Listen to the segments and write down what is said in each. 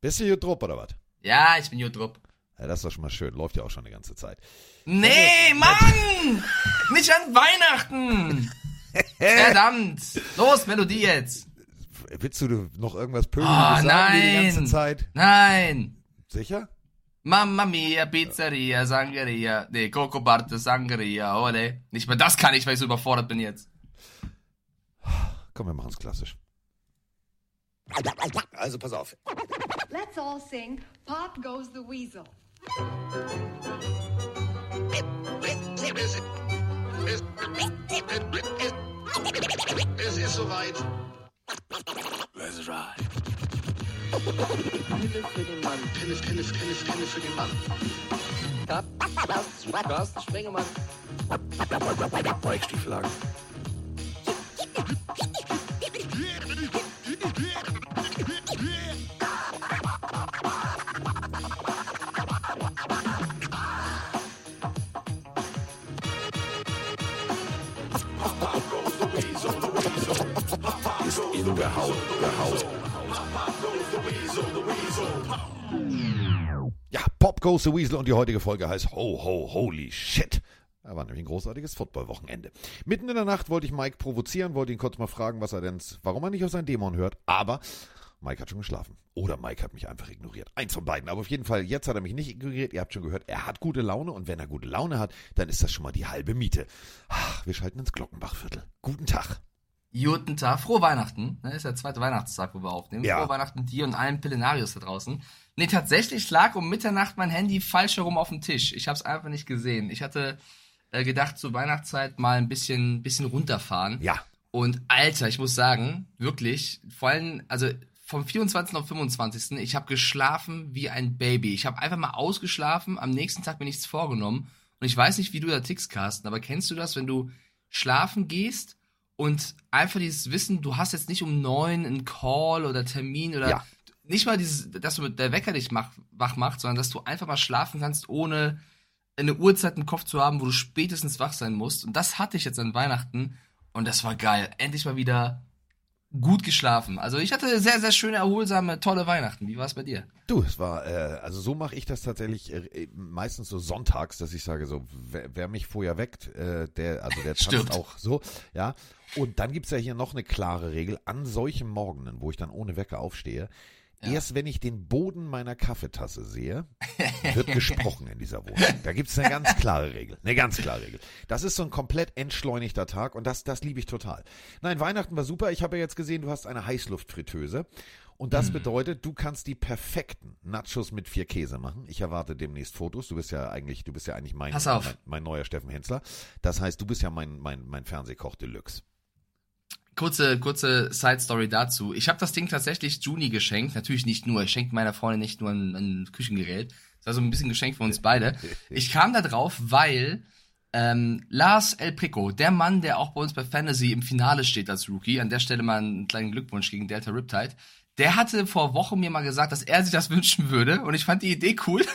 Bist du gut drauf oder was? Ja, ich bin gut drauf. Ja, das ist doch schon mal schön. Läuft ja auch schon eine ganze Zeit. Nee, Mann! Nicht an Weihnachten! Verdammt! Los, Melodie jetzt! Willst du noch irgendwas Pöbeliges Oh, sagen wie die nein. ganze Zeit? Nein! Sicher? Mamma mia, Pizzeria, Sangria. Nee, Coco Barte, Sangria, ole. Nicht mehr das kann ich, weil ich so überfordert bin jetzt. Komm, wir machen es klassisch. Also pass auf. Let's all sing Pop Goes the Weasel. Es ist soweit. Pille für den Mann. Pille, Pille, Pille, Pille für den Mann. Carsten Spengemann. Weichstiefelagen. Ist der Haut, der Haut. Ja, Pop Goes the Weasel und die heutige Folge heißt Ho, Ho, Holy Shit. Da war nämlich ein großartiges Footballwochenende. Mitten in der Nacht wollte ich Mike provozieren, wollte ihn kurz mal fragen, was er denn, warum er nicht auf seinen Dämon hört, aber Mike hat schon geschlafen. Oder Mike hat mich einfach ignoriert. Eins von beiden. Aber auf jeden Fall, jetzt hat er mich nicht ignoriert. Ihr habt schon gehört, er hat gute Laune und wenn er gute Laune hat, dann ist das schon mal die halbe Miete. Wir schalten ins Glockenbachviertel. Guten Tag. Guten Tag, frohe Weihnachten. Ne, ist der zweite Weihnachtstag, wo wir aufnehmen. Ja. Frohe Weihnachten dir und allen Pillenarios da draußen. Nee, tatsächlich lag um Mitternacht mein Handy falsch herum auf dem Tisch. Ich habe es einfach nicht gesehen. Ich hatte äh, gedacht, zur Weihnachtszeit mal ein bisschen, bisschen runterfahren. Ja. Und Alter, ich muss sagen, wirklich, vor allem, also vom 24. auf 25. Ich habe geschlafen wie ein Baby. Ich habe einfach mal ausgeschlafen, am nächsten Tag mir nichts vorgenommen. Und ich weiß nicht, wie du da tickst, Carsten, aber kennst du das, wenn du schlafen gehst und einfach dieses Wissen, du hast jetzt nicht um neun einen Call oder Termin oder Ja. nicht mal dieses, dass du mit der Wecker dich mach, wach macht, sondern dass du einfach mal schlafen kannst, ohne eine Uhrzeit im Kopf zu haben, wo du spätestens wach sein musst. Und das hatte ich jetzt an Weihnachten und das war geil. Endlich mal wieder gut geschlafen. Also ich hatte sehr, sehr schöne, erholsame, tolle Weihnachten. Wie war es bei dir? Du, es war, äh, also so mache ich das tatsächlich äh, meistens so sonntags, dass ich sage, so, wer, wer mich vorher weckt, äh, der, also der tanzt auch so, ja. Und dann gibt's ja hier noch eine klare Regel, an solchen Morgenen, wo ich dann ohne Wecker aufstehe, erst wenn ich den Boden meiner Kaffeetasse sehe, wird gesprochen in dieser Wohnung. Da gibt's eine ganz klare Regel, eine ganz klare Regel. Das ist so ein komplett entschleunigter Tag und das, das liebe ich total. Nein, Weihnachten war super. Ich habe ja jetzt gesehen, du hast eine Heißluftfritteuse. Und Hm. das bedeutet, du kannst die perfekten Nachos mit vier Käse machen. Ich erwarte demnächst Fotos. Du bist ja eigentlich, du bist ja eigentlich mein, mein, mein neuer Steffen Hensler. Das heißt, du bist ja mein, mein, mein Fernsehkoch Deluxe. Kurze, kurze Side-Story dazu. Ich habe das Ding tatsächlich Juni geschenkt. Natürlich nicht nur. Ich schenke meiner Freundin nicht nur ein, ein Küchengerät. Das war so ein bisschen Geschenk für uns beide. Ich kam da drauf, weil ähm, Lars El Prico, der Mann, der auch bei uns bei Fantasy im Finale steht als Rookie, an der Stelle mal einen kleinen Glückwunsch gegen Delta Riptide, der hatte vor Wochen mir mal gesagt, dass er sich das wünschen würde. Und ich fand die Idee cool.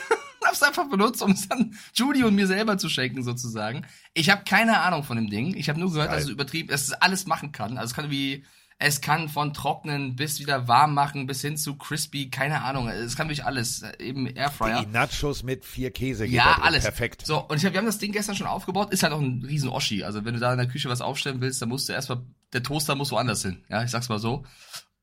Hab's einfach benutzt, um es dann Judy und mir selber zu schenken, sozusagen. Ich habe keine Ahnung von dem Ding. Ich habe nur gehört, Geil. dass es übertrieben, dass es alles machen kann. Also es kann wie, es kann von trocknen bis wieder warm machen, bis hin zu crispy, keine Ahnung. Es kann wirklich alles. Eben Airfryer. Die Nachos mit vier Käse. Ja, alles. Perfekt. So, und ich hab, wir haben das Ding gestern schon aufgebaut. Ist halt auch ein riesen Oschi. Also wenn du da in der Küche was aufstellen willst, dann musst du erstmal, der Toaster muss woanders hin. Ja, ich sag's mal so.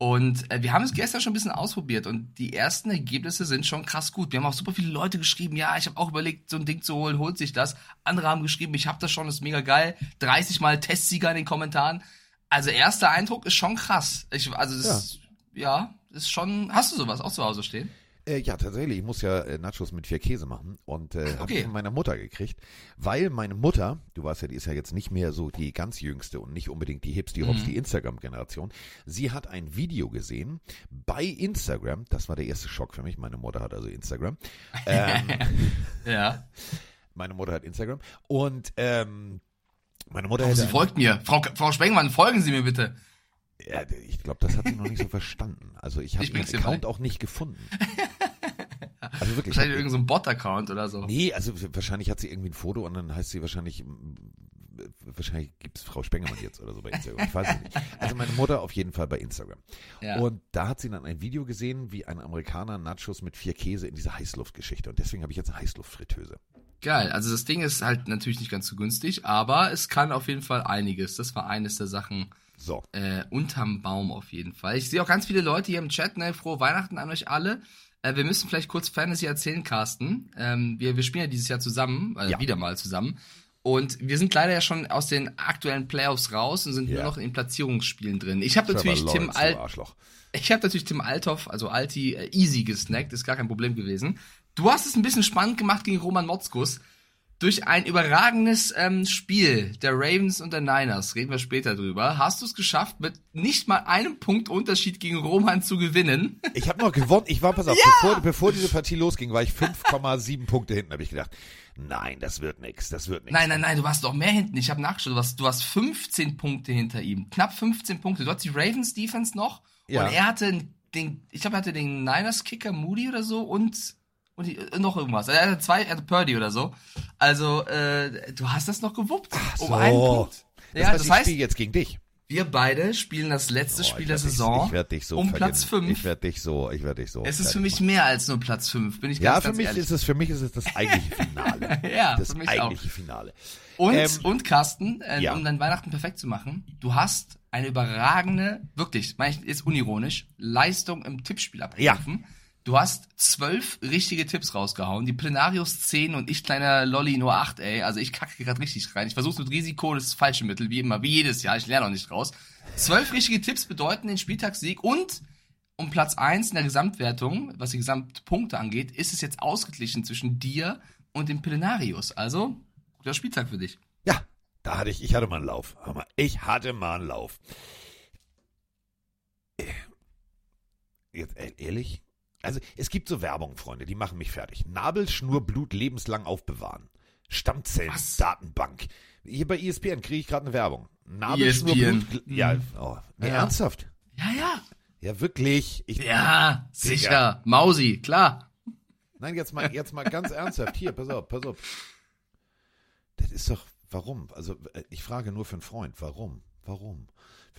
Und äh, wir haben es gestern schon ein bisschen ausprobiert und die ersten Ergebnisse sind schon krass gut. Wir haben auch super viele Leute geschrieben, ja, ich habe auch überlegt, so ein Ding zu holen, holt sich das. Andere haben geschrieben, ich habe das schon, ist mega geil. 30 Mal Testsieger in den Kommentaren. Also erster Eindruck ist schon krass. Ich, also das, ja. ist schon. Hast du sowas auch zu Hause stehen? Äh, ja, tatsächlich. Ich muss ja äh, Nachos mit vier Käse machen und äh, habe Okay. ich von meiner Mutter gekriegt, weil meine Mutter, du weißt ja, die ist ja jetzt nicht mehr so die ganz jüngste und nicht unbedingt die Hips, die Hops, die Instagram-Generation. Sie hat ein Video gesehen bei Instagram. Das war der erste Schock für mich. Meine Mutter hat also Instagram. Ähm, Ja. meine Mutter hat Instagram und ähm, meine Mutter Oh, sie folgt mir. Frau, Frau Spengmann, folgen Sie mir bitte. Ja, ich glaube, das hat sie noch nicht so verstanden. Also ich habe ihren dir Account bei. auch nicht gefunden. Also wirklich. Wahrscheinlich irgendein so ein Bot-Account oder so. Nee, also wahrscheinlich hat sie irgendwie ein Foto und dann heißt sie wahrscheinlich, wahrscheinlich gibt's Frau Spengemann jetzt oder so bei Instagram. Ich weiß es nicht. Also meine Mutter auf jeden Fall bei Instagram. Ja. Und da hat sie dann ein Video gesehen, wie ein Amerikaner Nachos mit vier Käse in dieser Heißluftgeschichte. Und deswegen habe ich jetzt eine Heißluftfritteuse. Geil. Also das Ding ist halt natürlich nicht ganz so günstig, aber es kann auf jeden Fall einiges. Das war eines der Sachen So. äh, unterm Baum auf jeden Fall. Ich sehe auch ganz viele Leute hier im Chat, ne? Frohe Weihnachten an euch alle. Äh, wir müssen vielleicht kurz Fantasy erzählen, Carsten. Ähm, wir, wir spielen ja dieses Jahr zusammen, äh, Ja. wieder mal zusammen. Und wir sind leider ja schon aus den aktuellen Playoffs raus und sind Ja. nur noch in Platzierungsspielen drin. Ich habe natürlich Tim Lawrence, ich habe natürlich Tim Althoff, also Alti, äh, easy gesnackt, ist gar kein Problem gewesen. Du hast es ein bisschen spannend gemacht gegen Roman Motzkus. Durch ein überragendes ähm, Spiel der Ravens und der Niners, reden wir später drüber, hast du es geschafft, mit nicht mal einem Punkt Unterschied gegen Roman zu gewinnen. Ich habe noch gewonnen. Ich war, pass auf, bevor, bevor diese Partie losging, war ich 5,7 Punkte hinten, habe ich gedacht. Nein, das wird nix, das wird nix. Nein, nein, nein, du warst doch mehr hinten. Ich habe nachgeschaut, du warst, du warst 15 Punkte hinter ihm. Knapp 15 Punkte. Du hast die Ravens Defense noch Ja. und er hatte den, ich glaube, er hatte den Niners Kicker Moody oder so und und die, äh, noch irgendwas. Er hatte zwei, er hatte Purdy oder so. Also, äh, du hast das noch gewuppt. so. Um einen Punkt. Das ja, heißt, das ich heißt, spiele jetzt gegen dich. wir beide spielen das letzte Oh, Spiel der Saison dich so um. Platz 5. Ich werde dich so, ich werde dich so. Es ist für mich machen. mehr als nur Platz 5, bin ich Ja, ganz, für ganz mich ist es, für mich ist es das eigentliche Finale. Ja, das für mich auch. eigentliche Finale. Und, Ähm, und Carsten, äh, ja. um dein Weihnachten perfekt zu machen, du hast eine überragende, wirklich, meine ich, ist unironisch, Leistung im Tippspiel abgerufen. Du hast zwölf richtige Tipps rausgehauen, die Plenarius 10 und ich kleiner Lolli nur 8, ey. Also ich kacke gerade richtig rein. Ich versuche mit Risiko das falsche Mittel, wie immer, wie jedes Jahr. Ich lerne auch nicht raus. Zwölf richtige Tipps bedeuten den Spieltagssieg und um Platz 1 in der Gesamtwertung, was die Gesamtpunkte angeht, ist es jetzt ausgeglichen zwischen dir und dem Plenarius. Also, guter Spieltag für dich. Ja, da hatte ich, ich hatte mal einen Lauf. Mal, ich hatte mal einen Lauf. Jetzt äh, ehrlich? Also es gibt so Werbung, Freunde, die machen mich fertig. Nabelschnurblut lebenslang aufbewahren. Stammzellen-Datenbank. Hier bei E ESPN kriege ich gerade eine Werbung. Nabelschnurblut. ESPN. Ja, oh, nee, Ja. ernsthaft. Ja, ja. Ja, wirklich. Ich, Ja, sicher. Mausi, klar. Nein, jetzt mal, jetzt mal ganz ernsthaft. Hier, pass auf, pass auf. Das ist doch, warum? Also, äh, ich frage nur für einen Freund, warum? Warum?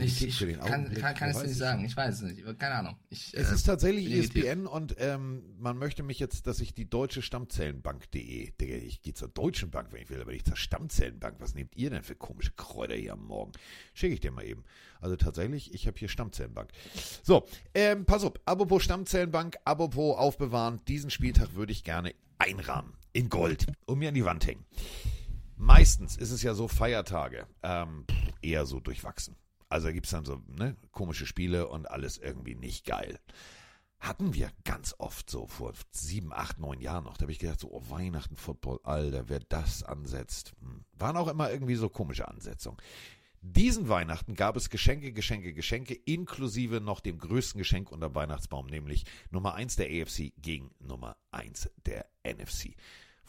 Ich, ich kann, kann, kann es nicht sagen. Ich weiß es nicht. Keine Ahnung. Ich, Es äh, ist tatsächlich. ESPN und ähm, man möchte mich jetzt, dass ich die deutsche Stammzellenbank.de, Digga, ich gehe zur deutschen Bank, wenn ich will, aber nicht zur Stammzellenbank. Was nehmt ihr denn für komische Kräuter hier am Morgen? Schicke ich dir mal eben. Also tatsächlich, ich habe hier Stammzellenbank. So, ähm, pass auf, apropos Stammzellenbank, apropos aufbewahren, diesen Spieltag würde ich gerne einrahmen. In Gold. Und mir an die Wand hängen. Meistens ist es ja so Feiertage, ähm, eher so durchwachsen. Also da gibt es dann so ne, komische Spiele und alles irgendwie nicht geil. Hatten wir ganz oft so vor sieben, acht, neun Jahren noch. Da habe ich gedacht, so, oh, Weihnachten, Football, Alter, wer das ansetzt. Hm. Waren auch immer irgendwie so komische Ansetzungen. Diesen Weihnachten gab es Geschenke, Geschenke, Geschenke, inklusive noch dem größten Geschenk unter Weihnachtsbaum, nämlich Nummer eins der AFC gegen Nummer eins der NFC.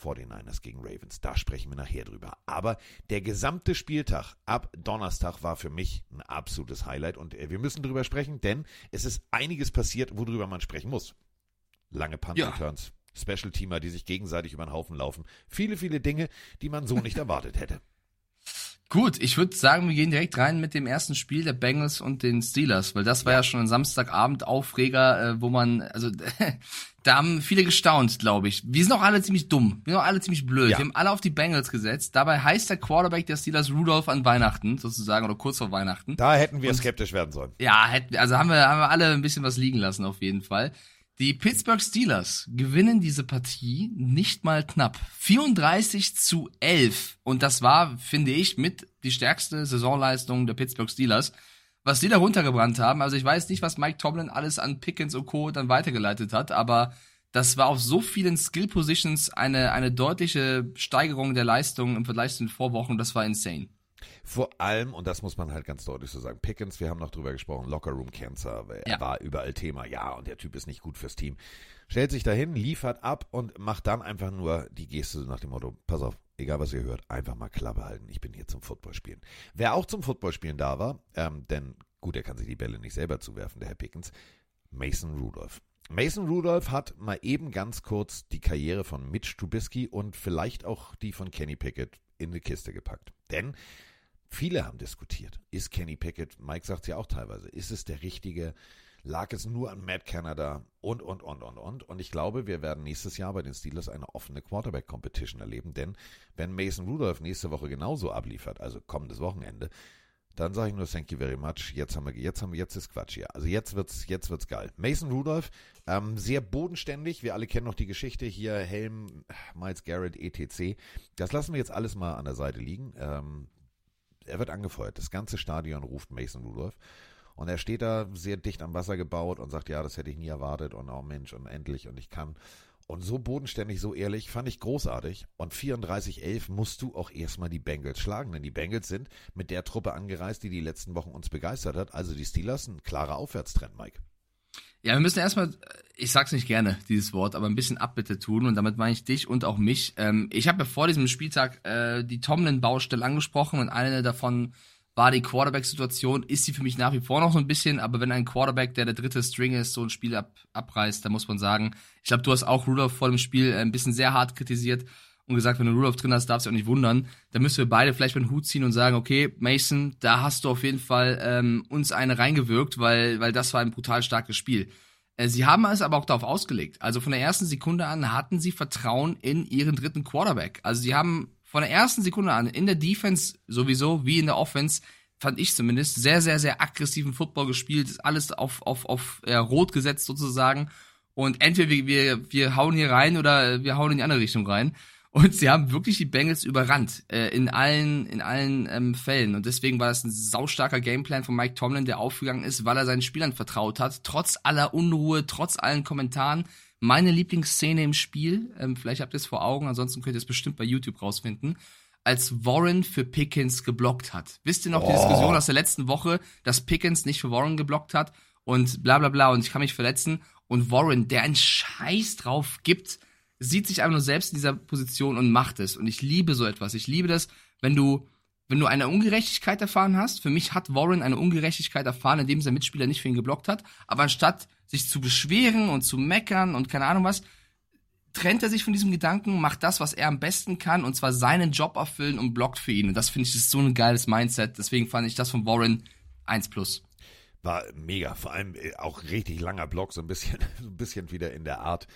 49ers gegen Ravens. Da sprechen wir nachher drüber. Aber der gesamte Spieltag ab Donnerstag war für mich ein absolutes Highlight und äh, wir müssen drüber sprechen, denn es ist einiges passiert, worüber man sprechen muss. Lange Punt-Returns, Special-Teamer, die sich gegenseitig über den Haufen laufen. Viele, viele Dinge, die man so nicht erwartet hätte. Gut, ich würde sagen, wir gehen direkt rein mit dem ersten Spiel der Bengals und den Steelers, weil das war ja, schon ein Samstagabend Aufreger, äh, wo man, also da haben viele gestaunt, glaube ich. Wir sind auch alle ziemlich dumm, wir sind auch alle ziemlich blöd. Ja. Wir haben alle auf die Bengals gesetzt. Dabei heißt der Quarterback der Steelers Rudolph an Weihnachten sozusagen oder kurz vor Weihnachten. Da hätten wir skeptisch werden sollen. Ja, hätten, also haben wir, haben wir alle ein bisschen was liegen lassen auf jeden Fall. Die Pittsburgh Steelers gewinnen diese Partie nicht mal knapp. 34 zu 11. Und das war, finde ich, mit die stärkste Saisonleistung der Pittsburgh Steelers. Was die da runtergebrannt haben, also ich weiß nicht, was Mike Tomlin alles an Pickens und Co. dann weitergeleitet hat, aber das war auf so vielen Skill Positions eine, eine deutliche Steigerung der Leistung im Vergleich zu den Vorwochen. Das war insane. Vor allem, und das muss man halt ganz deutlich so sagen, Pickens, wir haben noch drüber gesprochen, Locker Room Cancer, er Ja. war überall Thema, ja, und der Typ ist nicht gut fürs Team. Stellt sich dahin, liefert ab und macht dann einfach nur die Geste nach dem Motto, pass auf, egal was ihr hört, einfach mal Klappe halten, ich bin hier zum Footballspielen. Wer auch zum Footballspielen da war, ähm, denn gut, er kann sich die Bälle nicht selber zuwerfen, der Herr Pickens, Mason Rudolph. Mason Rudolph hat mal eben ganz kurz die Karriere von Mitch Trubisky und vielleicht auch die von Kenny Pickett in die Kiste gepackt. Denn viele haben diskutiert. Ist Kenny Pickett, Mike sagt es ja auch teilweise, ist es der richtige, lag es nur an Matt Canada und, und, und, und, und. Und ich glaube, wir werden nächstes Jahr bei den Steelers eine offene Quarterback-Competition erleben, denn wenn Mason Rudolph nächste Woche genauso abliefert, also kommendes Wochenende, dann sage ich nur thank you very much. Jetzt haben wir, jetzt haben wir, jetzt ist Quatsch hier. Also jetzt wird's, jetzt wird's geil. Mason Rudolph, ähm, sehr bodenständig. Wir alle kennen noch die Geschichte hier. Helm, Miles Garrett, etc. Das lassen wir jetzt alles mal an der Seite liegen. Ähm, er wird angefeuert. Das ganze Stadion ruft Mason Rudolph. Und er steht da sehr dicht am Wasser gebaut und sagt, ja, das hätte ich nie erwartet und oh Mensch und endlich und ich kann. Und so bodenständig, so ehrlich, fand ich großartig. Und 34-11 musst du auch erstmal die Bengals schlagen, denn die Bengals sind mit der Truppe angereist, die die letzten Wochen uns begeistert hat. Also die Steelers, ein klarer Aufwärtstrend, Mike. Ja, wir müssen erstmal, ich sag's nicht gerne, dieses Wort, aber ein bisschen Abbitte tun und damit meine ich dich und auch mich. Ähm, ich habe ja vor diesem Spieltag äh, die Tomlin-Baustelle angesprochen und eine davon war die Quarterback-Situation, ist sie für mich nach wie vor noch so ein bisschen, aber wenn ein Quarterback, der der dritte String ist, so ein Spiel ab, abreißt, dann muss man sagen, ich glaube, du hast auch Rudolph vor dem Spiel ein bisschen sehr hart kritisiert und gesagt, wenn du Rudolph drin hast, darfst du auch nicht wundern. Da müssen wir beide vielleicht den Hut ziehen und sagen, okay, Mason, da hast du auf jeden Fall ähm, uns eine reingewirkt, weil, weil das war ein brutal starkes Spiel. Äh, sie haben es aber auch darauf ausgelegt. Also von der ersten Sekunde an hatten sie Vertrauen in ihren dritten Quarterback. Also sie haben von der ersten Sekunde an in der Defense sowieso wie in der Offense fand ich zumindest sehr sehr sehr aggressiven Football gespielt, ist alles auf auf auf äh, rot gesetzt sozusagen und entweder wir, wir wir hauen hier rein oder wir hauen in die andere Richtung rein und sie haben wirklich die Bengals überrannt äh, in allen in allen ähm, Fällen. Und deswegen war das ein saustarker Gameplan von Mike Tomlin, der aufgegangen ist, weil er seinen Spielern vertraut hat, trotz aller Unruhe, trotz allen Kommentaren. Meine Lieblingsszene im Spiel, ähm, vielleicht habt ihr es vor Augen, ansonsten könnt ihr es bestimmt bei YouTube rausfinden, als Warren für Pickens geblockt hat. Wisst ihr noch oh. die Diskussion aus der letzten Woche, dass Pickens nicht für Warren geblockt hat? Und bla bla bla. Und ich kann mich verletzen. Und Warren, der einen Scheiß drauf gibt, sieht sich einfach nur selbst in dieser Position und macht es. Und ich liebe so etwas. Ich liebe das, wenn du wenn du eine Ungerechtigkeit erfahren hast, für mich hat Warren eine Ungerechtigkeit erfahren, indem sein Mitspieler nicht für ihn geblockt hat, aber anstatt sich zu beschweren und zu meckern und keine Ahnung was, trennt er sich von diesem Gedanken, macht das, was er am besten kann, und zwar seinen Job erfüllen und blockt für ihn. Und das finde ich ist so ein geiles Mindset. Deswegen fand ich das von Warren 1 plus. War mega, vor allem äh, auch richtig langer Block, so ein bisschen, so ein bisschen wieder in der Art,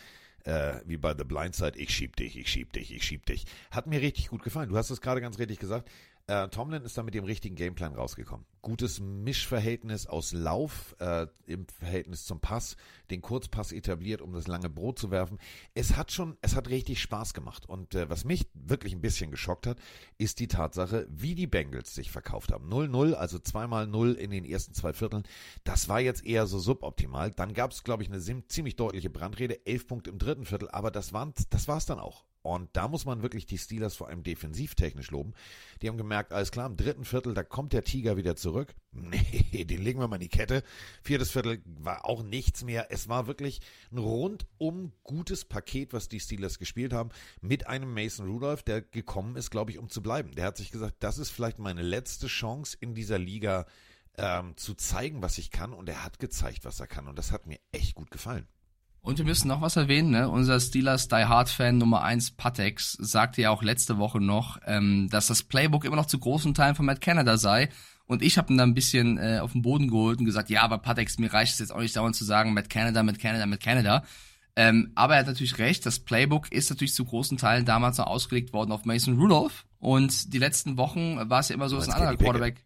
äh, wie bei The Blind Side, ich schieb dich, ich schieb dich, ich schieb dich. Hat mir richtig gut gefallen. Du hast es gerade ganz richtig gesagt. Äh, Tomlin ist da mit dem richtigen Gameplan rausgekommen. Gutes Mischverhältnis aus Lauf äh, im Verhältnis zum Pass, den Kurzpass etabliert, um das lange Brot zu werfen. Es hat schon, es hat richtig Spaß gemacht. Und äh, was mich wirklich ein bisschen geschockt hat, ist die Tatsache, wie die Bengals sich verkauft haben. 0-0, also zweimal 0 in den ersten zwei Vierteln. Das war jetzt eher so suboptimal. Dann gab es, glaube ich, eine ziemlich deutliche Brandrede, elf Punkte im dritten Viertel, aber das war das war's dann auch. Und da muss man wirklich die Steelers vor allem defensivtechnisch loben. Die haben gemerkt, alles klar, im dritten Viertel, da kommt der Tiger wieder zurück. Nee, den legen wir mal in die Kette. Viertes Viertel war auch nichts mehr. Es war wirklich ein rundum gutes Paket, was die Steelers gespielt haben, mit einem Mason Rudolph, der gekommen ist, glaube ich, um zu bleiben. Der hat sich gesagt, das ist vielleicht meine letzte Chance in dieser Liga ähm, zu zeigen, was ich kann. Und er hat gezeigt, was er kann. Und das hat mir echt gut gefallen. Und wir müssen noch was erwähnen, ne? Unser Steelers Die Hard Fan Nummer 1 Patex sagte ja auch letzte Woche noch, ähm, dass das Playbook immer noch zu großen Teilen von Matt Canada sei. Und ich habe ihn da ein bisschen äh, auf den Boden geholt und gesagt, ja, aber Patex, mir reicht es jetzt auch nicht dauernd zu sagen, Matt Canada, Matt Canada, Matt Canada. Ähm, aber er hat natürlich recht, das Playbook ist natürlich zu großen Teilen damals noch ausgelegt worden auf Mason Rudolph. Und die letzten Wochen war es ja immer so, dass ein anderer Quarterback.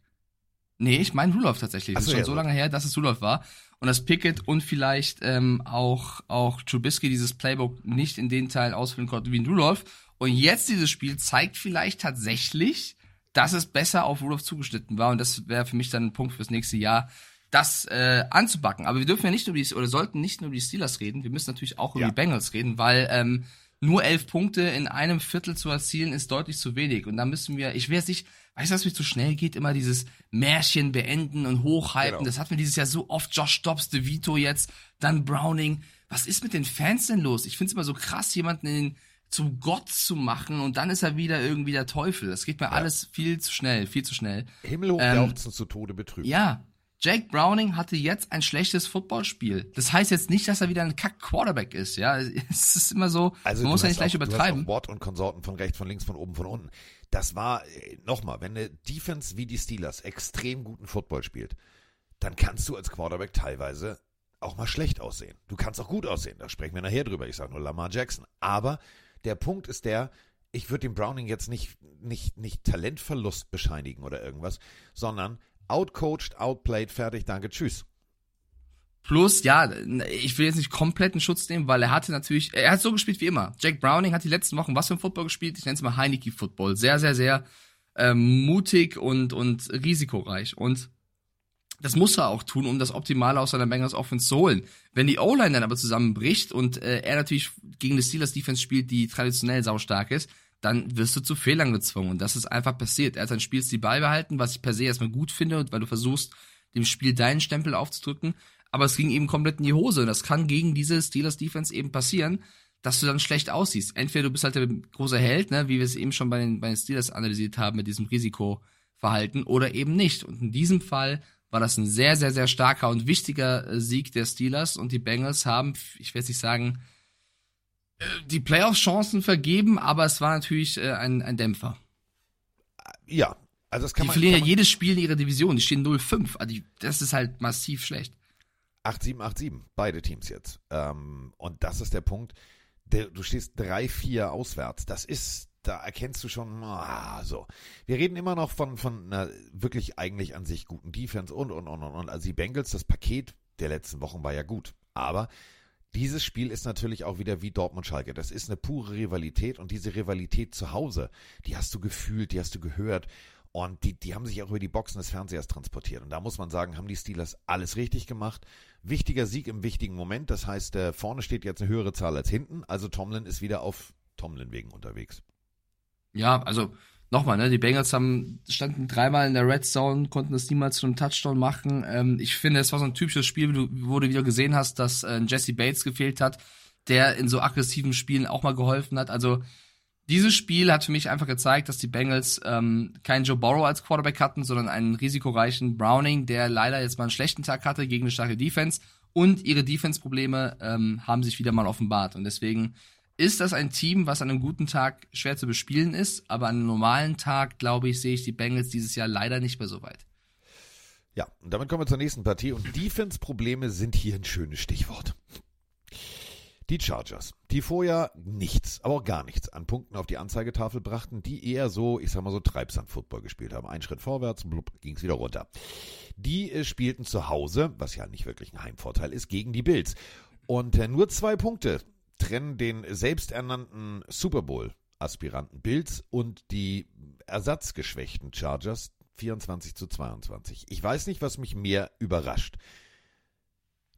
Nee, ich meine Rudolph tatsächlich. Das so, ist schon ja, so lange her, dass es Rudolph war und dass Pickett und vielleicht ähm, auch, auch Trubisky dieses Playbook nicht in den Teilen ausfüllen konnten wie in Rudolph. Und jetzt dieses Spiel zeigt vielleicht tatsächlich, dass es besser auf Rudolph zugeschnitten war. Und das wäre für mich dann ein Punkt fürs nächste Jahr, das äh, anzubacken. Aber wir dürfen ja nicht nur über die, oder sollten nicht nur über die Steelers reden, wir müssen natürlich auch über ja. die Bengals reden, weil ähm, nur elf Punkte in einem Viertel zu erzielen ist deutlich zu wenig. Und da müssen wir, ich will jetzt nicht, weißt du, was mir zu schnell geht, immer dieses Märchen beenden und hochhalten. Genau. Das hatten wir dieses Jahr so oft. Josh Dobbs, DeVito jetzt, dann Browning. Was ist mit den Fans denn los? Ich finde es immer so krass, jemanden in zum Gott zu machen und dann ist er wieder irgendwie der Teufel. Das geht mir ja. alles viel zu schnell, viel zu schnell. Himmelhoch ähm, zu Tode betrübt. Ja, Jake Browning hatte jetzt ein schlechtes Footballspiel. Das heißt jetzt nicht, dass er wieder ein Kack-Quarterback ist, ja. Es ist immer so, Also man du muss ja hast nicht gleich auch, Du übertreiben. hast auch Wort und Konsorten von rechts, von links, von oben, von unten. Das war, nochmal, wenn eine Defense wie die Steelers extrem guten Football spielt, dann kannst du als Quarterback teilweise auch mal schlecht aussehen. Du kannst auch gut aussehen, da sprechen wir nachher drüber. Ich sage nur Lamar Jackson. Aber der Punkt ist der, ich würde dem Browning jetzt nicht, nicht, nicht Talentverlust bescheinigen oder irgendwas, sondern outcoached, outplayed, fertig, danke, tschüss. Plus, ja, ich will jetzt nicht komplett in Schutz nehmen, weil er hatte natürlich, er hat so gespielt wie immer. Jack Browning hat die letzten Wochen was für ein Football gespielt? Ich nenne es mal Heineke-Football. Sehr, sehr, sehr ähm, mutig und, und risikoreich. Und das muss er auch tun, um das Optimale aus seiner Bengals Offense zu holen. Wenn die O-Line dann aber zusammenbricht und äh, er natürlich gegen die Steelers Defense spielt, die traditionell saustark ist, dann wirst du zu Fehlern gezwungen. Und das ist einfach passiert. Er hat sein Spielstil beibehalten, was ich per se erstmal gut finde, weil du versuchst, dem Spiel deinen Stempel aufzudrücken. Aber es ging eben komplett in die Hose. Und das kann gegen diese Steelers Defense eben passieren, dass du dann schlecht aussiehst. Entweder du bist halt der große Held, ne, wie wir es eben schon bei den, bei den Steelers analysiert haben mit diesem Risikoverhalten, oder eben nicht. Und in diesem Fall war das ein sehr, sehr, sehr starker und wichtiger äh, Sieg der Steelers. Und die Bengals haben, ich will jetzt nicht sagen, die Playoff-Chancen vergeben, aber es war natürlich äh, ein, ein Dämpfer. Ja, also das kann Die man. verlieren kann ja jedes Spiel in ihrer Division. Die stehen 0-5. Also die, das ist halt massiv schlecht. 8-7, 8-7, beide Teams jetzt. Ähm, und das ist der Punkt. Der, du stehst 3-4 auswärts. Das ist, da erkennst du schon, ah, so. Wir reden immer noch von, von einer wirklich eigentlich an sich guten Defense und, und, und, und, und. Also die Bengals, das Paket der letzten Wochen war ja gut. Aber dieses Spiel ist natürlich auch wieder wie Dortmund-Schalke. Das ist eine pure Rivalität und diese Rivalität zu Hause, die hast du gefühlt, die hast du gehört. Und die, die haben sich auch über die Boxen des Fernsehers transportiert. Und da muss man sagen, haben die Steelers alles richtig gemacht. Wichtiger Sieg im wichtigen Moment. Das heißt, äh, vorne steht jetzt eine höhere Zahl als hinten. Also Tomlin ist wieder auf Tomlin-Wegen unterwegs. Ja, also nochmal, ne, die Bengals haben, standen dreimal in der Red Zone, konnten es niemals zu einem Touchdown machen. Ähm, ich finde, es war so ein typisches Spiel, wo du, wo du wieder gesehen hast, dass äh, Jesse Bates gefehlt hat, der in so aggressiven Spielen auch mal geholfen hat. Also dieses Spiel hat für mich einfach gezeigt, dass die Bengals ähm, keinen Joe Burrow als Quarterback hatten, sondern einen risikoreichen Browning, der leider jetzt mal einen schlechten Tag hatte gegen eine starke Defense. Und ihre Defense-Probleme ähm, haben sich wieder mal offenbart. Und deswegen ist das ein Team, was an einem guten Tag schwer zu bespielen ist, aber an einem normalen Tag, glaube ich, sehe ich die Bengals dieses Jahr leider nicht mehr so weit. Ja, und damit kommen wir zur nächsten Partie. Und Defense-Probleme sind hier ein schönes Stichwort. Die Chargers, die vorher nichts, aber auch gar nichts an Punkten auf die Anzeigetafel brachten, die eher so, ich sag mal so Treibsand-Football gespielt haben. Ein Schritt vorwärts, blub, ging's wieder runter. Die äh, spielten zu Hause, was ja nicht wirklich ein Heimvorteil ist, gegen die Bills. Und äh, nur zwei Punkte trennen den selbsternannten Super Bowl-Aspiranten Bills und die ersatzgeschwächten Chargers 24 zu 22. Ich weiß nicht, was mich mehr überrascht.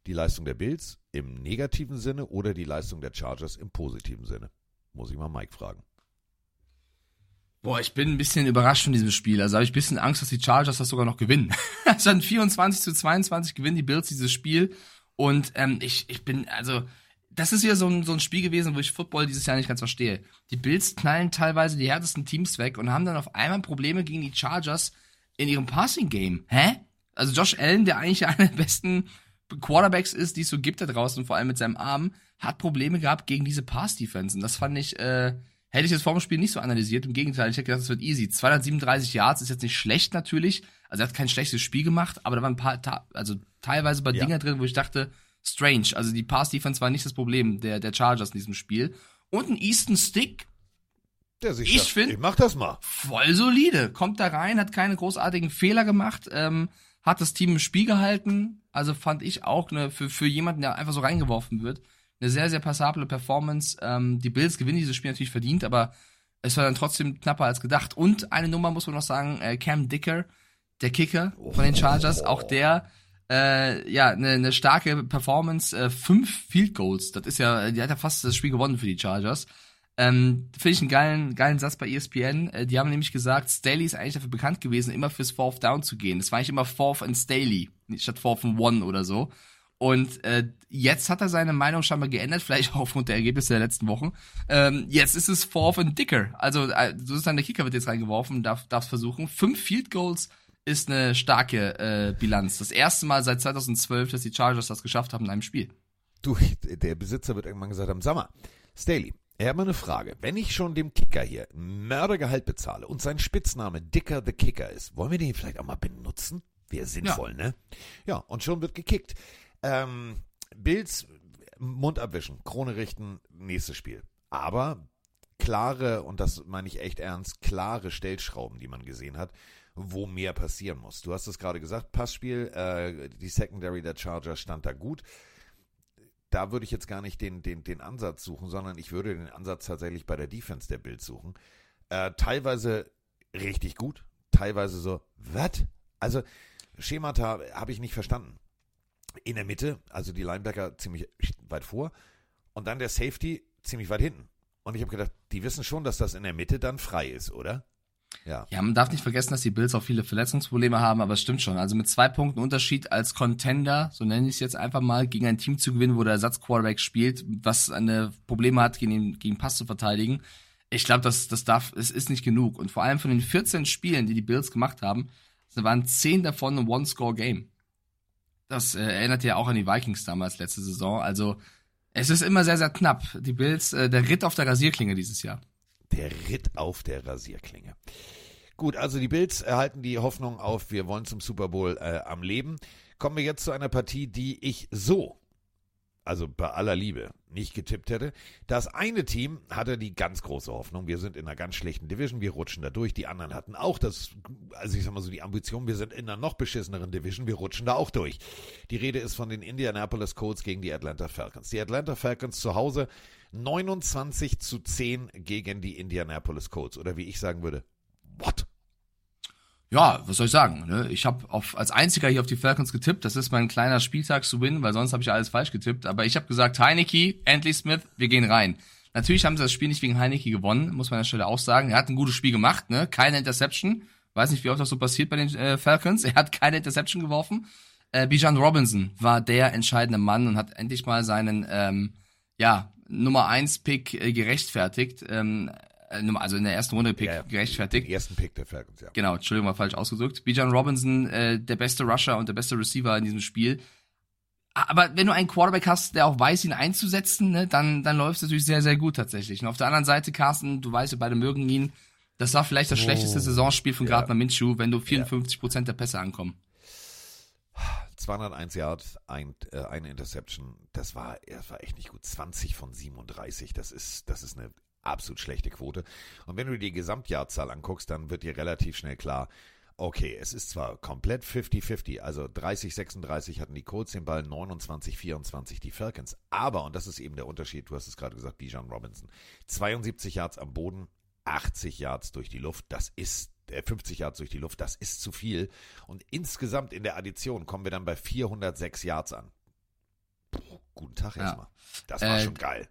Die Leistung der Bills im negativen Sinne oder die Leistung der Chargers im positiven Sinne? Muss ich mal Mike fragen. Boah, ich bin ein bisschen überrascht von diesem Spiel. Also habe ich ein bisschen Angst, dass die Chargers das sogar noch gewinnen. also dann 24 zu 22 gewinnen die Bills dieses Spiel. Und ähm, ich, ich bin, also, das ist ja so ein, so ein Spiel gewesen, wo ich Football dieses Jahr nicht ganz verstehe. Die Bills knallen teilweise die härtesten Teams weg und haben dann auf einmal Probleme gegen die Chargers in ihrem Passing-Game. Hä? Also Josh Allen, der eigentlich einer der besten Quarterbacks ist, die es so gibt da draußen, vor allem mit seinem Arm, hat Probleme gehabt gegen diese Pass-Defense. Und das fand ich, äh, hätte ich jetzt vor dem Spiel nicht so analysiert. Im Gegenteil, ich hätte gedacht, es wird easy. 237 Yards ist jetzt nicht schlecht natürlich. Also er hat kein schlechtes Spiel gemacht, aber da waren ein paar, also teilweise bei Ja. Dinger drin, wo ich dachte, strange. Also die Pass-Defense war nicht das Problem der, der Chargers in diesem Spiel. Und ein Easton Stick, Der sich Ich sagt, find- ich mach das mal. voll solide. Kommt da rein, hat keine großartigen Fehler gemacht, ähm, hat das Team im Spiel gehalten. Also fand ich auch eine, für, für jemanden, der einfach so reingeworfen wird, eine sehr, sehr passable Performance. Ähm, die Bills gewinnen dieses Spiel natürlich verdient, aber es war dann trotzdem knapper als gedacht. Und eine Nummer muss man noch sagen, äh, Cam Dicker, der Kicker von den Chargers, auch der äh, ja, eine, eine starke Performance, äh, fünf Field Goals. Das ist ja, die hat ja fast das Spiel gewonnen für die Chargers. Ähm, Finde ich einen geilen, geilen Satz bei ESPN. Äh, die haben nämlich gesagt, Staley ist eigentlich dafür bekannt gewesen, immer fürs Fourth Down zu gehen. Das war eigentlich immer Fourth and Staley, statt Fourth and One oder so. Und äh, jetzt hat er seine Meinung scheinbar geändert, vielleicht auch aufgrund der Ergebnisse der letzten Wochen. Ähm, jetzt ist es Fourth and Dicker. Also äh, so ist dann der Kicker wird jetzt reingeworfen, darf darf versuchen. Fünf Field Goals ist eine starke äh, Bilanz. Das erste Mal seit 2012, dass die Chargers das geschafft haben in einem Spiel. Du, der Besitzer wird irgendwann gesagt haben, sag mal, Staley, ich habe mal eine Frage. Wenn ich schon dem Kicker hier Mördergehalt bezahle und sein Spitzname Dicker the Kicker ist, wollen wir den vielleicht auch mal benutzen? Wäre sinnvoll, ne? Ja, und schon wird gekickt. Ähm, Bills, Mund abwischen, Krone richten, nächstes Spiel. Aber klare, und das meine ich echt ernst, klare Stellschrauben, die man gesehen hat, wo mehr passieren muss. Du hast es gerade gesagt, Passspiel, äh, die Secondary der Chargers stand da gut da würde ich jetzt gar nicht den, den, den Ansatz suchen, sondern ich würde den Ansatz tatsächlich bei der Defense der Bild suchen. Äh, teilweise richtig gut, teilweise so, was? Also, Schemata habe ich nicht verstanden. In der Mitte, also die Linebacker ziemlich weit vor und dann der Safety ziemlich weit hinten. Und ich habe gedacht, die wissen schon, dass das in der Mitte dann frei ist, oder? Ja. ja, man darf nicht vergessen, dass die Bills auch viele Verletzungsprobleme haben, aber es stimmt schon. Also mit zwei Punkten Unterschied als Contender, so nenne ich es jetzt einfach mal, gegen ein Team zu gewinnen, wo der Ersatzquarterback spielt, was eine Probleme hat, gegen den gegen Pass zu verteidigen. Ich glaube, das, das darf, es ist nicht genug. Und vor allem von den 14 Spielen, die die Bills gemacht haben, waren 10 davon ein One-Score-Game. Das äh, erinnert ja auch an die Vikings damals letzte Saison. Also es ist immer sehr, sehr knapp. Die Bills, äh, der Ritt auf der Rasierklinge dieses Jahr. Der Ritt auf der Rasierklinge. Gut, also die Bills erhalten die Hoffnung auf, wir wollen zum Super Bowl äh, am Leben. Kommen wir jetzt zu einer Partie, die ich so, also bei aller Liebe, nicht getippt hätte. Das eine Team hatte die ganz große Hoffnung, wir sind in einer ganz schlechten Division, wir rutschen da durch. Die anderen hatten auch das, also ich sag mal so die Ambition, wir sind in einer noch beschisseneren Division, wir rutschen da auch durch. Die Rede ist von den Indianapolis Colts gegen die Atlanta Falcons. Die Atlanta Falcons zu Hause 29 zu 10 gegen die Indianapolis Colts. Oder wie ich sagen würde, what? Ja, was soll ich sagen? Ne? Ich habe als einziger hier auf die Falcons getippt. Das ist mein kleiner Spieltag zu win, weil sonst habe ich alles falsch getippt. Aber ich habe gesagt, Heineke, Antley Smith, wir gehen rein. Natürlich haben sie das Spiel nicht wegen Heineke gewonnen, muss man an der Stelle auch sagen. Er hat ein gutes Spiel gemacht, ne? Keine Interception. Weiß nicht, wie oft das so passiert bei den äh, Falcons. Er hat keine Interception geworfen. Äh, Bijan Robinson war der entscheidende Mann und hat endlich mal seinen ähm, ja, Nummer 1 Pick äh, gerechtfertigt. Ähm, äh, also in der ersten Runde Pick ja, ja. gerechtfertigt. Den ersten Pick der Falcons, ja. Genau, Entschuldigung, war falsch ausgedrückt. Bijan Robinson, äh, der beste Rusher und der beste Receiver in diesem Spiel. Aber wenn du einen Quarterback hast, der auch weiß, ihn einzusetzen, ne, dann, dann läuft es natürlich sehr, sehr gut tatsächlich. Und auf der anderen Seite, Carsten, du weißt, wir beide mögen ihn. Das war vielleicht das oh, schlechteste Saisonspiel von ja. Gardner Minshew, wenn du 54 Prozent der Pässe ankommen. 201 Yards, ein, äh, eine Interception. Das war, das war echt nicht gut. 20 von 37. Das ist, das ist eine absolut schlechte Quote. Und wenn du dir die Gesamtjahrzahl anguckst, dann wird dir relativ schnell klar, okay, es ist zwar komplett 50-50, also 30-36 hatten die Colts den Ball, 29-24 die Falcons, aber, und das ist eben der Unterschied, du hast es gerade gesagt, Bijan Robinson, 72 Yards am Boden, 80 Yards durch die Luft, das ist 50 Yards durch die Luft, das ist zu viel. Und insgesamt in der Addition kommen wir dann bei 406 Yards an. Puh, guten Tag ja. erstmal. Das war äh, schon geil.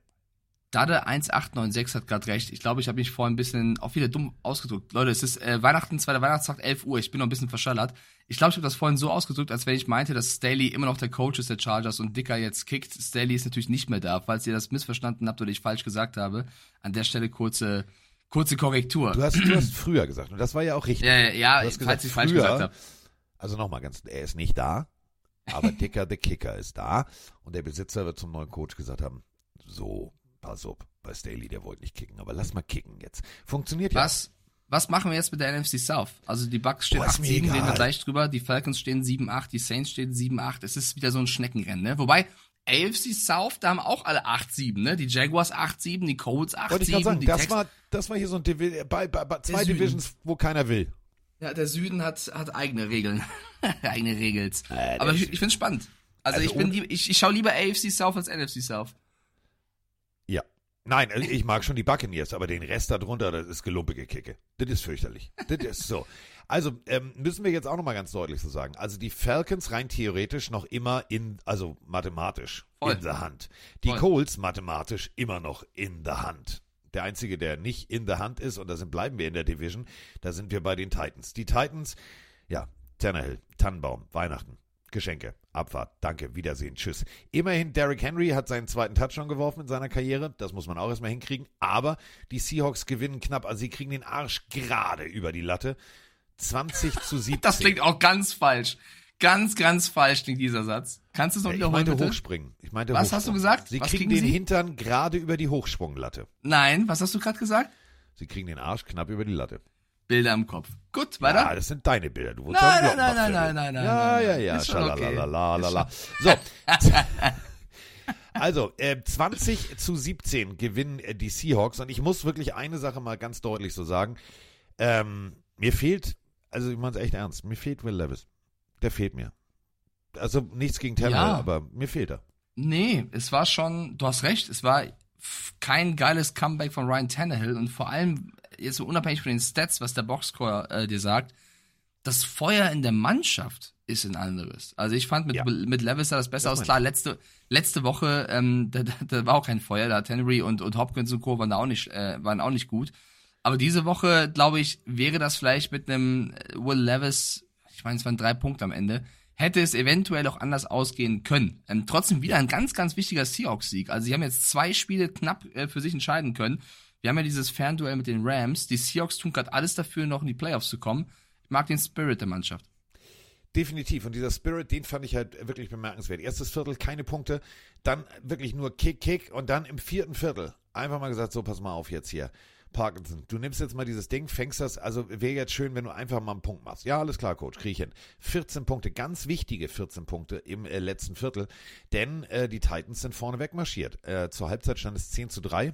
Dade 1896 hat gerade recht. Ich glaube, ich habe mich vorhin ein bisschen auch wieder dumm ausgedrückt. Leute, es ist äh, Weihnachten, zweiter Weihnachtstag, 11 Uhr. Ich bin noch ein bisschen verschallert. Ich glaube, ich habe das vorhin so ausgedrückt, als wenn ich meinte, dass Staley immer noch der Coach ist der Chargers und Dicker jetzt kickt. Staley ist natürlich nicht mehr da. Falls ihr das missverstanden habt oder ich falsch gesagt habe, an der Stelle kurze Kurze Korrektur. Du hast, du hast früher gesagt und das war ja auch richtig. Ja, ja, ja falls gesagt, ich falsch gesagt habe. Also nochmal ganz, er ist nicht da, aber Dicker the Kicker ist da und der Besitzer wird zum neuen Coach gesagt haben, so, pass auf, bei Staley, der wollte nicht kicken, aber lass mal kicken jetzt. Funktioniert ja. Was machen wir jetzt mit der NFC South? Also die Bucks stehen 8-7, reden wir gleich drüber, die Falcons stehen 7-8, die Saints stehen 7-8. Es ist wieder so ein Schneckenrennen, ne? Wobei, AFC South, da haben auch alle 8-7, ne? Die Jaguars 8-7, die Colts 8-7. Wollte ich gerade sagen, das war, das war hier so ein Divi bei, bei, bei zwei Divisions, wo keiner will. Ja, der Süden hat, hat eigene Regeln. eigene Regels. Äh, Aber ich, ich finde es spannend. Also, also ich bin ich, ich schaue lieber AFC South als NFC South. Nein, also ich mag schon die Buccaneers, aber den Rest darunter, das ist gelumpige Kicke. Das ist fürchterlich. Das ist so. Also ähm, müssen wir jetzt auch nochmal ganz deutlich so sagen. Also die Falcons rein theoretisch noch immer in, also mathematisch Voll. in der Hand. Die Voll. Colts mathematisch immer noch in der Hand. Der einzige, der nicht in der Hand ist, und da sind, bleiben wir in der Division, da sind wir bei den Titans. Die Titans, ja, Tannehill, Tannenbaum, Weihnachten, Geschenke, Abfahrt, danke, Wiedersehen, tschüss. Immerhin, Derrick Henry hat seinen zweiten Touchdown geworfen in seiner Karriere, das muss man auch erstmal hinkriegen, aber die Seahawks gewinnen knapp, also sie kriegen den Arsch gerade über die Latte. 20 zu 17. Das klingt auch ganz falsch. Ganz, ganz falsch klingt dieser Satz. Kannst du es noch ich wiederholen, meinte bitte? hochspringen. Ich meinte Was hast du gesagt? Sie Was kriegen kriegen den Sie? Hintern gerade über die Hochsprunglatte. Nein, was hast du gerade gesagt? Sie kriegen den Arsch knapp über die Latte. Bilder im Kopf. Gut, weiter. Ja, das sind deine Bilder. Du Nein, nein, nein, nein, nein, nein, Ja, nein, ja, nein. ja. Ist schon okay. Schalalalala. So. Also, äh, 20 zu 17 gewinnen äh, die Seahawks. Und ich muss wirklich eine Sache mal ganz deutlich so sagen. Ähm, mir fehlt, also ich meine es echt ernst, mir fehlt Will Levis. Der fehlt mir. Also nichts gegen Tannehill, Ja. aber mir fehlt er. Nee, es war schon, du hast recht, es war kein geiles Comeback von Ryan Tannehill und vor allem, jetzt so unabhängig von den Stats, was der Boxscore äh, dir sagt, das Feuer in der Mannschaft ist ein anderes. Also ich fand mit, Ja. mit Levis sah das besser Das aus. Klar, letzte, letzte Woche, ähm, da, da, da war auch kein Feuer, da hat Henry und, und Hopkins und Co. waren da auch nicht, äh, waren auch nicht gut. Aber diese Woche, glaube ich, wäre das vielleicht mit einem äh, Will Levis, ich meine, es waren drei Punkte am Ende, hätte es eventuell auch anders ausgehen können. Ähm, trotzdem wieder ein ganz, ganz wichtiger Seahawks-Sieg. Also sie haben jetzt zwei Spiele knapp äh, für sich entscheiden können. Wir haben ja dieses Fernduell mit den Rams. Die Seahawks tun gerade alles dafür, noch in die Playoffs zu kommen. Ich mag den Spirit der Mannschaft. Definitiv. Und dieser Spirit, den fand ich halt wirklich bemerkenswert. Erstes Viertel, keine Punkte. Dann wirklich nur Kick, Kick. Und dann im vierten Viertel einfach mal gesagt, so pass mal auf jetzt hier. Parkinson, du nimmst jetzt mal dieses Ding, fängst das, also wäre jetzt schön, wenn du einfach mal einen Punkt machst. Ja, alles klar, Coach, krieg ich hin. 14 Punkte, ganz wichtige 14 Punkte im äh, letzten Viertel, denn äh, die Titans sind vorneweg marschiert. Äh, zur Halbzeit stand es 10 zu 3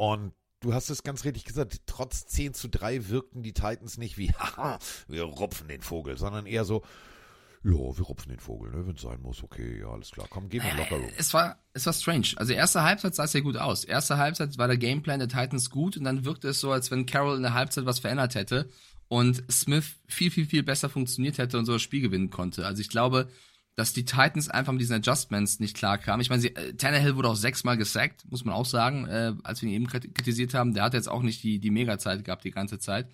und du hast es ganz richtig gesagt, trotz 10 zu 3 wirkten die Titans nicht wie, haha, wir rupfen den Vogel, sondern eher so, ja, wir rupfen den Vogel, ne, wenn es sein muss, okay, ja, alles klar, komm, geh mal locker rum. Es war, es war strange. Also erste Halbzeit sah es ja gut aus. Erste Halbzeit war der Gameplan der Titans gut und dann wirkte es so, als wenn Carroll in der Halbzeit was verändert hätte und Smith viel, viel, viel besser funktioniert hätte und so das Spiel gewinnen konnte. Also ich glaube, dass die Titans einfach mit diesen Adjustments nicht klar kamen. Ich meine, sie, äh, Tannehill wurde auch sechsmal gesackt, muss man auch sagen, äh, als wir ihn eben krit- kritisiert haben. Der hat jetzt auch nicht die, die Mega-Zeit gehabt die ganze Zeit.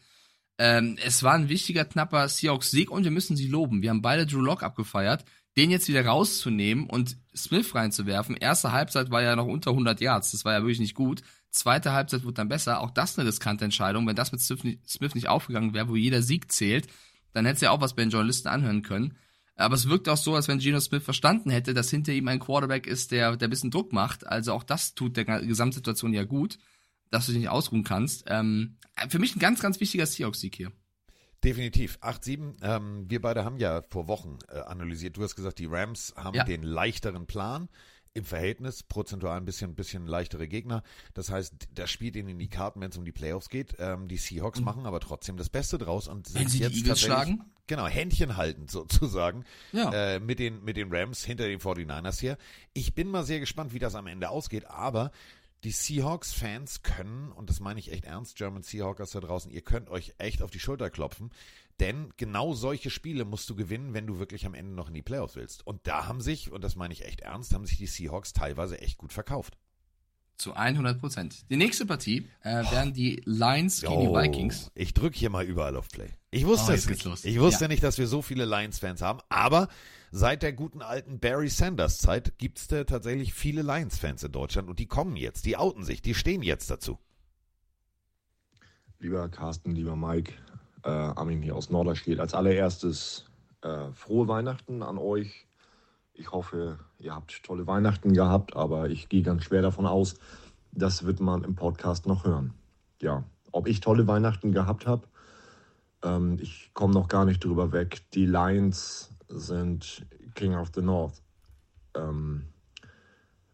Ähm, es war ein wichtiger, knapper Seahawks-Sieg und wir müssen sie loben. Wir haben beide Drew Lock abgefeiert. Den jetzt wieder rauszunehmen und Smith reinzuwerfen. Erste Halbzeit war ja noch unter 100 Yards. Das war ja wirklich nicht gut. Zweite Halbzeit wurde dann besser. Auch das eine riskante Entscheidung. Wenn das mit Smith nicht, Smith nicht aufgegangen wäre, wo jeder Sieg zählt, dann hätte es ja auch was bei den Journalisten anhören können. Aber es wirkt auch so, als wenn Geno Smith verstanden hätte, dass hinter ihm ein Quarterback ist, der, der ein bisschen Druck macht. Also auch das tut der Gesamtsituation ja gut, dass du dich nicht ausruhen kannst. Ähm, für mich ein ganz, ganz wichtiger Seahawks-Sieg hier. Definitiv. 8-7. Ähm, wir beide haben ja vor Wochen äh, analysiert. Du hast gesagt, die Rams haben Ja. den leichteren Plan im Verhältnis, prozentual ein bisschen, bisschen leichtere Gegner. Das heißt, das spielt ihnen in die Karten, wenn es um die Playoffs geht. Ähm, die Seahawks machen aber trotzdem das Beste draus und sind Mhm. Wenn sie die jetzt Eagles tatsächlich- schlagen? Genau, Händchen halten sozusagen Ja. äh, mit, den, mit den Rams hinter den 49ers hier. Ich bin mal sehr gespannt, wie das am Ende ausgeht, aber die Seahawks-Fans können, und das meine ich echt ernst, German Seahawkers da draußen, ihr könnt euch echt auf die Schulter klopfen, denn genau solche Spiele musst du gewinnen, wenn du wirklich am Ende noch in die Playoffs willst. Und da haben sich, und das meine ich echt ernst, haben sich die Seahawks teilweise echt gut verkauft. Zu 100 Prozent. Die nächste Partie äh, wären die Lions gegen die Vikings. Ich drücke hier mal überall auf Play. Ich wusste Oh, es nicht. los. Ich wusste Ja. nicht, dass wir so viele Lions-Fans haben, aber seit der guten alten Barry Sanders Zeit gibt es tatsächlich viele Lions-Fans in Deutschland und die kommen jetzt, die outen sich, die stehen jetzt dazu. Lieber Carsten, lieber Mike, äh, Armin hier aus Norderstedt. Als allererstes äh, frohe Weihnachten an euch. Ich hoffe, ihr habt tolle Weihnachten gehabt, aber ich gehe ganz schwer davon aus, das wird man im Podcast noch hören. Ja, ob ich tolle Weihnachten gehabt habe, ähm, ich komme noch gar nicht drüber weg. Die Lions sind King of the North. Ähm,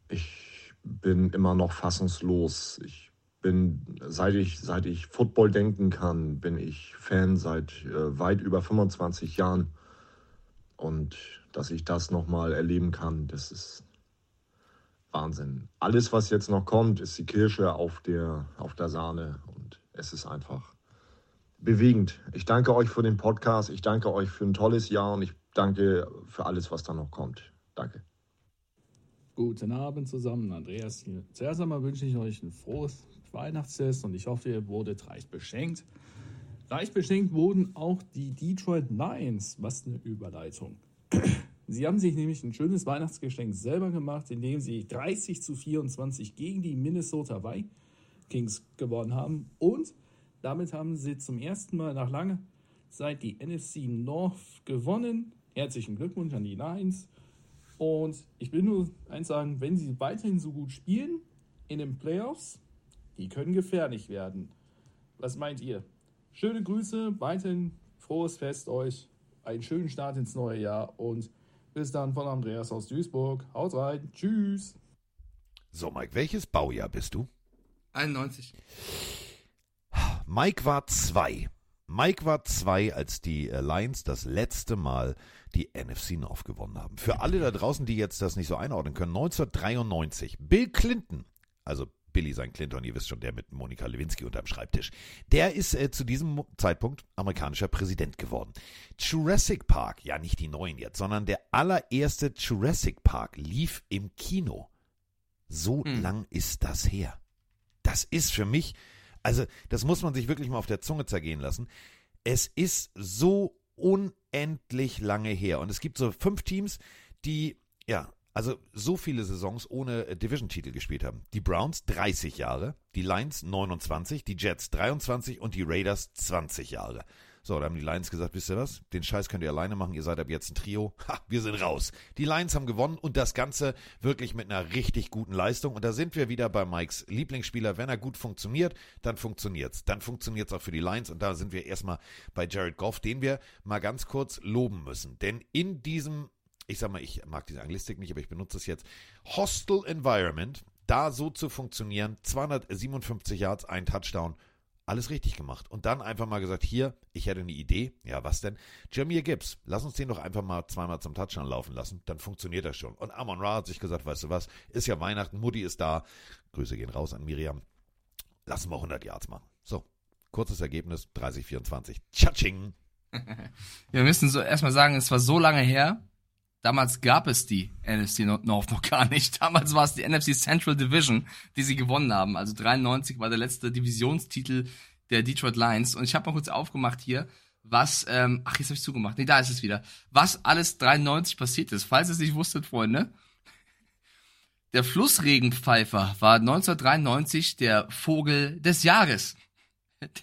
ich bin immer noch fassungslos. Ich bin, seit ich, seit ich Football denken kann, bin ich Fan seit äh, weit über 25 Jahren. Und dass ich das nochmal erleben kann, das ist Wahnsinn. Alles, was jetzt noch kommt, ist die Kirsche auf der, auf der Sahne. Und es ist einfach bewegend. Ich danke euch für den Podcast. Ich danke euch für ein tolles Jahr und ich danke für alles, was da noch kommt. Danke. Guten Abend zusammen, Andreas hier. Zuerst einmal wünsche ich euch ein frohes Weihnachtsfest und ich hoffe, ihr wurdet reich beschenkt. Reich beschenkt wurden auch die Detroit Lions. Was eine Überleitung. Sie haben sich nämlich ein schönes Weihnachtsgeschenk selber gemacht, indem sie 30 zu 24 gegen die Minnesota Vikings gewonnen haben. Und damit haben sie zum ersten Mal nach langer seit die NFC North gewonnen. Herzlichen Glückwunsch an die Lions. Und ich will nur eins sagen, wenn sie weiterhin so gut spielen in den Playoffs, die können gefährlich werden. Was meint ihr? Schöne Grüße, weiterhin frohes Fest euch, einen schönen Start ins neue Jahr und bis dann von Andreas aus Duisburg. Haut rein, tschüss. So, Mike, welches Baujahr bist du? 91. Mike war zwei. Mike war zwei, als die Lions das letzte Mal die NFC North gewonnen haben. Für alle da draußen, die jetzt das nicht so einordnen können, 1993. Bill Clinton, also Billy sein Clinton, ihr wisst schon, der mit Monika Lewinsky unterm Schreibtisch, der ist äh, zu diesem Zeitpunkt amerikanischer Präsident geworden. Jurassic Park, ja nicht die neuen jetzt, sondern der allererste Jurassic Park lief im Kino. So Hm. lang ist das her. Das ist für mich, also das muss man sich wirklich mal auf der Zunge zergehen lassen. Es ist so unendlich lange her. Und es gibt so fünf Teams, die, ja, also so viele Saisons ohne äh, Division-Titel gespielt haben. Die Browns 30 Jahre, die Lions 29, die Jets 23 und die Raiders 20 Jahre. So, da haben die Lions gesagt, wisst ihr was? Den Scheiß könnt ihr alleine machen, ihr seid ab jetzt ein Trio. Ha, wir sind raus. Die Lions haben gewonnen und das Ganze wirklich mit einer richtig guten Leistung. Und da sind wir wieder bei Mikes Lieblingsspieler. Wenn er gut funktioniert, dann funktioniert's. Dann funktioniert's auch für die Lions. Und da sind wir erstmal bei Jared Goff, den wir mal ganz kurz loben müssen. Denn in diesem, ich sag mal, ich mag diese Anglistik nicht, aber ich benutze es jetzt, Hostile Environment, da so zu funktionieren, 257 Yards, ein Touchdown, alles richtig gemacht. Und dann einfach mal gesagt, hier, ich hätte eine Idee. Ja, was denn? Jameer Gibbs, lass uns den doch einfach mal zweimal zum Touchdown laufen lassen. Dann funktioniert das schon. Und Amon Ra hat sich gesagt, weißt du was, ist ja Weihnachten, Mutti ist da. Grüße gehen raus an Miriam. Lassen wir 100 Yards machen. So, kurzes Ergebnis, 30-24. Tschatsching. Wir müssen so erstmal sagen, es war so lange her. Damals gab es die NFC North noch gar nicht. Damals war es die NFC Central Division, die sie gewonnen haben. Also 93 war der letzte Divisionstitel der Detroit Lions. Und ich habe mal kurz aufgemacht hier, was, ähm, ach, jetzt habe ich zugemacht. Nee, da ist es wieder. Was alles 93 passiert ist. Falls ihr es nicht wusstet, Freunde. Der Flussregenpfeifer war 1993 der Vogel des Jahres.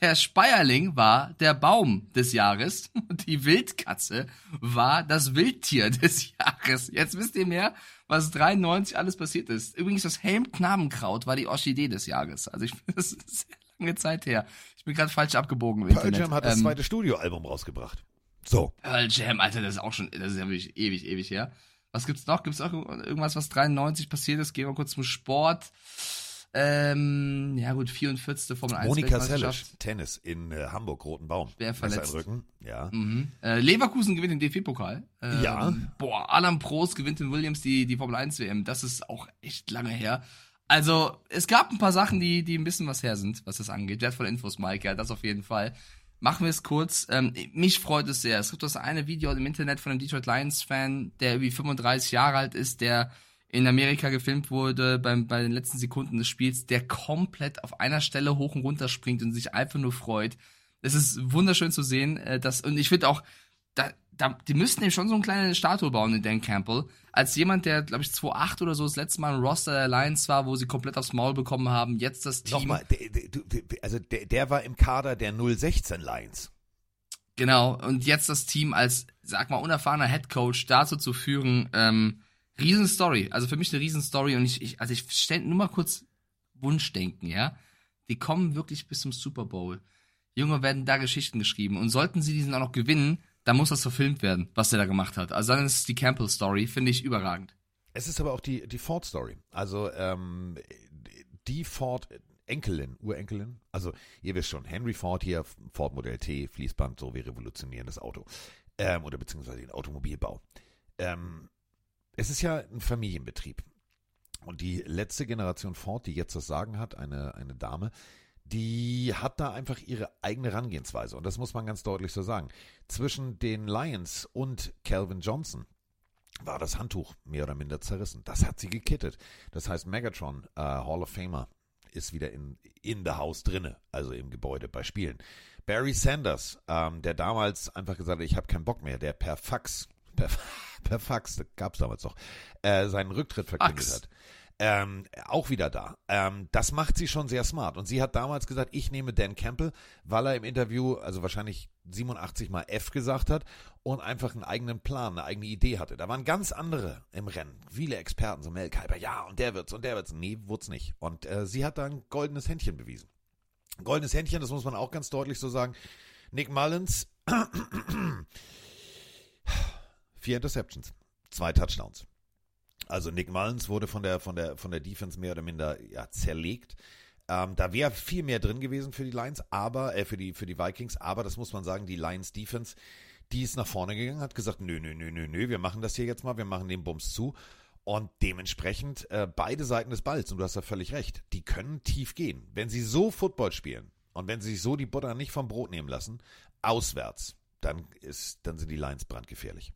Der Speierling war der Baum des Jahres und die Wildkatze war das Wildtier des Jahres. Jetzt wisst ihr mehr, was 93 alles passiert ist. Übrigens, das Helmknabenkraut war die Orchidee des Jahres. Also ich finde, das ist sehr lange Zeit her. Ich bin gerade falsch abgebogen im Pearl Internet. Jam hat das Ähm, zweite Studioalbum rausgebracht. So. Pearl Jam, Alter, das ist auch schon, das ist ja wirklich ewig, ewig her. Was gibt's noch? Gibt's auch irgendwas, was 93 passiert ist? Gehen wir kurz zum Sport. Ähm, ja gut, 44. Formel 1 Monika Sellisch. Tennis in äh, Hamburg, Roten Baum. Schwer verletzt. Rücken. Ja. Mhm. Äh, Leverkusen gewinnt den DFB-Pokal. Ähm, Ja. Boah, Alan Prost gewinnt in Williams die, die Formel 1 WM. Das ist auch echt lange her. Also, es gab ein paar Sachen, die, die ein bisschen was her sind, was das angeht. Wertvolle Infos, Mike, ja, das auf jeden Fall. Machen wir es kurz. Ähm, mich freut es sehr. Es gibt das eine Video im Internet von einem Detroit Lions-Fan, der irgendwie 35 Jahre alt ist, der in Amerika gefilmt wurde beim, bei den letzten Sekunden des Spiels, der komplett auf einer Stelle hoch und runter springt und sich einfach nur freut. Es ist wunderschön zu sehen, äh, dass, und ich finde auch, da, da, die müssten ihm schon so eine kleine Statue bauen in Dan Campbell. Als jemand, der, glaube ich, 2008 oder so das letzte Mal im Roster der Lions war, wo sie komplett aufs Maul bekommen haben, jetzt das Team. Nochmal, der, der, also der, der war im Kader der 016 Lions. Genau, und jetzt das Team als, sag mal, unerfahrener Head Coach dazu zu führen, ähm, Riesenstory. Also für mich eine Riesenstory und ich, ich also ich stell nur mal kurz Wunschdenken, ja. Die kommen wirklich bis zum Super Bowl. Junge, werden da Geschichten geschrieben und sollten sie diesen auch noch gewinnen, dann muss das verfilmt werden, was der da gemacht hat. Also dann ist die Campbell Story, finde ich überragend. Es ist aber auch die, die Ford-Story. Also ähm, die Ford Enkelin, Urenkelin. Also ihr wisst schon, Henry Ford hier, Ford Modell T, Fließband, so wir revolutionieren das Auto. Ähm, oder beziehungsweise den Automobilbau. Ähm, es ist ja ein Familienbetrieb. Und die letzte Generation Ford, die jetzt das Sagen hat, eine, eine Dame, die hat da einfach ihre eigene Herangehensweise. Und das muss man ganz deutlich so sagen. Zwischen den Lions und Calvin Johnson war das Handtuch mehr oder minder zerrissen. Das hat sie gekittet. Das heißt, Megatron, äh, Hall of Famer, ist wieder in, in the House drinne, also im Gebäude bei Spielen. Barry Sanders, ähm, der damals einfach gesagt hat, ich habe keinen Bock mehr, der per Fax, per, per Fax, das gab es damals noch, äh, seinen Rücktritt verkündet Fax. hat. Ähm, auch wieder da. Ähm, das macht sie schon sehr smart. Und sie hat damals gesagt, ich nehme Dan Campbell, weil er im Interview, also wahrscheinlich 87 mal F gesagt hat und einfach einen eigenen Plan, eine eigene Idee hatte. Da waren ganz andere im Rennen. Viele Experten, so Mel Kiper, ja, und der wird's und der wird's. Nee, wurd's nicht. Und äh, sie hat da ein goldenes Händchen bewiesen. Goldenes Händchen, das muss man auch ganz deutlich so sagen. Nick Mullins, vier Interceptions, zwei Touchdowns. Also Nick Mullins wurde von der, von der, von der Defense mehr oder minder ja, zerlegt. Ähm, da wäre viel mehr drin gewesen für die Lions, aber, äh, für die, für die Vikings, aber das muss man sagen, die Lions Defense, die ist nach vorne gegangen, hat gesagt, nö, nö, nö, nö, nö, wir machen das hier jetzt mal, wir machen den Bums zu. Und dementsprechend äh, beide Seiten des Balls, und du hast da völlig recht, die können tief gehen. Wenn sie so Football spielen und wenn sie sich so die Butter nicht vom Brot nehmen lassen, auswärts, dann ist, dann sind die Lions brandgefährlich.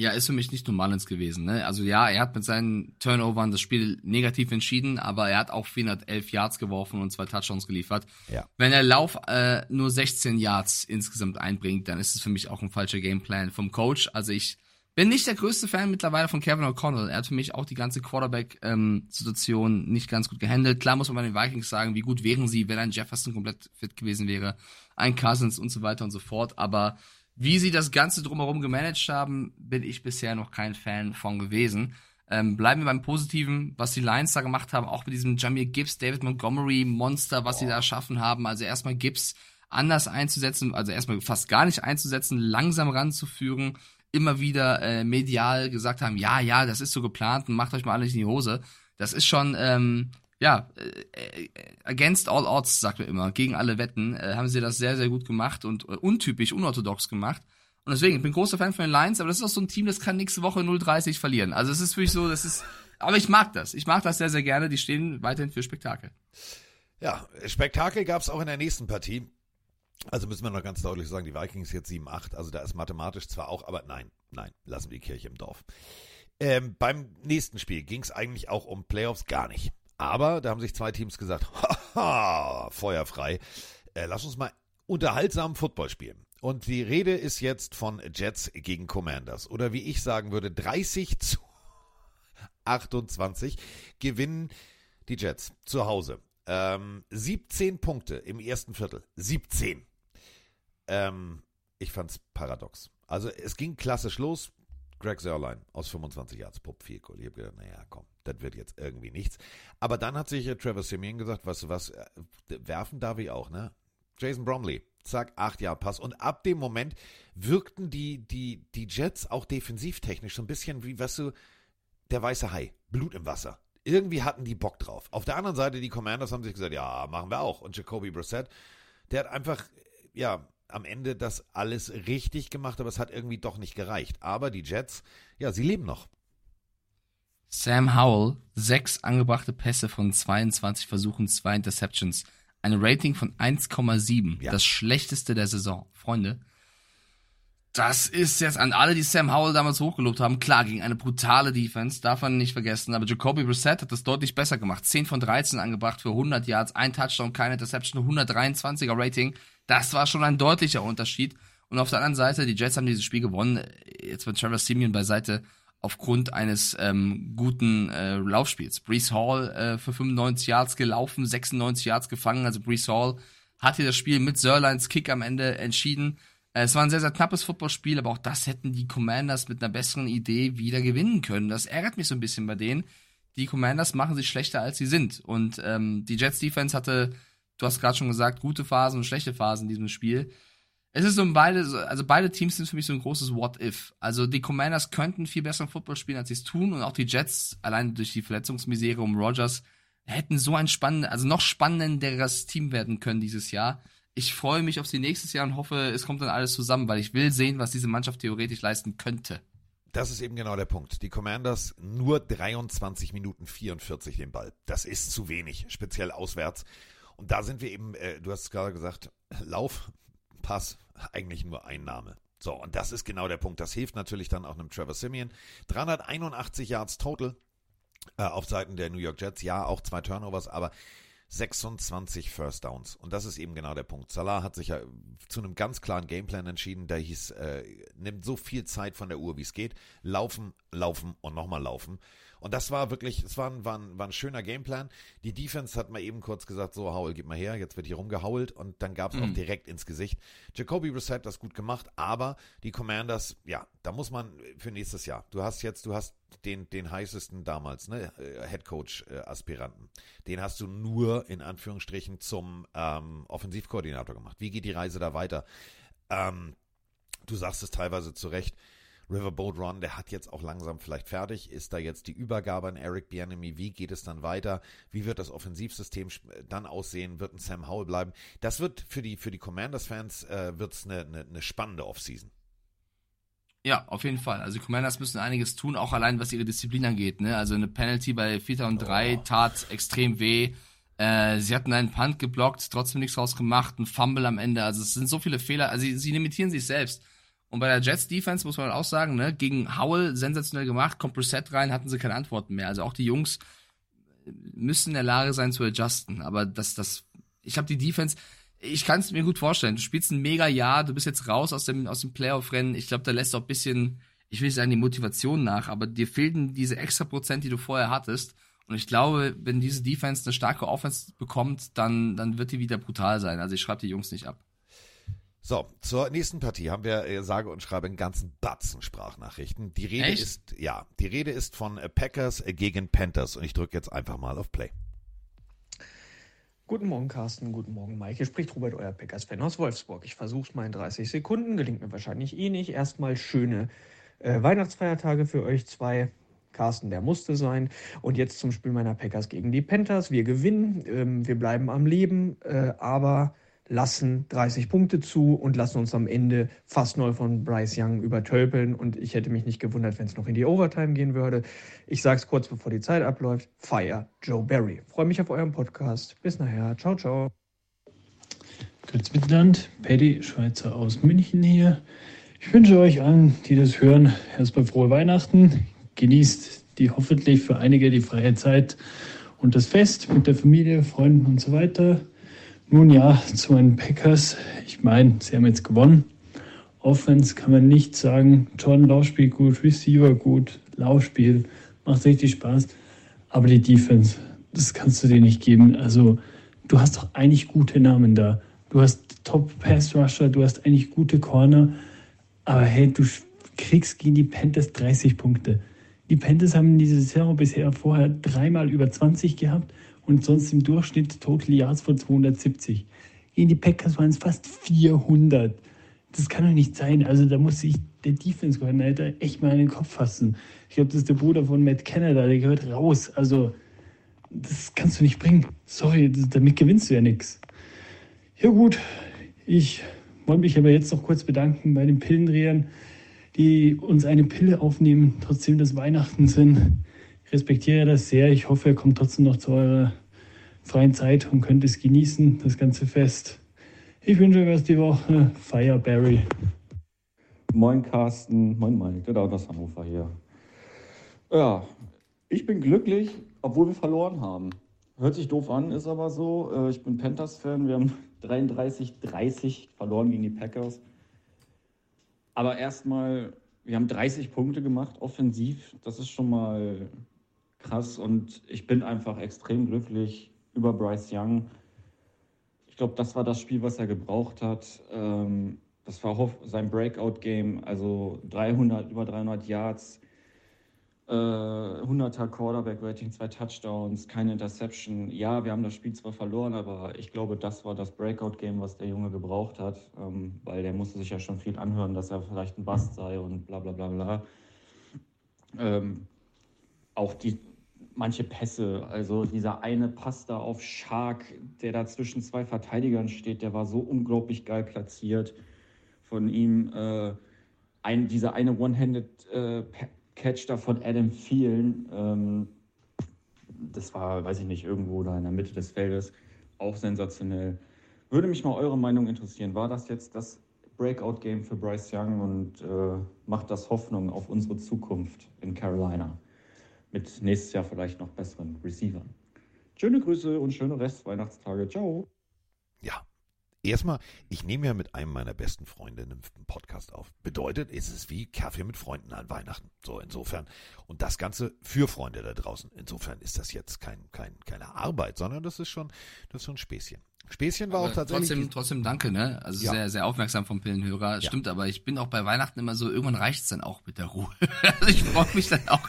Ja, ist für mich nicht nur Mullins gewesen. Ne? Also ja, er hat mit seinen Turnovern das Spiel negativ entschieden, aber er hat auch 411 Yards geworfen und zwei Touchdowns geliefert. Ja. Wenn er Lauf äh, nur 16 Yards insgesamt einbringt, dann ist es für mich auch ein falscher Gameplan vom Coach. Also ich bin nicht der größte Fan mittlerweile von Kevin O'Connell. Er hat für mich auch die ganze Quarterback-Situation nicht ganz gut gehandelt. Klar muss man bei den Vikings sagen, wie gut wären sie, wenn ein Jefferson komplett fit gewesen wäre, ein Cousins und so weiter und so fort. Aber wie sie das Ganze drumherum gemanagt haben, bin ich bisher noch kein Fan von gewesen. Ähm, bleiben wir beim Positiven, was die Lions da gemacht haben, auch mit diesem Jamir Gibbs, David Montgomery Monster, was sie da erschaffen haben. Also erstmal Gibbs anders einzusetzen, also erstmal fast gar nicht einzusetzen, langsam ranzuführen, immer wieder äh, medial gesagt haben, ja, ja, das ist so geplant und macht euch mal alle nicht in die Hose. Das ist schon ähm, ja, äh, äh, against all odds, sagt man immer, gegen alle Wetten, äh, haben sie das sehr, sehr gut gemacht und untypisch, unorthodox gemacht. Und deswegen, ich bin großer Fan von den Lions, aber das ist auch so ein Team, das kann nächste Woche 0-30 verlieren. Also es ist wirklich so, das ist, aber ich mag das. Ich mag das sehr, sehr gerne. Die stehen weiterhin für Spektakel. Ja, Spektakel gab es auch in der nächsten Partie. Also müssen wir noch ganz deutlich sagen, die Vikings jetzt 7-8, also da ist mathematisch zwar auch, aber nein, nein, lassen wir die Kirche im Dorf. Ähm, beim nächsten Spiel ging es eigentlich auch um Playoffs gar nicht. Aber da haben sich zwei Teams gesagt, haha, feuerfrei, äh, lass uns mal unterhaltsam Football spielen. Und die Rede ist jetzt von Jets gegen Commanders. Oder wie ich sagen würde, 30 zu 28 gewinnen die Jets zu Hause. Ähm, 17 Punkte im ersten Viertel. 17. Ähm, ich fand's paradox. Also es ging klassisch los. Greg Sörlein aus 25 Yards Pop 4 Ich habe gedacht, naja, komm, das wird jetzt irgendwie nichts. Aber dann hat sich äh, Trevor Simeon gesagt, du was, äh, werfen darf ich auch, ne? Jason Bromley, zack, 8 Jahre Pass. Und ab dem Moment wirkten die, die, die Jets auch defensivtechnisch so ein bisschen wie, weißt du, der weiße Hai, Blut im Wasser. Irgendwie hatten die Bock drauf. Auf der anderen Seite, die Commanders haben sich gesagt, ja, machen wir auch. Und Jacoby Brissett, der hat einfach, ja, am Ende das alles richtig gemacht, aber es hat irgendwie doch nicht gereicht. Aber die Jets, ja, sie leben noch. Sam Howell, sechs angebrachte Pässe von 22 Versuchen, zwei Interceptions. Ein Rating von 1,7. Ja. Das schlechteste der Saison. Freunde, das ist jetzt an alle, die Sam Howell damals hochgelobt haben. Klar, gegen eine brutale Defense, darf man nicht vergessen. Aber Jacoby Brissett hat das deutlich besser gemacht. 10 von 13 angebracht für 100 Yards, ein Touchdown, keine Interception, 123er Rating. Das war schon ein deutlicher Unterschied. Und auf der anderen Seite, die Jets haben dieses Spiel gewonnen. Jetzt mit Trevor Simeon beiseite aufgrund eines ähm, guten äh, Laufspiels. Brees Hall äh, für 95 Yards gelaufen, 96 Yards gefangen. Also Brees Hall hat hier das Spiel mit Sörleins Kick am Ende entschieden. Äh, es war ein sehr, sehr knappes Footballspiel, aber auch das hätten die Commanders mit einer besseren Idee wieder gewinnen können. Das ärgert mich so ein bisschen bei denen. Die Commanders machen sich schlechter, als sie sind. Und ähm, die Jets Defense hatte, du hast gerade schon gesagt, gute Phasen und schlechte Phasen in diesem Spiel. Es ist so ein beide, also beide Teams sind für mich so ein großes What-If. Also die Commanders könnten viel besseren Football spielen, als sie es tun, und auch die Jets, allein durch die Verletzungsmisere um Rogers, hätten so ein spannendes, also noch spannenderes Team werden können dieses Jahr. Ich freue mich auf sie nächstes Jahr und hoffe, es kommt dann alles zusammen, weil ich will sehen, was diese Mannschaft theoretisch leisten könnte. Das ist eben genau der Punkt. Die Commanders nur 23 Minuten 44 den Ball. Das ist zu wenig, speziell auswärts. Und da sind wir eben, äh, du hast es gerade gesagt, Lauf, Pass, eigentlich nur Einnahme. So, und das ist genau der Punkt. Das hilft natürlich dann auch einem Trevor Simeon. 381 Yards total äh, auf Seiten der New York Jets. Ja, auch zwei Turnovers, aber 26 First Downs. Und das ist eben genau der Punkt. Salah hat sich ja zu einem ganz klaren Gameplan entschieden. Der hieß, äh, nimmt so viel Zeit von der Uhr, wie es geht. Laufen, laufen und nochmal laufen. Und das war wirklich, es war ein, war, war ein schöner Gameplan. Die Defense hat mal eben kurz gesagt, so, Howell, gib mal her, jetzt wird hier rumgehault und dann gab es auch Mhm. direkt ins Gesicht. Jacoby Brissett hat das gut gemacht, aber die Commanders, ja, da muss man für nächstes Jahr, du hast jetzt, du hast den, den heißesten damals, ne, Head Coach äh, Aspiranten. Den hast du nur in Anführungsstrichen zum ähm, Offensivkoordinator gemacht. Wie geht die Reise da weiter? Ähm, du sagst es teilweise zu Recht. Riverboat Run, der hat jetzt auch langsam vielleicht fertig. Ist da jetzt die Übergabe an Eric Bieniemy? Wie geht es dann weiter? Wie wird das Offensivsystem sch- dann aussehen? Wird ein Sam Howell bleiben? Das wird für die für die Commanders-Fans äh, wird's eine, eine, eine spannende Offseason. Ja, auf jeden Fall. Also die Commanders müssen einiges tun, auch allein was ihre Disziplin angeht. Ne? Also eine Penalty bei Vierter und Drei tat extrem weh. Äh, sie hatten einen Punt geblockt, trotzdem nichts draus gemacht, ein Fumble am Ende. Also es sind so viele Fehler. Also sie, sie limitieren sich selbst. Und bei der Jets Defense muss man auch sagen, ne, gegen Howell sensationell gemacht, kommt Reset rein, hatten sie keine Antworten mehr. Also auch die Jungs müssen in der Lage sein zu adjusten. Aber das, das, ich habe die Defense, ich kann es mir gut vorstellen. Du spielst ein mega Jahr, du bist jetzt raus aus dem, aus dem Playoff-Rennen. Ich glaube, da lässt auch ein bisschen, ich will nicht sagen die Motivation nach, aber dir fehlten diese extra Prozent, die du vorher hattest. Und ich glaube, wenn diese Defense eine starke Offense bekommt, dann, dann wird die wieder brutal sein. Also ich schreibe die Jungs nicht ab. So, zur nächsten Partie haben wir, äh, sage und schreibe, einen ganzen Batzen Sprachnachrichten. Die Rede Echt? ist, ja, die Rede ist von äh, Packers äh, gegen Panthers und ich drücke jetzt einfach mal auf Play. Guten Morgen, Carsten. Guten Morgen, Mike. Hier spricht Robert, euer Packers-Fan aus Wolfsburg. Ich versuche es mal in 30 Sekunden. Gelingt mir wahrscheinlich eh nicht. Erstmal schöne äh, Weihnachtsfeiertage für euch zwei. Carsten, der musste sein. Und jetzt zum Spiel meiner Packers gegen die Panthers. Wir gewinnen, ähm, wir bleiben am Leben, äh, aber lassen 30 Punkte zu und lassen uns am Ende fast neu von Bryce Young übertölpeln. Und ich hätte mich nicht gewundert, wenn es noch in die Overtime gehen würde. Ich sage es kurz, bevor die Zeit abläuft. Fire Joe Barry. Freue mich auf euren Podcast. Bis nachher. Ciao, ciao. Grüß Mittelland, Paddy Schweizer aus München hier. Ich wünsche euch allen, die das hören, erstmal frohe Weihnachten. Genießt die hoffentlich für einige die freie Zeit und das Fest mit der Familie, Freunden und so weiter. Nun ja, zu meinen Packers. Ich meine, sie haben jetzt gewonnen. Offense kann man nicht sagen. Jordan Laufspiel gut, Receiver gut, Laufspiel macht richtig Spaß. Aber die Defense, das kannst du dir nicht geben. Also, du hast doch eigentlich gute Namen da. Du hast Top Pass Rusher, du hast eigentlich gute Corner. Aber hey, du kriegst gegen die Panthers 30 Punkte. Die Panthers haben in dieser Saison bisher vorher dreimal über 20 gehabt und sonst im Durchschnitt Total Yards von 270. Gegen die Packers waren es fast 400. Das kann doch nicht sein. Also da muss sich der Defense Coordinator echt mal in den Kopf fassen. Ich glaube, das ist der Bruder von Matt Canada, der gehört raus. Also das kannst du nicht bringen. Sorry, damit gewinnst du ja nichts. Ja gut, ich wollte mich aber jetzt noch kurz bedanken bei den Pillendrehern, die uns eine Pille aufnehmen, trotzdem das Weihnachten sind. Ich respektiere das sehr. Ich hoffe, ihr kommt trotzdem noch zu eurer freien Zeit und könnt es genießen, das ganze Fest. Ich wünsche euch was die Woche. Fire Barry. Moin Carsten, moin Mike, der aus Hannover hier. Ja, ich bin glücklich, obwohl wir verloren haben. Hört sich doof an, ist aber so. Äh, Ich bin Panthers-Fan, wir haben 33-30 verloren gegen die Packers. Aber erstmal, wir haben 30 Punkte gemacht, offensiv. Das ist schon mal krass und ich bin einfach extrem glücklich über Bryce Young. Ich glaube, das war das Spiel, was er gebraucht hat. Ähm, das war sein Breakout-Game, also 300, über 300 Yards, äh, 100er Quarterback-Rating, zwei Touchdowns, keine Interception. Ja, wir haben das Spiel zwar verloren, aber ich glaube, das war das Breakout-Game, was der Junge gebraucht hat, ähm, weil der musste sich ja schon viel anhören, dass er vielleicht ein Bast sei und bla bla bla bla. Ähm, auch die manche Pässe, also dieser eine Pass da auf Shark, der da zwischen zwei Verteidigern steht, der war so unglaublich geil platziert von ihm. Äh, ein, dieser eine One-Handed-Catch da von Adam Thielen, ähm, das war, weiß ich nicht, irgendwo da in der Mitte des Feldes, auch sensationell. Würde mich mal eure Meinung interessieren. War das jetzt das Breakout-Game für Bryce Young und äh, macht das Hoffnung auf unsere Zukunft in Carolina? Mit nächstes Jahr vielleicht noch besseren Receivern. Schöne Grüße und schöne Restweihnachtstage. Ciao. Ja, Erstmal, ich nehme ja mit einem meiner besten Freunde einen Podcast auf. Bedeutet, es ist wie Kaffee mit Freunden an Weihnachten. So, insofern. Und das Ganze für Freunde da draußen. Insofern ist das jetzt kein, kein, keine Arbeit, sondern das ist schon, das ist schon ein Späßchen. Späßchen war Aber auch tatsächlich. Trotzdem, trotzdem danke, ne? Also Ja. sehr, sehr aufmerksam vom Pillenhörer. Ja. Stimmt, aber ich bin auch bei Weihnachten immer so, irgendwann reicht's dann auch mit der Ruhe. also ich freue mich dann auch,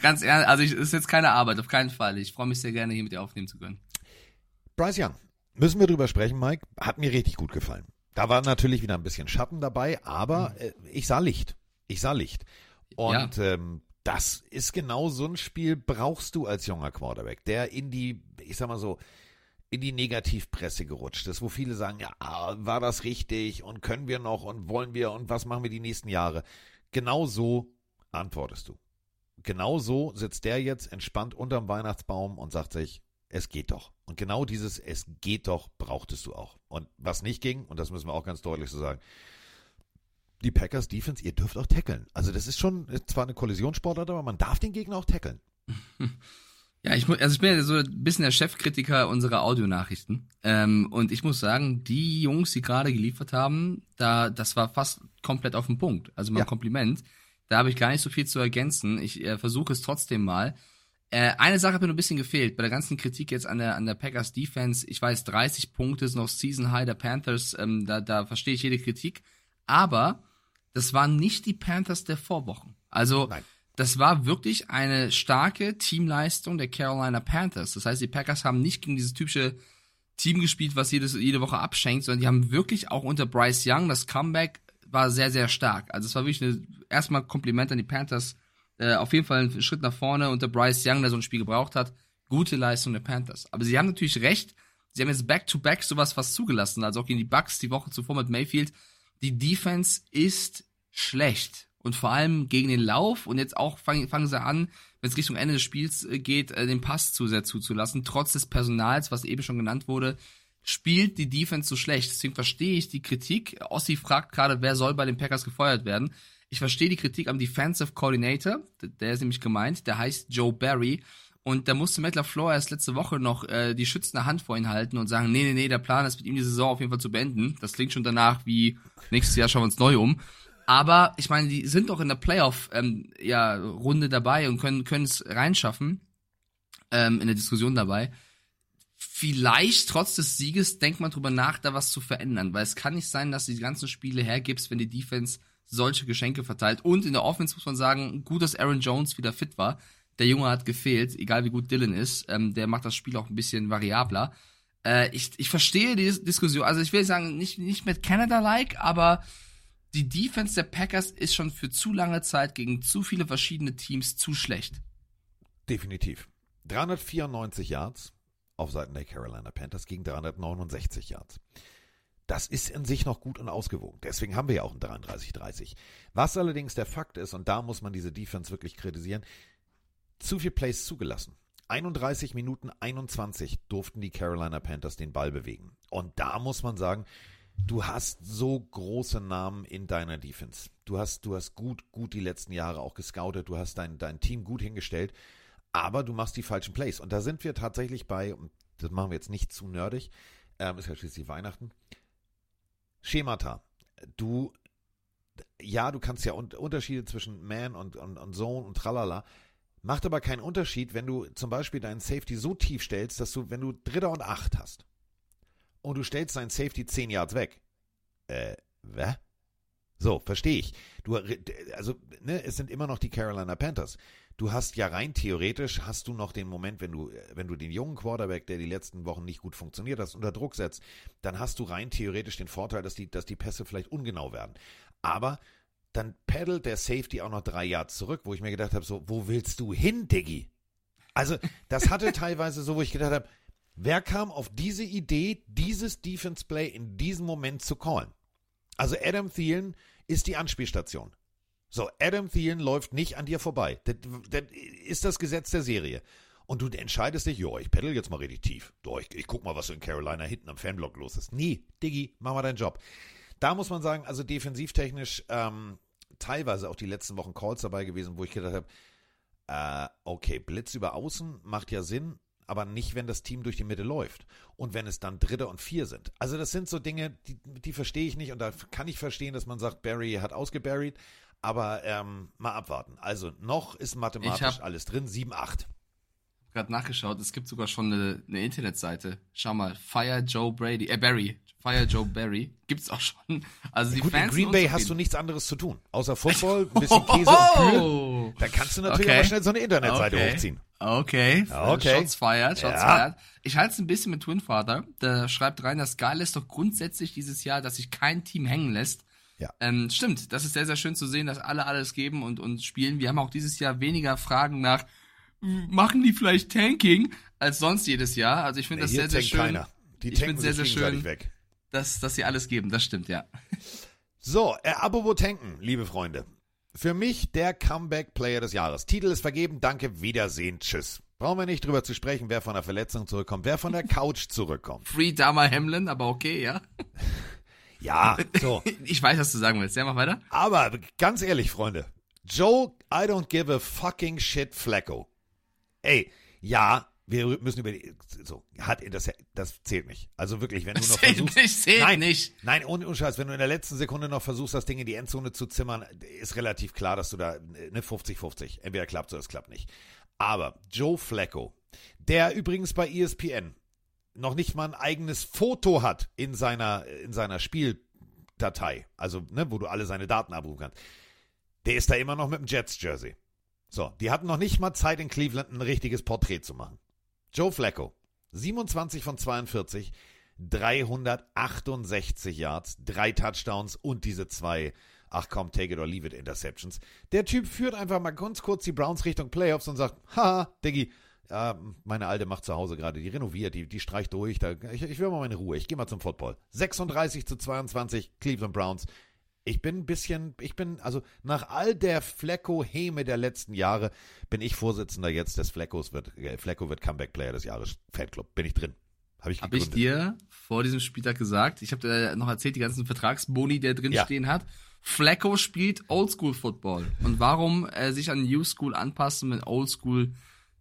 ganz ehrlich, also ich, ist jetzt keine Arbeit, auf keinen Fall. Ich freue mich sehr gerne, hier mit dir aufnehmen zu können. Bryce Young. Müssen wir drüber sprechen, Mike? Hat mir richtig gut gefallen. Da war natürlich wieder ein bisschen Schatten dabei, aber äh, ich sah Licht. Ich sah Licht. Und ähm, das ist genau so ein Spiel, brauchst du als junger Quarterback, der in die, ich sag mal so, in die Negativpresse gerutscht ist, wo viele sagen, ja, war das richtig und können wir noch und wollen wir und was machen wir die nächsten Jahre? Genau so antwortest du. Genau so sitzt der jetzt entspannt unterm Weihnachtsbaum und sagt sich, es geht doch. Und genau dieses Es geht doch brauchtest du auch. Und was nicht ging, und das müssen wir auch ganz deutlich so sagen, die Packers Defense, ihr dürft auch tackeln. Also das ist schon zwar eine Kollisionssportart, aber man darf den Gegner auch tackeln. Ja, ich, also ich bin ja so ein bisschen der Chefkritiker unserer Audionachrichten. Ähm, und ich muss sagen, die Jungs, die gerade geliefert haben, da, das war fast komplett auf den Punkt. Also mal Ja. Kompliment. Da habe ich gar nicht so viel zu ergänzen. Ich äh, versuche es trotzdem mal. Äh, eine Sache hat mir nur ein bisschen gefehlt. Bei der ganzen Kritik jetzt an der, an der Packers Defense. Ich weiß, 30 Punkte ist noch Season High der Panthers. Ähm, da, da verstehe ich jede Kritik. Aber das waren nicht die Panthers der Vorwochen. Also, Nein. das war wirklich eine starke Teamleistung der Carolina Panthers. Das heißt, die Packers haben nicht gegen dieses typische Team gespielt, was jedes, jede Woche abschenkt, sondern die haben wirklich auch unter Bryce Young, das Comeback war sehr, sehr stark. Also es war wirklich eine, erstmal Kompliment an die Panthers. Äh, auf jeden Fall ein Schritt nach vorne unter Bryce Young, der so ein Spiel gebraucht hat. Gute Leistung der Panthers. Aber sie haben natürlich recht. Sie haben jetzt back-to-back sowas fast zugelassen, also auch gegen die Bucks die Woche zuvor mit Mayfield. Die Defense ist schlecht. Und vor allem gegen den Lauf. Und jetzt auch fangen, fangen sie an, wenn es Richtung Ende des Spiels äh, geht, äh, den Pass zu sehr zuzulassen. Trotz des Personals, was eben schon genannt wurde, spielt die Defense so schlecht. Deswegen verstehe ich die Kritik. Ossi fragt gerade, wer soll bei den Packers gefeuert werden. Ich verstehe die Kritik am Defensive Coordinator, der ist nämlich gemeint, der heißt Joe Barry. Und da musste Matt LaFleur erst letzte Woche noch äh, die schützende Hand vor ihn halten und sagen, nee, nee, nee, der Plan ist mit ihm die Saison auf jeden Fall zu beenden. Das klingt schon danach wie, nächstes Jahr schauen wir uns neu um. Aber ich meine, die sind doch in der Playoff ähm, ja, Runde dabei und können können es reinschaffen ähm, in der Diskussion dabei. Vielleicht trotz des Sieges denkt man drüber nach, da was zu verändern, weil es kann nicht sein, dass du die ganzen Spiele hergibst, wenn die Defense solche Geschenke verteilt. Und in der Offense muss man sagen, gut, dass Aaron Jones wieder fit war. Der Junge hat gefehlt, egal wie gut Dylan ist. Ähm, der macht das Spiel auch ein bisschen variabler. Äh, ich, ich verstehe die Dis- Diskussion. Also ich will sagen, nicht, nicht mit Canada-like, aber die Defense der Packers ist schon für zu lange Zeit gegen zu viele verschiedene Teams zu schlecht. Definitiv. 394 Yards auf Seiten der Carolina Panthers gegen 369 Yards. Das ist in sich noch gut und ausgewogen. Deswegen haben wir ja auch ein 33-30. Was allerdings der Fakt ist, und da muss man diese Defense wirklich kritisieren, zu viel Plays zugelassen. 31 Minuten 21 durften die Carolina Panthers den Ball bewegen. Und da muss man sagen, du hast so große Namen in deiner Defense. Du hast, du hast gut, gut die letzten Jahre auch gescoutet. Du hast dein, dein Team gut hingestellt. Aber du machst die falschen Plays. Und da sind wir tatsächlich bei, und das machen wir jetzt nicht zu nerdig, ähm, ist ja schließlich Weihnachten. Schemata. Du, ja, du kannst ja un Unterschiede zwischen Man und, und, und Zone und tralala. Macht aber keinen Unterschied, wenn du zum Beispiel deinen Safety so tief stellst, dass du, wenn du Dritter und Acht hast und du stellst deinen Safety 10 Yards weg. Äh, wä? So, verstehe ich. Du, also, ne, es sind immer noch die Carolina Panthers. Du hast ja rein theoretisch, hast du noch den Moment, wenn du, wenn du den jungen Quarterback, der die letzten Wochen nicht gut funktioniert hast, unter Druck setzt, dann hast du rein theoretisch den Vorteil, dass die, dass die Pässe vielleicht ungenau werden. Aber dann paddelt der Safety auch noch drei Yards zurück, wo ich mir gedacht habe, so, wo willst du hin, Diggi? Also, das hatte teilweise so, wo ich gedacht habe, wer kam auf diese Idee, dieses Defense Play in diesem Moment zu callen? Also Adam Thielen ist die Anspielstation. So, Adam Thielen läuft nicht an dir vorbei. Das, das ist das Gesetz der Serie. Und du entscheidest dich, jo, ich peddel jetzt mal richtig tief. Jo, ich, ich guck mal, was in Carolina hinten am Fanblock los ist. Nee, Diggi, mach mal deinen Job. Da muss man sagen, also defensivtechnisch ähm, teilweise auch die letzten Wochen Calls dabei gewesen, wo ich gedacht habe, äh, okay, Blitz über Außen macht ja Sinn, aber nicht, wenn das Team durch die Mitte läuft. Und wenn es dann Dritte und Vier sind. Also das sind so Dinge, die, die verstehe ich nicht. Und da kann ich verstehen, dass man sagt, Barry hat ausgebarried. Aber ähm, mal abwarten. Also noch ist mathematisch Ich hab- alles drin. 7, 8. gerade nachgeschaut, es gibt sogar schon eine, eine Internetseite. Schau mal, Fire Joe Brady, äh Barry, Fire Joe Barry, gibt's auch schon. Also die Gut, in Fans Green sind Bay hast du nichts anderes zu tun. Außer Football, ein bisschen Käse und Kühe. Oh! Da kannst du natürlich Okay. aber schnell so eine Internetseite Okay. hochziehen. Okay, Ja, okay. Shots fired, Shots Ja. fired. Ich halte es ein bisschen mit Twin Father. Der schreibt rein, das Geile ist doch grundsätzlich dieses Jahr, dass sich kein Team hängen lässt. Ja. Ähm, stimmt, das ist sehr, sehr schön zu sehen, dass alle alles geben und, und spielen. Wir haben auch dieses Jahr weniger Fragen nach, machen die vielleicht Tanking als sonst jedes Jahr. Also ich finde Nee, das sehr, sehr schön, keiner. Die Ich find's sehr, sehr schön. weg. dass, dass sie alles geben. Das stimmt, ja. So, äh, apropos tanken, liebe Freunde. Für mich der Comeback-Player des Jahres. Titel ist vergeben, danke, Wiedersehen, tschüss. Brauchen wir nicht drüber zu sprechen, wer von der Verletzung zurückkommt, wer von der Couch zurückkommt. Free Dama Hamlin, aber okay, ja. Ja, so. Ich weiß, was du sagen willst. Ja, mach weiter. Aber ganz ehrlich, Freunde. Joe, I don't give a fucking shit Flacco. Ey, ja, wir müssen über die, so, hat, das, das zählt nicht. Also wirklich, wenn du noch Zählt versuchst. nicht, zählt nein, nicht. Nein, ohne Scheiß, wenn du in der letzten Sekunde noch versuchst, das Ding in die Endzone zu zimmern, ist relativ klar, dass du da eine 50-50. Entweder klappt oder es klappt nicht. Aber Joe Flacco, der übrigens bei ESPN noch nicht mal ein eigenes Foto hat in seiner, in seiner Spieldatei, also ne, wo du alle seine Daten abrufen kannst, der ist da immer noch mit dem Jets-Jersey. So, die hatten noch nicht mal Zeit in Cleveland ein richtiges Porträt zu machen. Joe Flacco, 27 von 42, 368 Yards, drei Touchdowns und diese zwei, ach komm, take it or leave it Interceptions. Der Typ führt einfach mal ganz kurz die Browns Richtung Playoffs und sagt, haha, Diggi, ja, meine Alte macht zu Hause gerade, die renoviert, die, die streicht durch, da, ich, ich will mal meine Ruhe, ich gehe mal zum Football. 36 zu 22, Cleveland Browns. Ich bin ein bisschen, ich bin, also nach all der Flecko-Häme der letzten Jahre, bin ich Vorsitzender jetzt des Fleckos, wird, äh, Flecko wird Comeback Player des Jahres Fanclub. Bin ich drin. Habe ich Habe ich dir vor diesem Spieltag gesagt. Ich habe dir noch erzählt, die ganzen Vertragsboni, der drin Ja. stehen hat. Flacco spielt Oldschool Football. Und warum äh, sich an New School anpassen, wenn Oldschool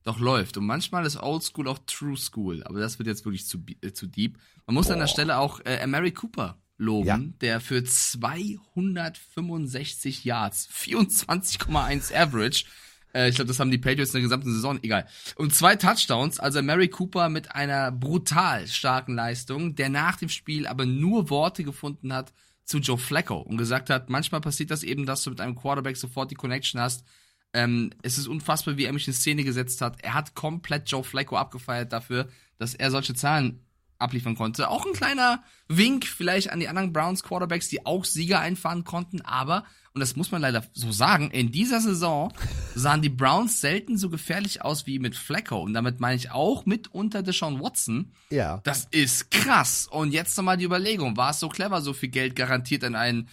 doch läuft. Und manchmal ist Oldschool auch True School. Aber das wird jetzt wirklich zu, äh, zu deep. Man muss an der Stelle auch äh, Mary Cooper loben, Ja. der für 265 Yards, 24,1 Average, äh, ich glaube, das haben die Patriots in der gesamten Saison, egal. Und zwei Touchdowns, also Mary Cooper mit einer brutal starken Leistung, der nach dem Spiel aber nur Worte gefunden hat zu Joe Flacco und gesagt hat, manchmal passiert das eben, dass du mit einem Quarterback sofort die Connection hast. Ähm, es ist unfassbar, wie er mich in Szene gesetzt hat. Er hat komplett Joe Flacco abgefeiert dafür, dass er solche Zahlen abliefern konnte. Auch ein kleiner Wink vielleicht an die anderen Browns Quarterbacks, die auch Sieger einfahren konnten, aber, und das muss man leider so sagen, in dieser Saison sahen die Browns selten so gefährlich aus wie mit Flacco. Und damit meine ich auch mitunter Deshaun Watson. Ja. Das ist krass. Und jetzt nochmal die Überlegung, war es so clever, so viel Geld garantiert an einen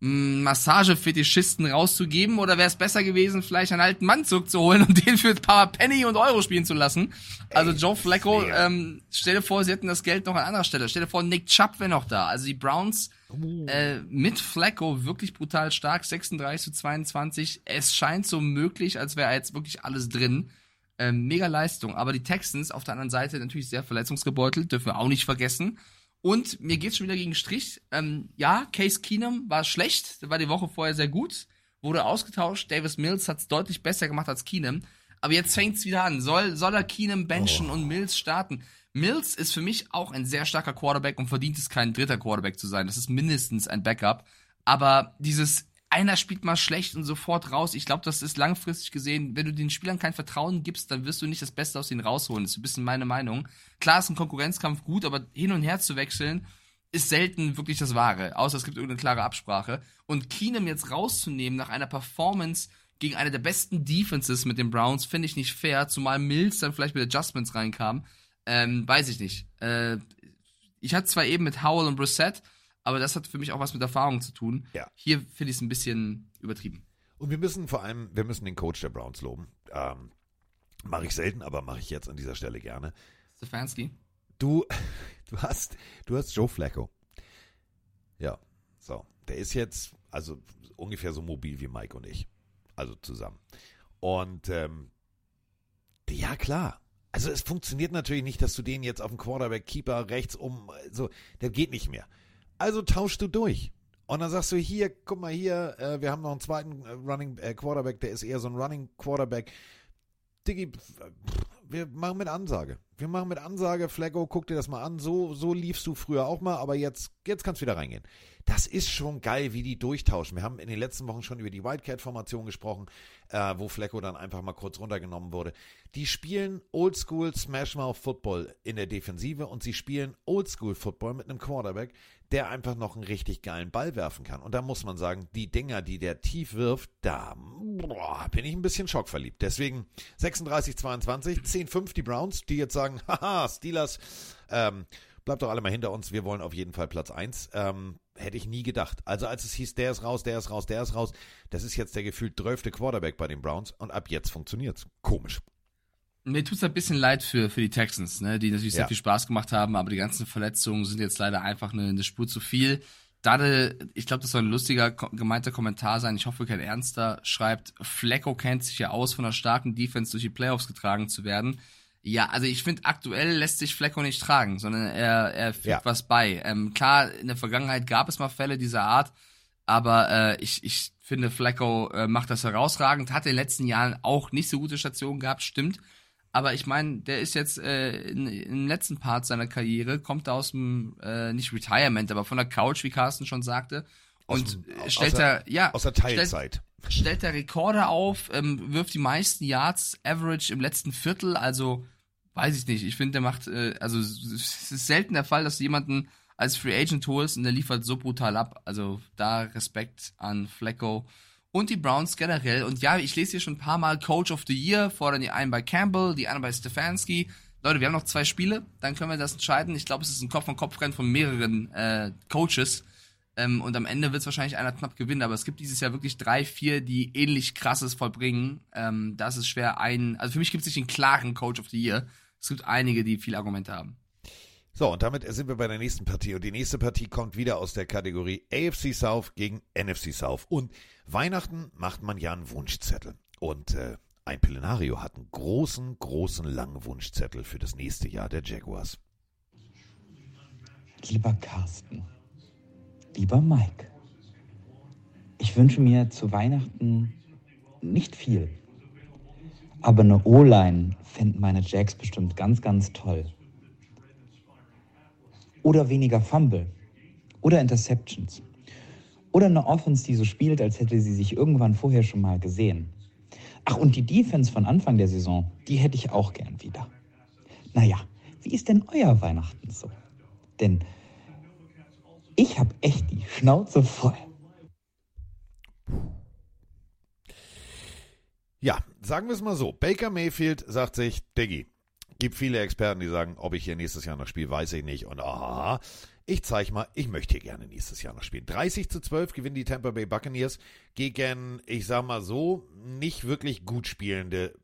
Massagefetischisten rauszugeben oder wäre es besser gewesen, vielleicht einen alten Mann zurückzuholen und den für ein paar Penny und Euro spielen zu lassen? Also Joe Flacco, ähm, stell dir vor, sie hätten das Geld noch an anderer Stelle. Stell dir vor, Nick Chubb wäre noch da. Also die Browns äh, mit Flacco wirklich brutal stark, 36 zu 22. Es scheint so möglich, als wäre jetzt wirklich alles drin. Ähm, mega Leistung. Aber die Texans auf der anderen Seite natürlich sehr verletzungsgebeutelt, dürfen wir auch nicht vergessen. Und mir geht's schon wieder gegen Strich. Ähm, ja, Case Keenum war schlecht, der war die Woche vorher sehr gut, wurde ausgetauscht. Davis Mills hat's deutlich besser gemacht als Keenum. Aber jetzt fängt's wieder an. Soll, soll er Keenum benchen und Mills starten? Mills ist für mich auch ein sehr starker Quarterback und verdient es kein dritter Quarterback zu sein. Das ist mindestens ein Backup. Aber dieses einer spielt mal schlecht und sofort raus. Ich glaube, das ist langfristig gesehen, wenn du den Spielern kein Vertrauen gibst, dann wirst du nicht das Beste aus ihnen rausholen. Das ist ein bisschen meine Meinung. Klar ist ein Konkurrenzkampf gut, aber hin und her zu wechseln ist selten wirklich das Wahre. Außer es gibt irgendeine klare Absprache. Und Keenum jetzt rauszunehmen nach einer Performance gegen eine der besten Defenses mit den Browns, finde ich nicht fair, zumal Mills dann vielleicht mit Adjustments reinkam. Ähm, weiß ich nicht. Äh, ich hatte zwar eben mit Howell und Brissett, aber das hat für mich auch was mit Erfahrung zu tun. Ja. Hier finde ich es ein bisschen übertrieben. Und wir müssen vor allem, wir müssen den Coach der Browns loben. Ähm, mache ich selten, aber mache ich jetzt an dieser Stelle gerne. Stefanski. Du, du hast, du hast Joe Flacco. Ja, so. Der ist jetzt, also ungefähr so mobil wie Mike und ich. Also zusammen. Und ähm, ja, klar. Also es funktioniert natürlich nicht, dass du den jetzt auf den Quarterback-Keeper rechts um, so, der geht nicht mehr. Also tauschst du durch. Und dann sagst du hier, guck mal hier, äh, wir haben noch einen zweiten äh, Running äh, Quarterback, der ist eher so ein Running Quarterback. Diggi, wir machen mit Ansage. Wir machen mit Ansage, Flacco, guck dir das mal an. So, so liefst du früher auch mal, aber jetzt, jetzt kannst du wieder reingehen. Das ist schon geil, wie die durchtauschen. Wir haben in den letzten Wochen schon über die Wildcat-Formation gesprochen, äh, wo Flecko dann einfach mal kurz runtergenommen wurde. Die spielen Oldschool Smashmouth Football in der Defensive und sie spielen Oldschool Football mit einem Quarterback, der einfach noch einen richtig geilen Ball werfen kann. Und da muss man sagen, die Dinger, die der tief wirft, da boah, bin ich ein bisschen schockverliebt. Deswegen 36-22, 10-5 die Browns, die jetzt sagen, haha, Steelers, ähm, bleibt doch alle mal hinter uns, wir wollen auf jeden Fall Platz 1. Ähm, hätte ich nie gedacht. Also als es hieß, der ist raus, der ist raus, der ist raus, das ist jetzt der gefühlt drölfte Quarterback bei den Browns und ab jetzt funktioniert's. Komisch. Mir tut's ein bisschen leid für, für die Texans, ne, die natürlich Ja. sehr viel Spaß gemacht haben, aber die ganzen Verletzungen sind jetzt leider einfach eine, eine Spur zu viel. Dade, ich glaube, das soll ein lustiger, gemeinter Kommentar sein, ich hoffe kein ernster, schreibt, Flecko kennt sich ja aus, von einer starken Defense durch die Playoffs getragen zu werden. Ja, also ich finde, aktuell lässt sich Flecko nicht tragen, sondern er, er fügt Ja. was bei. Ähm, klar, in der Vergangenheit gab es mal Fälle dieser Art, aber äh, ich, ich finde, Flecko äh, macht das herausragend, hat in den letzten Jahren auch nicht so gute Stationen gehabt, stimmt. Aber ich meine, der ist jetzt äh, in, im letzten Part seiner Karriere, kommt er aus dem, äh, nicht Retirement, aber von der Couch, wie Carsten schon sagte. Aus Und aus stellt der- er, ja, Aus der stellt, Teilzeit. Stellt er Rekorde auf, ähm, wirft die meisten Yards Average im letzten Viertel, also weiß ich nicht. Ich finde, der macht, äh, also es ist selten der Fall, dass du jemanden als Free Agent holst und der liefert so brutal ab. Also da Respekt an Flecko und die Browns generell. Und ja, ich lese hier schon ein paar Mal Coach of the Year, fordern die einen bei Campbell, die anderen bei Stefanski. Leute, wir haben noch zwei Spiele, dann können wir das entscheiden. Ich glaube, es ist ein Kopf-an-Kopf-Rennen von mehreren äh, Coaches. Ähm, und am Ende wird es wahrscheinlich einer knapp gewinnen, aber es gibt dieses Jahr wirklich drei, vier, die ähnlich krasses vollbringen. Ähm, das ist schwer ein. Also für mich gibt es nicht den klaren Coach of the Year. Es gibt einige, die viele Argumente haben. So, und damit sind wir bei der nächsten Partie. Und die nächste Partie kommt wieder aus der Kategorie AFC South gegen NFC South. Und Weihnachten macht man ja einen Wunschzettel. Und äh, ein Pillenario hat einen großen, großen, langen Wunschzettel für das nächste Jahr der Jaguars. Lieber Carsten, lieber Mike, ich wünsche mir zu Weihnachten nicht viel. Aber eine O-Line fänden meine Jacks bestimmt ganz, ganz toll. Oder weniger Fumble. Oder Interceptions. Oder eine Offense, die so spielt, als hätte sie sich irgendwann vorher schon mal gesehen. Ach, und die Defense von Anfang der Saison, die hätte ich auch gern wieder. Naja, wie ist denn euer Weihnachten so? Denn ich habe echt die Schnauze voll. Ja, sagen wir es mal so. Baker Mayfield sagt sich, Diggi, gibt viele Experten, die sagen, ob ich hier nächstes Jahr noch spiele, weiß ich nicht. Und aha, ich zeige mal, ich möchte hier gerne nächstes Jahr noch spielen. 30 zu 12 gewinnen die Tampa Bay Buccaneers gegen, ich sag mal so, nicht wirklich gut spielende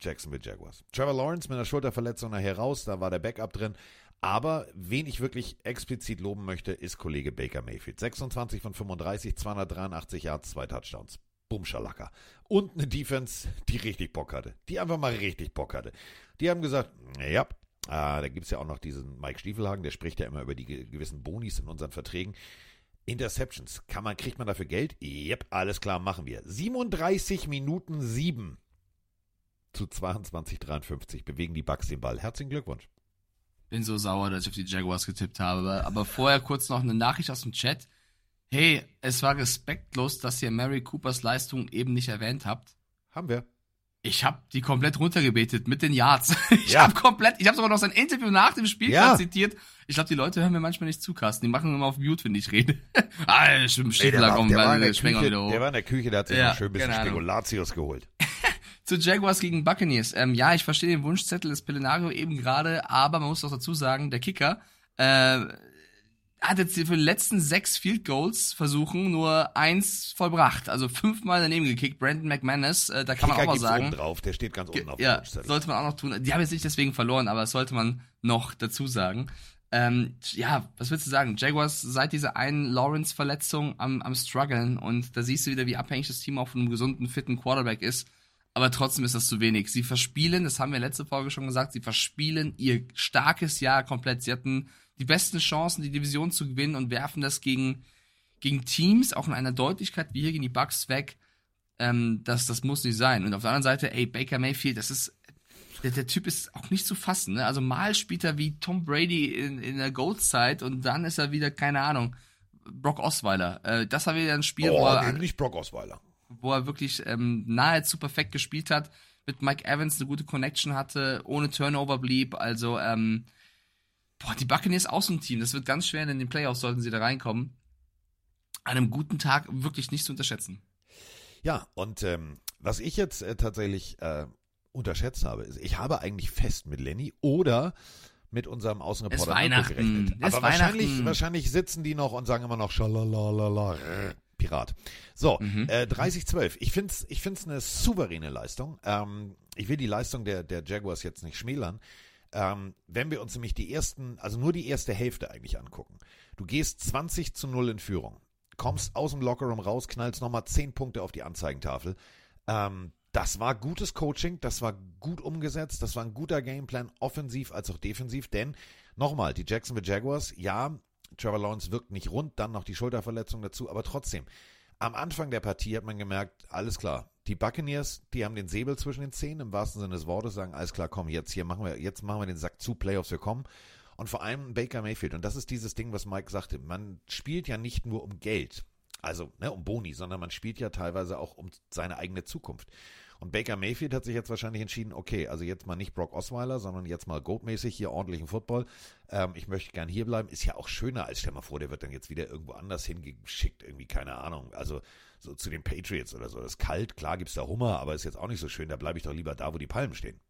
Jacksonville Jaguars. Trevor Lawrence mit einer Schulterverletzung nachher raus, da war der Backup drin. Aber wen ich wirklich explizit loben möchte, ist Kollege Baker Mayfield. 26 von 35, 283 Yards, zwei Touchdowns. Bumschalaka. Und eine Defense, die richtig Bock hatte. Die einfach mal richtig Bock hatte. Die haben gesagt, ja, äh, da gibt es ja auch noch diesen Mike Stiefelhagen, der spricht ja immer über die ge- gewissen Bonis in unseren Verträgen. Interceptions, kann man, kriegt man dafür Geld? Yep, alles klar, machen wir. 37 Minuten 7 zu 22,53 bewegen die Bucks den Ball. Herzlichen Glückwunsch. Bin so sauer, dass ich auf die Jaguars getippt habe. Aber vorher kurz noch eine Nachricht aus dem Chat. Hey, es war respektlos, dass ihr Mary Coopers Leistung eben nicht erwähnt habt. Haben wir. Ich habe die komplett runtergebetet mit den Yards. Ich Ja. habe komplett, ich habe sogar noch sein Interview nach dem Spiel Ja. zitiert. Ich glaube, die Leute hören mir manchmal nicht zu, Carsten. Die machen immer auf Mute, wenn ich rede. ah, stimmt, Ey, der, war, der, war der Küche, der war in der Küche, der hat sich Ja, schön ein bisschen Ahnung. Spekulatius geholt. Zu Jaguars gegen Buccaneers. Ähm, ja, ich verstehe den Wunschzettel des Pelenario eben gerade, aber man muss doch dazu sagen, der Kicker äh, hat jetzt für die letzten sechs Field Goals Versuchen nur eins vollbracht. Also fünfmal daneben gekickt. Brandon McManus, äh, da kann man Kicker auch mal sagen. oben drauf, der steht ganz unten auf dem Ja, Wunschzettel. sollte man auch noch tun. Die haben jetzt nicht deswegen verloren, aber das sollte man noch dazu sagen. Ähm, ja, was willst du sagen? Jaguars seit dieser einen Lawrence-Verletzung am, am struggeln und da siehst du wieder, wie abhängig das Team auch von einem gesunden, fitten Quarterback ist. Aber trotzdem ist das zu wenig. Sie verspielen, das haben wir letzte Folge schon gesagt, sie verspielen ihr starkes Jahr komplett. Sie hatten die besten Chancen, die Division zu gewinnen und werfen das gegen, gegen Teams, auch in einer Deutlichkeit wie hier gegen die Bucks weg. Ähm, das, das muss nicht sein. Und auf der anderen Seite, ey, Baker Mayfield, das ist, der, der Typ ist auch nicht zu fassen. Ne? Also mal spielt er wie Tom Brady in, in der Gold-Zeit und dann ist er wieder, keine Ahnung, Brock Osweiler. Äh, das war wieder ein Spiel, oh, wo er, nee, nicht Brock Osweiler. Wo er wirklich ähm, nahezu perfekt gespielt hat, mit Mike Evans eine gute Connection hatte, ohne Turnover blieb. Also, ähm, boah, die Buccaneers Team. Das wird ganz schwer in den Playoffs, sollten sie da reinkommen. An einem guten Tag wirklich nicht zu unterschätzen. Ja, und ähm, was ich jetzt äh, tatsächlich äh, unterschätzt habe, ist, ich habe eigentlich fest mit Lenny oder mit unserem Außenreporter gerechnet. Aber wahrscheinlich, wahrscheinlich sitzen die noch und sagen immer noch Schalalalala. Pirat. So, Mhm. äh, 30-12. Ich finde es ich find's eine souveräne Leistung. Ähm, ich will die Leistung der, der Jaguars jetzt nicht schmälern. Ähm, wenn wir uns nämlich die ersten, also nur die erste Hälfte eigentlich angucken. Du gehst 20 zu 0 in Führung, kommst aus dem Lockerroom raus, knallst nochmal 10 Punkte auf die Anzeigentafel. Ähm, das war gutes Coaching, das war gut umgesetzt, das war ein guter Gameplan, offensiv als auch defensiv, denn nochmal, die Jacksonville Jaguars, ja, Trevor Lawrence wirkt nicht rund, dann noch die Schulterverletzung dazu, aber trotzdem, am Anfang der Partie hat man gemerkt, alles klar, die Buccaneers, die haben den Säbel zwischen den Zähnen, im wahrsten Sinne des Wortes, sagen, alles klar, komm, jetzt hier machen wir, jetzt machen wir den Sack zu, Playoffs, wir kommen. Und vor allem Baker Mayfield, und das ist dieses Ding, was Mike sagte, man spielt ja nicht nur um Geld, also ne, um Boni, sondern man spielt ja teilweise auch um seine eigene Zukunft. Und Baker Mayfield hat sich jetzt wahrscheinlich entschieden, okay, also jetzt mal nicht Brock Osweiler, sondern jetzt mal Goat-mäßig hier ordentlichen Football. Ähm, ich möchte gern hier bleiben. Ist ja auch schöner, als stell mal vor, der wird dann jetzt wieder irgendwo anders hingeschickt, irgendwie, keine Ahnung. Also so zu den Patriots oder so. Das ist kalt, klar gibt's da Hummer, aber ist jetzt auch nicht so schön. Da bleibe ich doch lieber da, wo die Palmen stehen.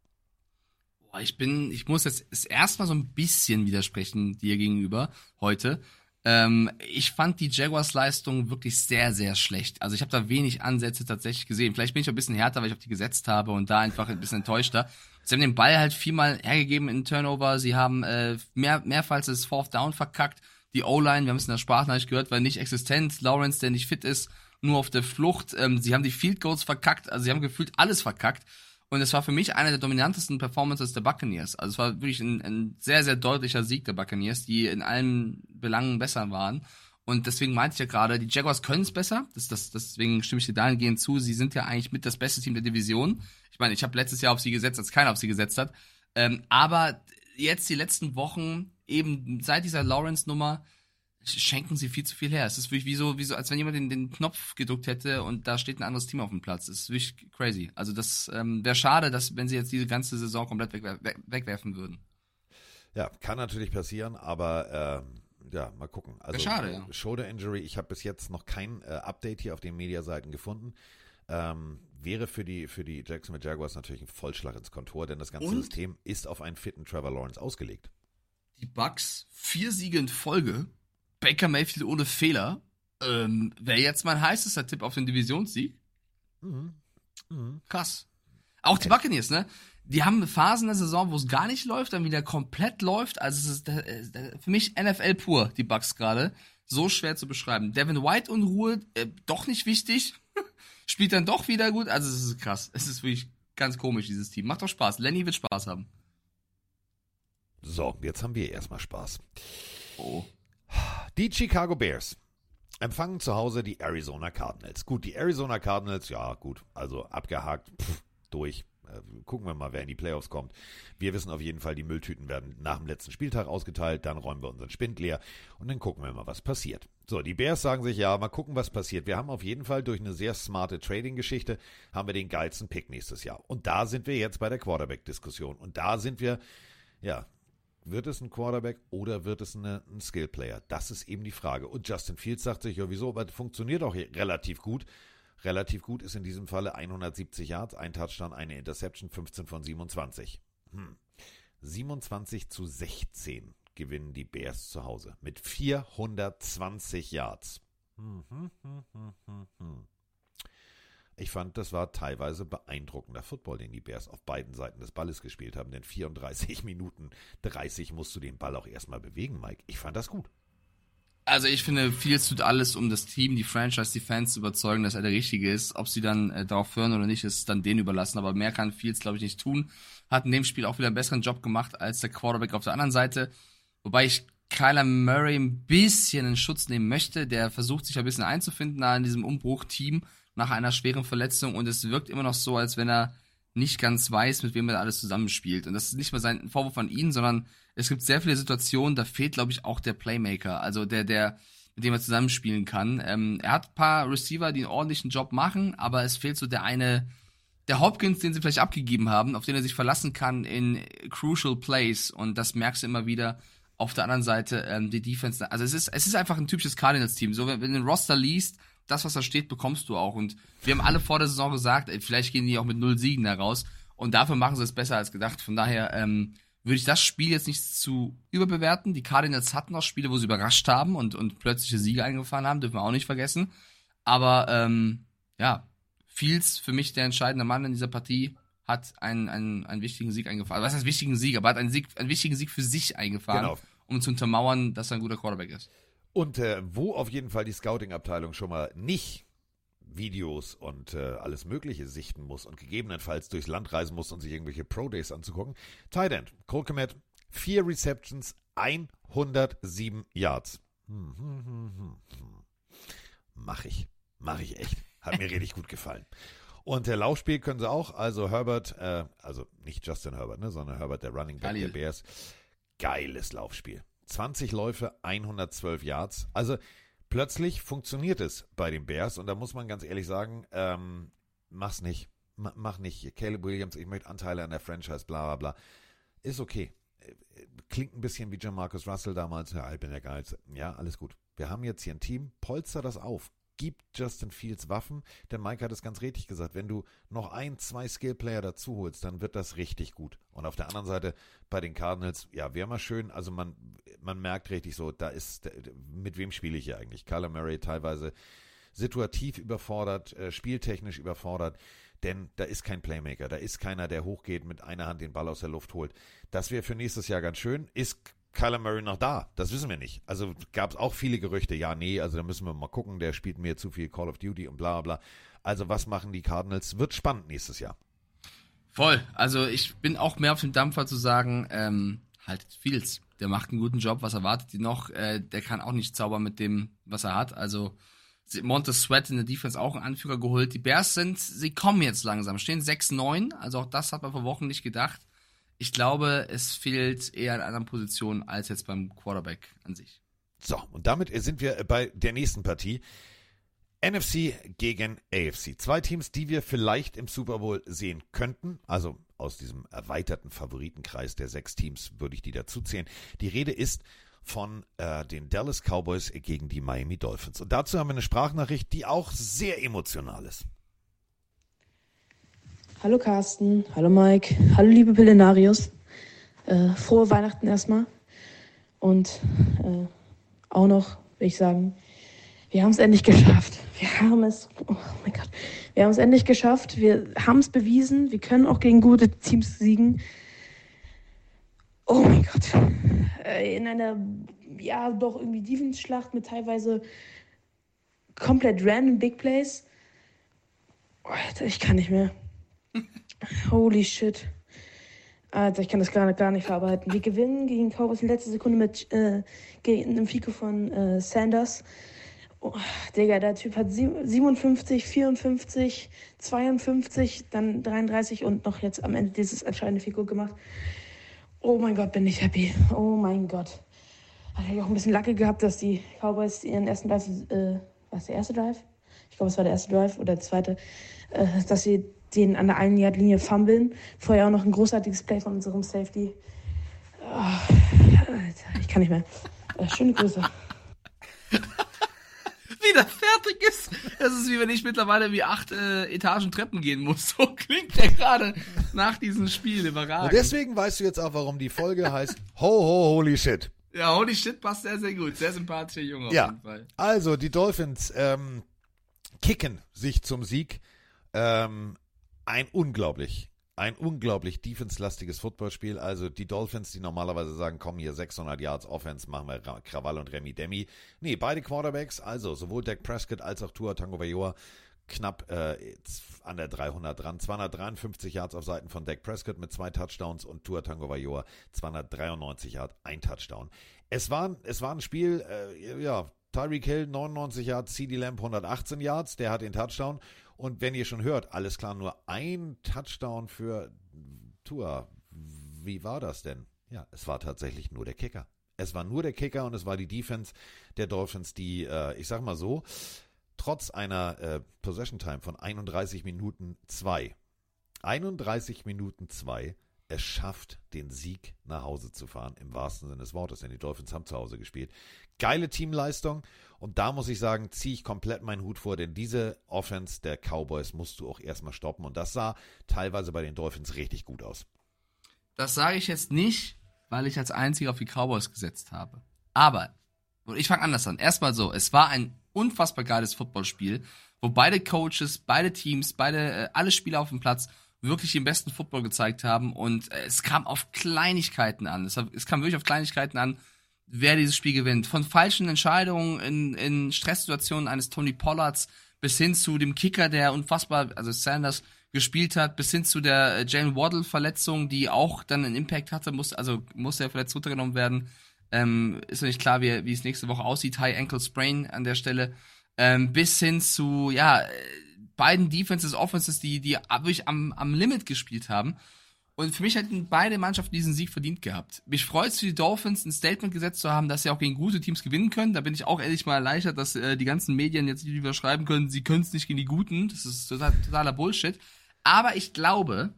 Boah, ich bin, ich muss jetzt erstmal so ein bisschen widersprechen dir gegenüber heute. Ähm, ich fand die Jaguars Leistung wirklich sehr, sehr schlecht. Also ich habe da wenig Ansätze tatsächlich gesehen. Vielleicht bin ich ein bisschen härter, weil ich auf die gesetzt habe und da einfach ein bisschen enttäuschter. Sie haben den Ball halt viermal hergegeben in Turnover. Sie haben äh, mehr, mehrfach das Fourth Down verkackt. Die O-Line, wir haben es in der Sprachnachricht gehört, war nicht existent. Lawrence, der nicht fit ist, nur auf der Flucht. Ähm, sie haben die Field Goals verkackt. Also sie haben gefühlt alles verkackt. Und es war für mich einer der dominantesten Performances der Buccaneers. Also es war wirklich ein, ein sehr, sehr deutlicher Sieg der Buccaneers, die in allen Belangen besser waren. Und deswegen meinte ich ja gerade, die Jaguars können es besser. Das, das, deswegen stimme ich dir dahingehend zu. Sie sind ja eigentlich mit das beste Team der Division. Ich meine, ich habe letztes Jahr auf sie gesetzt, als keiner auf sie gesetzt hat. Ähm, aber jetzt die letzten Wochen, eben seit dieser Lawrence-Nummer, schenken sie viel zu viel her. Es ist wirklich wie so, wie so, als wenn jemand den, den Knopf gedrückt hätte und da steht ein anderes Team auf dem Platz. Es ist wirklich crazy. Also das ähm, wäre schade, dass wenn sie jetzt diese ganze Saison komplett wegwer weg, wegwerfen würden. Ja, kann natürlich passieren, aber ähm, ja, mal gucken. Also schade, ja. Shoulder Injury, ich habe bis jetzt noch kein äh, Update hier auf den Mediaseiten gefunden. Ähm, wäre für die, für die Jacksonville Jaguars natürlich ein Vollschlag ins Kontor, denn das ganze Und? System ist auf einen fitten Trevor Lawrence ausgelegt. Die Bucks, vier Siege in Folge, Baker Mayfield ohne Fehler. Ähm, Wäre jetzt mein heißester Tipp auf den Divisionssieg. Krass. Auch die Buccaneers, ne? Die haben Phasen der Saison, wo es gar nicht läuft, dann wieder komplett läuft. Also es ist äh, äh, für mich NFL pur, die Bucks gerade. So schwer zu beschreiben. Devin White Unruhe, äh, doch nicht wichtig. Spielt dann doch wieder gut. Also es ist krass. Es ist wirklich ganz komisch, dieses Team. Macht doch Spaß. Lenny wird Spaß haben. So, jetzt haben wir erstmal Spaß. Oh. Die Chicago Bears empfangen zu Hause die Arizona Cardinals. Gut, die Arizona Cardinals, ja gut, also abgehakt, pff, durch. Äh, Gucken wir mal, wer in die Playoffs kommt. Wir wissen auf jeden Fall, die Mülltüten werden nach dem letzten Spieltag ausgeteilt, dann räumen wir unseren Spind leer und dann gucken wir mal, was passiert. So, die Bears sagen sich, ja, mal gucken, was passiert. Wir haben auf jeden Fall durch eine sehr smarte Trading-Geschichte, haben wir den geilsten Pick nächstes Jahr. Und da sind wir jetzt bei der Quarterback-Diskussion. Und da sind wir, ja, wird es ein Quarterback oder wird es eine, ein Skillplayer? Das ist eben die Frage. Und Justin Fields sagt sich, ja, wieso? Aber das funktioniert auch hier relativ gut. Relativ gut ist in diesem Falle 170 Yards, ein Touchdown, eine Interception, 15 von 27. Hm. 27 zu 16 gewinnen die Bears zu Hause mit 420 Yards. Hm, hm, hm, hm, hm, hm. Ich fand, das war teilweise beeindruckender Football, den die Bears auf beiden Seiten des Balles gespielt haben. Denn 34 Minuten 30 musst du den Ball auch erstmal bewegen, Mike. Ich fand das gut. Also ich finde, Fields tut alles, um das Team, die Franchise, die Fans zu überzeugen, dass er der Richtige ist. Ob sie dann äh, darauf hören oder nicht, ist dann denen überlassen. Aber mehr kann Fields, glaube ich, nicht tun. Hat in dem Spiel auch wieder einen besseren Job gemacht als der Quarterback auf der anderen Seite. Wobei ich Kyler Murray ein bisschen in Schutz nehmen möchte. Der versucht sich ein bisschen einzufinden da in diesem Umbruchteam nach einer schweren Verletzung und es wirkt immer noch so, als wenn er nicht ganz weiß, mit wem er alles zusammenspielt. Und das ist nicht mal sein Vorwurf an ihn, sondern es gibt sehr viele Situationen, da fehlt, glaube ich, auch der Playmaker, also der, der, mit dem er zusammenspielen kann. Ähm, er hat ein paar Receiver, die einen ordentlichen Job machen, aber es fehlt so der eine, der Hopkins, den sie vielleicht abgegeben haben, auf den er sich verlassen kann in crucial plays. Und das merkst du immer wieder. Auf der anderen Seite ähm, die Defense. Also es ist, es ist einfach ein typisches Cardinals-Team. So, wenn, wenn du den Roster liest, das, was da steht, bekommst du auch. Und wir haben alle vor der Saison gesagt, ey, vielleicht gehen die auch mit null Siegen da raus. Und dafür machen sie es besser als gedacht. Von daher ähm, würde ich das Spiel jetzt nicht zu überbewerten. Die Cardinals hatten auch Spiele, wo sie überrascht haben und, und plötzliche Siege eingefahren haben, dürfen wir auch nicht vergessen. Aber ähm, ja, Fields, für mich der entscheidende Mann in dieser Partie, hat einen, einen, einen wichtigen Sieg eingefahren. Was heißt wichtigen Sieg? Aber hat einen, Sieg, einen wichtigen Sieg für sich eingefahren, Genau. um zu untermauern, dass er ein guter Quarterback ist. Und äh, wo auf jeden Fall die Scouting-Abteilung schon mal nicht Videos und äh, alles Mögliche sichten muss und gegebenenfalls durchs Land reisen muss, um sich irgendwelche Pro-Days anzugucken. Tight End, Cole Komet, vier Receptions, 107 Yards. Hm, hm, hm, hm, hm. Mach ich. Mach ich echt. Hat mir richtig gut gefallen. Und der Laufspiel können sie auch. Also Herbert, äh, also nicht Justin Herbert, ne, sondern Herbert, der Running Back Geil. der Bears. Geiles Laufspiel. 20 Läufe, 112 Yards. Also plötzlich funktioniert es bei den Bears und da muss man ganz ehrlich sagen, ähm, mach's nicht. Ma- Mach nicht. Caleb Williams, ich möchte Anteile an der Franchise, bla bla bla. Ist okay. Klingt ein bisschen wie John Marcus Russell damals. Ja, ich bin der Geilste. Ja, alles gut. Wir haben jetzt hier ein Team. Polster das auf. Gib Justin Fields Waffen, denn Mike hat es ganz richtig gesagt. Wenn du noch ein, zwei Skillplayer dazu holst, dann wird das richtig gut. Und auf der anderen Seite bei den Cardinals, ja, wäre mal schön. Also man, man merkt richtig so, da ist, mit wem spiele ich hier eigentlich? Kyler Murray teilweise situativ überfordert, äh, spieltechnisch überfordert, denn da ist kein Playmaker, da ist keiner, der hochgeht, mit einer Hand den Ball aus der Luft holt. Das wäre für nächstes Jahr ganz schön. Ist Kyler Murray noch da? Das wissen wir nicht. Also gab es auch viele Gerüchte, ja, nee, also da müssen wir mal gucken, der spielt mir zu viel Call of Duty und bla bla. Also was machen die Cardinals? Wird spannend nächstes Jahr. Voll. Also ich bin auch mehr auf dem Dampfer zu sagen, ähm, haltet Fields. Der macht einen guten Job. Was erwartet ihr noch? Äh, der kann auch nicht zaubern mit dem, was er hat. Also Montez Sweat in der Defense auch einen Anführer geholt. Die Bears sind, sie kommen jetzt langsam, stehen 6-9. Also auch das hat man vor Wochen nicht gedacht. Ich glaube, es fehlt eher an anderen Positionen als jetzt beim Quarterback an sich. So, und damit sind wir bei der nächsten Partie. NFC gegen AFC. Zwei Teams, die wir vielleicht im Super Bowl sehen könnten. Also aus diesem erweiterten Favoritenkreis der sechs Teams würde ich die dazuzählen. Die Rede ist von äh, den Dallas Cowboys gegen die Miami Dolphins. Und dazu haben wir eine Sprachnachricht, die auch sehr emotional ist. Hallo Carsten, hallo Mike, hallo liebe Pillenarius. Äh, frohe Weihnachten erstmal. Und äh, auch noch will ich sagen, wir haben es endlich geschafft. Wir haben es, oh mein Gott, wir haben es endlich geschafft. Wir haben es bewiesen. Wir können auch gegen gute Teams siegen. Oh mein Gott. Äh, in einer, ja, doch irgendwie Defense-Schlacht mit teilweise komplett random Big Plays. Oh, ich kann nicht mehr. Holy shit. Alter, ich kann das gar, gar nicht verarbeiten. Wir gewinnen gegen Cowboys in letzter Sekunde mit äh, gegen einem Fico von äh, Sanders. Oh, Digga, der Typ hat sieb- 57, 54, 52, dann 33 und noch jetzt am Ende dieses entscheidende Fico gemacht. Oh mein Gott, bin ich happy. Oh mein Gott. Hatte ich auch ein bisschen Lacke gehabt, dass die Cowboys ihren ersten Drive, äh, war es der erste Drive? Ich glaube, es war der erste Drive oder der zweite, äh, dass sie den an der einen Yard Linie fummeln. Vorher auch noch ein großartiges Play von unserem Safety. Ah, Alter, ich kann nicht mehr. Äh, schöne Grüße. Wieder fertig ist. Das ist wie wenn ich mittlerweile wie acht äh, Etagen Treppen gehen muss. So klingt der gerade nach diesem Spiel. Überragend. Und deswegen weißt du jetzt auch, warum die Folge heißt Ho, ho, holy shit. Ja, holy shit, passt sehr, sehr gut. Sehr sympathischer Junge auf Ja, jeden Fall. also die Dolphins ähm, kicken sich zum Sieg. Ähm, ein unglaublich ein unglaublich defense-lastiges Footballspiel. Also die Dolphins, die normalerweise sagen, komm hier 600 Yards Offense, machen wir Krawall und Remy Demi. Nee, beide Quarterbacks, also sowohl Dak Prescott als auch Tua Tagovailoa knapp äh, an der 300 dran. 253 Yards auf Seiten von Dak Prescott mit zwei Touchdowns und Tua Tagovailoa 293 Yards, ein Touchdown. Es war, es war ein Spiel, äh, ja, Tyreek Hill 99 Yards, CD Lamb 118 Yards, der hat den Touchdown. Und wenn ihr schon hört, alles klar, nur ein Touchdown für Tua. Wie war das denn? Ja, es war tatsächlich nur der Kicker. Es war nur der Kicker und es war die Defense der Dolphins, die, äh, ich sag mal so, trotz einer äh, Possession Time von 31 Minuten 2, 31 Minuten 2, es schafft, den Sieg nach Hause zu fahren, im wahrsten Sinne des Wortes, denn die Dolphins haben zu Hause gespielt. Geile Teamleistung und da muss ich sagen, ziehe ich komplett meinen Hut vor, denn diese Offense der Cowboys musst du auch erstmal stoppen und das sah teilweise bei den Dolphins richtig gut aus. Das sage ich jetzt nicht, weil ich als einziger auf die Cowboys gesetzt habe. Aber, ich fange anders an. Erstmal so, es war ein unfassbar geiles Footballspiel, wo beide Coaches, beide Teams, beide, äh, alle Spieler auf dem Platz wirklich den besten Football gezeigt haben und äh, es kam auf Kleinigkeiten an. Es, es kam wirklich auf Kleinigkeiten an, wer dieses Spiel gewinnt. Von falschen Entscheidungen in, in Stresssituationen eines Tony Pollards bis hin zu dem Kicker, der unfassbar, also Sanders gespielt hat, bis hin zu der äh, Jane Waddle Verletzung, die auch dann einen Impact hatte, muss, also muss er verletzt runtergenommen werden. Ähm, ist noch nicht klar, wie, wie es nächste Woche aussieht. High Ankle Sprain an der Stelle. Ähm, bis hin zu, ja, beiden Defenses, Offenses, die, die wirklich am, am Limit gespielt haben. Und für mich hätten beide Mannschaften diesen Sieg verdient gehabt. Mich freut es für die Dolphins, ein Statement gesetzt zu haben, dass sie auch gegen gute Teams gewinnen können. Da bin ich auch ehrlich mal erleichtert, dass äh, die ganzen Medien jetzt wieder schreiben können, sie können es nicht gegen die Guten. Das ist total, totaler Bullshit. Aber ich glaube,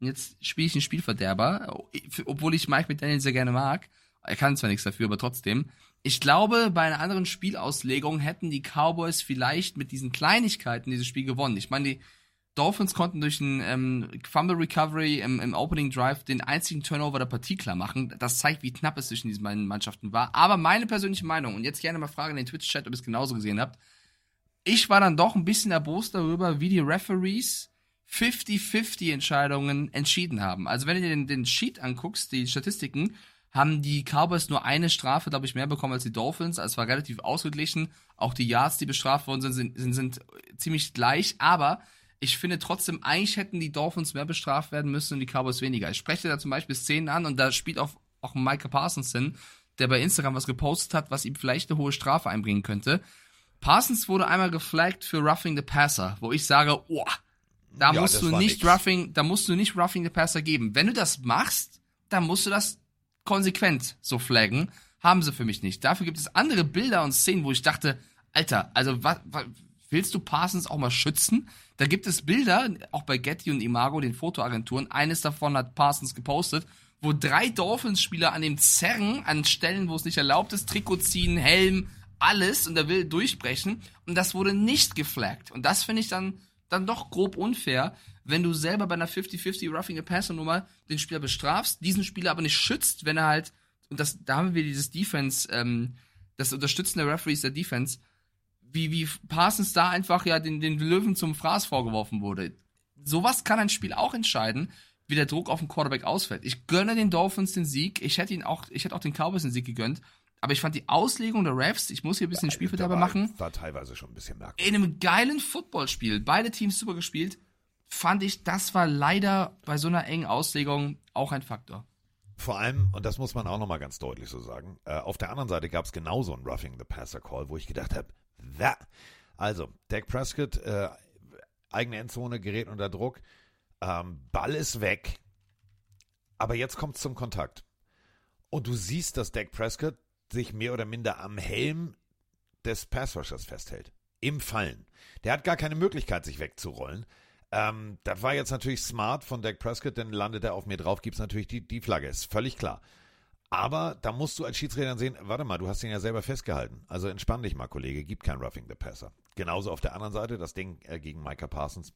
und jetzt spiele ich einen Spielverderber, obwohl ich Mike McDaniel sehr gerne mag, er kann zwar nichts dafür, aber trotzdem. Ich glaube, bei einer anderen Spielauslegung hätten die Cowboys vielleicht mit diesen Kleinigkeiten dieses Spiel gewonnen. Ich meine, die Dolphins konnten durch ein ähm, Fumble Recovery im, im Opening Drive den einzigen Turnover der Partie klar machen. Das zeigt, wie knapp es zwischen diesen beiden Mannschaften war. Aber meine persönliche Meinung, und jetzt gerne mal fragen in den Twitch-Chat, ob ihr es genauso gesehen habt. Ich war dann doch ein bisschen erbost darüber, wie die Referees 50-50 Entscheidungen entschieden haben. Also wenn du dir den, den Sheet anguckst, die Statistiken, haben die Cowboys nur eine Strafe, glaube ich, mehr bekommen als die Dolphins. Also es war relativ ausgeglichen. Auch die Yards, die bestraft worden sind, sind, sind, sind ziemlich gleich. Aber ich finde trotzdem, eigentlich hätten die Dolphins mehr bestraft werden müssen und die Cowboys weniger. Ich spreche da zum Beispiel Szenen an und da spielt auch, auch Micah Parsons hin, der bei Instagram was gepostet hat, was ihm vielleicht eine hohe Strafe einbringen könnte. Parsons wurde einmal geflaggt für Roughing the Passer, wo ich sage, oh, da ja, musst du nicht nix. Roughing, da musst du nicht Roughing the Passer geben. Wenn du das machst, dann musst du das konsequent so flaggen. Haben sie für mich nicht. Dafür gibt es andere Bilder und Szenen, wo ich dachte, Alter, also was, was willst du Parsons auch mal schützen? Da gibt es Bilder, auch bei Getty und Imago, den Fotoagenturen. Eines davon hat Parsons gepostet, wo drei Dolphins-Spieler an dem zerren, an Stellen, wo es nicht erlaubt ist, Trikot ziehen, Helm, alles und er will durchbrechen. Und das wurde nicht geflaggt. Und das finde ich dann, dann doch grob unfair, wenn du selber bei einer 50-50 Roughing a Passer Nummer den Spieler bestrafst, diesen Spieler aber nicht schützt, wenn er halt, und das, da haben wir dieses Defense, ähm, das Unterstützen der Referees der Defense, wie, wie Parsons da einfach ja den, den Löwen zum Fraß vorgeworfen wurde. Sowas kann ein Spiel auch entscheiden, wie der Druck auf den Quarterback ausfällt. Ich gönne den Dolphins den Sieg. Ich hätte ihn auch, ich hätte auch den Cowboys den Sieg gegönnt. Aber ich fand die Auslegung der Refs, ich muss hier ein bisschen ja, Spielverderber machen. War teilweise schon ein bisschen merkwürdig. In einem geilen Footballspiel, beide Teams super gespielt fand ich, das war leider bei so einer engen Auslegung auch ein Faktor. Vor allem, und das muss man auch nochmal ganz deutlich so sagen, äh, auf der anderen Seite gab es genauso einen Roughing the Passer Call, wo ich gedacht habe, wer? Also, Dak Prescott, äh, eigene Endzone, gerät unter Druck, ähm, Ball ist weg, aber jetzt kommt es zum Kontakt. Und du siehst, dass Dak Prescott sich mehr oder minder am Helm des Passrushers festhält. Im Fallen. Der hat gar keine Möglichkeit, sich wegzurollen. Ähm, das war jetzt natürlich smart von Dak Prescott, denn landet er auf mir drauf, gibt es natürlich die, die Flagge, ist völlig klar. Aber da musst du als Schiedsrichter sehen, warte mal, du hast ihn ja selber festgehalten. Also entspann dich mal, Kollege, gib kein Roughing the Passer. Genauso auf der anderen Seite, das Ding äh, gegen Micah Parsons,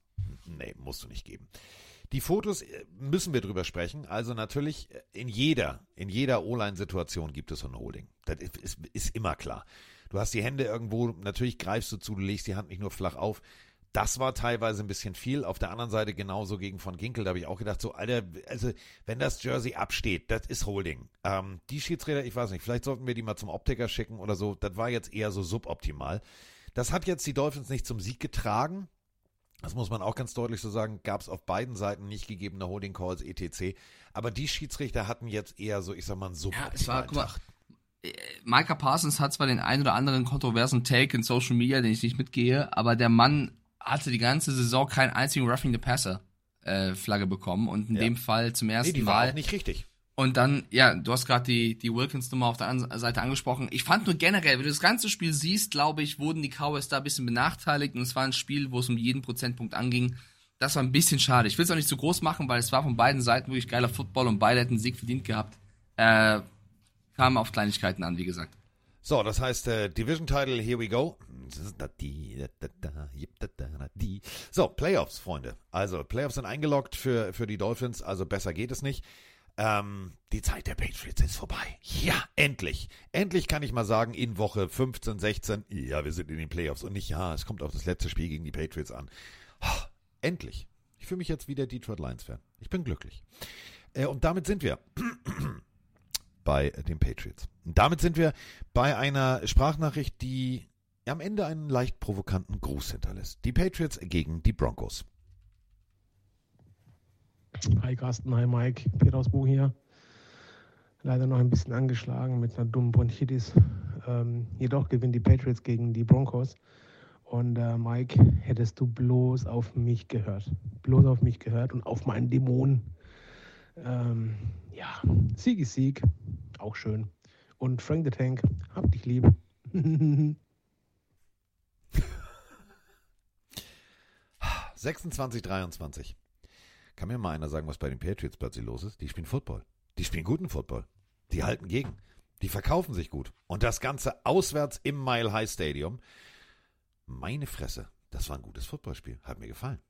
nee, musst du nicht geben. Die Fotos äh, müssen wir drüber sprechen. Also natürlich äh, in jeder, in jeder O-Line-Situation gibt es so ein Holding. Das ist, ist immer klar. Du hast die Hände irgendwo, natürlich greifst du zu, du legst die Hand nicht nur flach auf das war teilweise ein bisschen viel. Auf der anderen Seite genauso gegen von Ginkel, da habe ich auch gedacht, so, Alter, also wenn das Jersey absteht, das ist Holding. Ähm, die Schiedsrichter, ich weiß nicht, vielleicht sollten wir die mal zum Optiker schicken oder so. Das war jetzt eher so suboptimal. Das hat jetzt die Dolphins nicht zum Sieg getragen. Das muss man auch ganz deutlich so sagen, gab es auf beiden Seiten nicht gegebene Holding Calls etc. Aber die Schiedsrichter hatten jetzt eher so, ich sag mal, so. Ja, es war, guck mal, äh, Micah Parsons hat zwar den einen oder anderen kontroversen Take in Social Media, den ich nicht mitgehe, aber der Mann hatte die ganze Saison keinen einzigen Roughing the Passer äh, Flagge bekommen und in Ja. dem Fall zum ersten Nee, die war Mal. auch nicht richtig. Und dann, ja, du hast gerade die, die Wilkins-Nummer auf der anderen Seite angesprochen. Ich fand nur generell, wenn du das ganze Spiel siehst, glaube ich, wurden die Cowboys da ein bisschen benachteiligt und es war ein Spiel, wo es um jeden Prozentpunkt anging. Das war ein bisschen schade. Ich will es auch nicht zu groß machen, weil es war von beiden Seiten wirklich geiler Football und beide hätten Sieg verdient gehabt. Äh, kam auf Kleinigkeiten an, wie gesagt. So, das heißt, äh, Division Title, here we go. So, Playoffs, Freunde. Also, Playoffs sind eingeloggt für, für die Dolphins, also besser geht es nicht. Ähm, die Zeit der Patriots ist vorbei. Ja, endlich. Endlich kann ich mal sagen, in Woche 15, 16, ja, wir sind in den Playoffs und nicht, ja, es kommt auf das letzte Spiel gegen die Patriots an. Ah, endlich. Ich fühle mich jetzt wieder Detroit Lions-Fan. Ich bin glücklich. Äh, und damit sind wir bei den Patriots. Und damit sind wir bei einer Sprachnachricht, die am Ende einen leicht provokanten Gruß hinterlässt. Die Patriots gegen die Broncos. Hi Carsten, hi Mike, Peter aus Bochum hier. Leider noch ein bisschen angeschlagen mit einer dummen Bronchitis. Ähm, jedoch gewinnen die Patriots gegen die Broncos. Und äh, Mike, hättest du bloß auf mich gehört. Bloß auf mich gehört und auf meinen Dämon. Ähm, ja, Sieg ist Sieg. Auch schön. Und Frank the Tank, hab dich lieb. 26, 23. Kann mir mal einer sagen, was bei den Patriots plötzlich los ist? Die spielen Football. Die spielen guten Football. Die halten gegen. Die verkaufen sich gut. Und das Ganze auswärts im Mile High Stadium. Meine Fresse, das war ein gutes Footballspiel. Hat mir gefallen.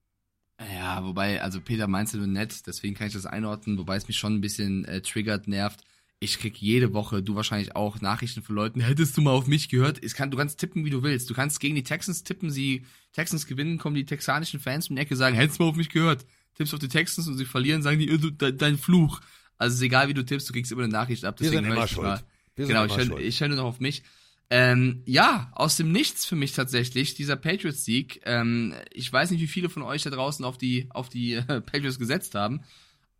Ja, wobei, also Peter meinst du nur nett, deswegen kann ich das einordnen, wobei es mich schon ein bisschen äh, triggert, nervt. Ich krieg jede Woche, du wahrscheinlich auch, Nachrichten von Leuten, hättest du mal auf mich gehört? Es kann, du kannst tippen, wie du willst. Du kannst gegen die Texans tippen, sie Texans gewinnen, kommen die texanischen Fans um die Ecke, sagen, hättest du mal auf mich gehört? Tippst auf die Texans und sie verlieren, sagen die, du, de, dein Fluch. Also es ist egal, wie du tippst, du kriegst immer eine Nachricht ab. Wir sind deswegen höre immer ich schuld. mal. Wir genau, ich höre ich höre nur noch auf mich. Ähm, ja, aus dem Nichts für mich tatsächlich, dieser Patriots-Sieg. Ähm, ich weiß nicht, wie viele von euch da draußen auf die, auf die äh, Patriots gesetzt haben,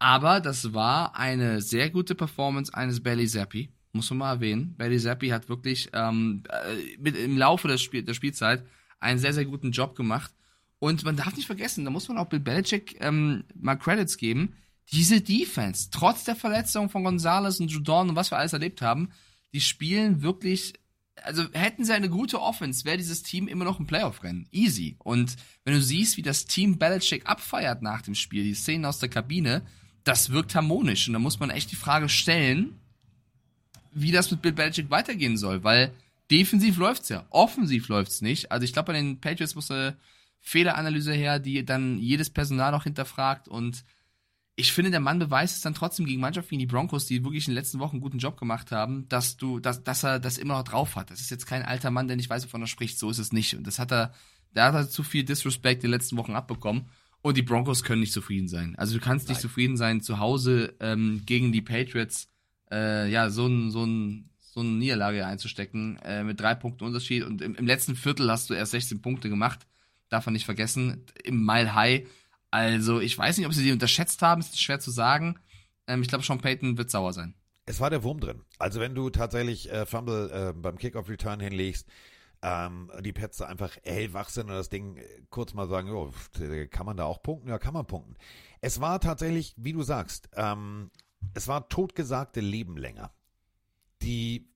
aber das war eine sehr gute Performance eines Belly Zappi, muss man mal erwähnen. Belly Zappi hat wirklich ähm, äh, mit, im Laufe des Spiel, der Spielzeit einen sehr, sehr guten Job gemacht. Und man darf nicht vergessen, da muss man auch Bill Belichick ähm, mal Credits geben. Diese Defense, trotz der Verletzung von Gonzalez und Judon und was wir alles erlebt haben, die spielen wirklich also hätten sie eine gute Offense, wäre dieses Team immer noch im Playoff-Rennen. Easy. Und wenn du siehst, wie das Team Belichick abfeiert nach dem Spiel, die Szenen aus der Kabine, das wirkt harmonisch. Und da muss man echt die Frage stellen, wie das mit Bill Belichick weitergehen soll, weil defensiv läuft's ja, offensiv läuft's nicht. Also ich glaube, bei den Patriots muss eine Fehleranalyse her, die dann jedes Personal noch hinterfragt und ich finde, der Mann beweist es dann trotzdem gegen Mannschaften wie die Broncos, die wirklich in den letzten Wochen einen guten Job gemacht haben, dass du, dass, dass er das immer noch drauf hat. Das ist jetzt kein alter Mann, der nicht weiß, wovon er spricht. So ist es nicht. Und das hat er, da hat er zu viel Disrespect in den letzten Wochen abbekommen. Und die Broncos können nicht zufrieden sein. Also du kannst nicht zufrieden sein, zu Hause ähm, gegen die Patriots äh, ja so ein, so ein, so eine Niederlage einzustecken äh, mit drei Punkten Unterschied. Und im, im letzten Viertel hast du erst 16 Punkte gemacht. Darf man nicht vergessen. Im Mile High. Also, ich weiß nicht, ob sie die unterschätzt haben, ist schwer zu sagen. Ähm, ich glaube, Sean Payton wird sauer sein. Es war der Wurm drin. Also wenn du tatsächlich äh, Fumble äh, beim Kickoff-Return hinlegst, ähm, die Pets da einfach hellwach sind und das Ding äh, kurz mal sagen, jo, kann man da auch punkten? Ja, kann man punkten. Es war tatsächlich, wie du sagst, ähm, es war totgesagte Leben länger. Die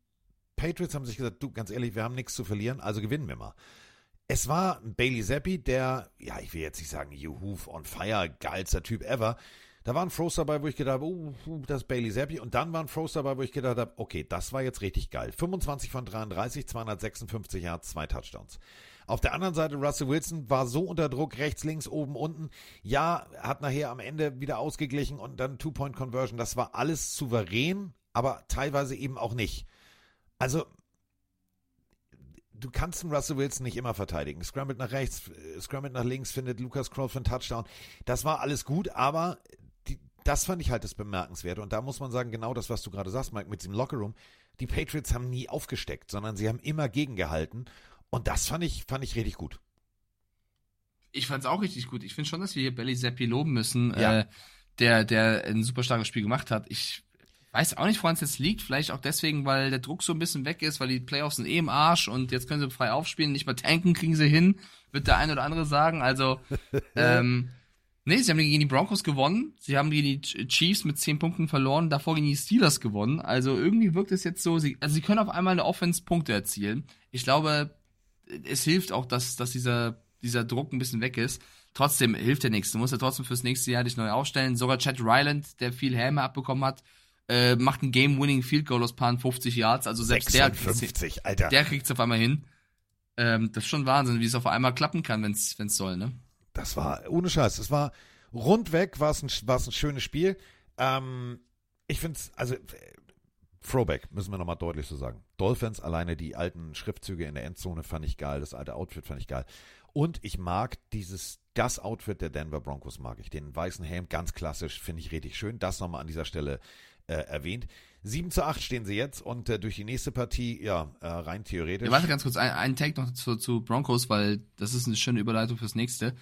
Patriots haben sich gesagt, du, ganz ehrlich, wir haben nichts zu verlieren, also gewinnen wir mal. Es war Bailey Zappi, der, ja, ich will jetzt nicht sagen, Juhu, on fire, geilster Typ ever. Da war ein Frost dabei, wo ich gedacht habe, oh, das ist Bailey Zappi. Und dann war ein Frost dabei, wo ich gedacht habe, okay, das war jetzt richtig geil. 25 von 33, 256 Yards, zwei Touchdowns. Auf der anderen Seite, Russell Wilson war so unter Druck, rechts, links, oben, unten. Ja, hat nachher am Ende wieder ausgeglichen und dann Two-Point-Conversion. Das war alles souverän, aber teilweise eben auch nicht. Also, du kannst einen Russell Wilson nicht immer verteidigen. Scrambled nach rechts, äh, Scrambled nach links, findet Lucas für einen Touchdown. Das war alles gut, aber das fand ich halt das Bemerkenswerte. Und da muss man sagen, genau das, was du gerade sagst, Mike, mit diesem Lockerroom. Die Patriots haben nie aufgesteckt, sondern sie haben immer gegengehalten. Und das fand ich, fand ich richtig gut. Ich fand's auch richtig gut. Ich finde schon, dass wir hier Belly Seppi loben müssen, Ja. äh, der, der ein super starkes Spiel gemacht hat. Ich weiß auch nicht, woran es jetzt liegt. Vielleicht auch deswegen, weil der Druck so ein bisschen weg ist, weil die Playoffs sind eh im Arsch und jetzt können sie frei aufspielen. Nicht mal tanken kriegen sie hin, wird der ein oder andere sagen. Also, ähm, nee, sie haben gegen die Broncos gewonnen. Sie haben gegen die Chiefs mit 10 Punkten verloren. Davor gegen die Steelers gewonnen. Also irgendwie wirkt es jetzt so, sie, also sie können auf einmal eine Offense Punkte erzielen. Ich glaube, es hilft auch, dass, dass dieser, dieser Druck ein bisschen weg ist. Trotzdem hilft ja nichts. Du musst ja trotzdem fürs nächste Jahr dich neu aufstellen. Sogar Chad Ryland, der viel Häme abbekommen hat, äh, macht ein Game-Winning Field Goal aus paar 50 Yards. Also selbst der, 56, Alter. der kriegt's auf einmal hin. Ähm, das ist schon Wahnsinn, wie es auf einmal klappen kann, wenn's, wenn's soll, ne? Das war, ohne Scheiß, es war rundweg, war es ein, war es ein schönes Spiel. Ähm, ich finde es, also, Throwback, müssen wir nochmal deutlich so sagen. Dolphins, alleine die alten Schriftzüge in der Endzone fand ich geil, das alte Outfit fand ich geil. Und ich mag dieses, das Outfit der Denver Broncos mag ich. Den weißen Helm, ganz klassisch, finde ich richtig schön. Das nochmal an dieser Stelle äh, erwähnt. 7 zu 8 stehen sie jetzt und äh, durch die nächste Partie, ja, äh, rein theoretisch. Ja, warte ganz kurz, ein, ein Take noch zu, zu Broncos, weil das ist eine schöne Überleitung fürs nächste.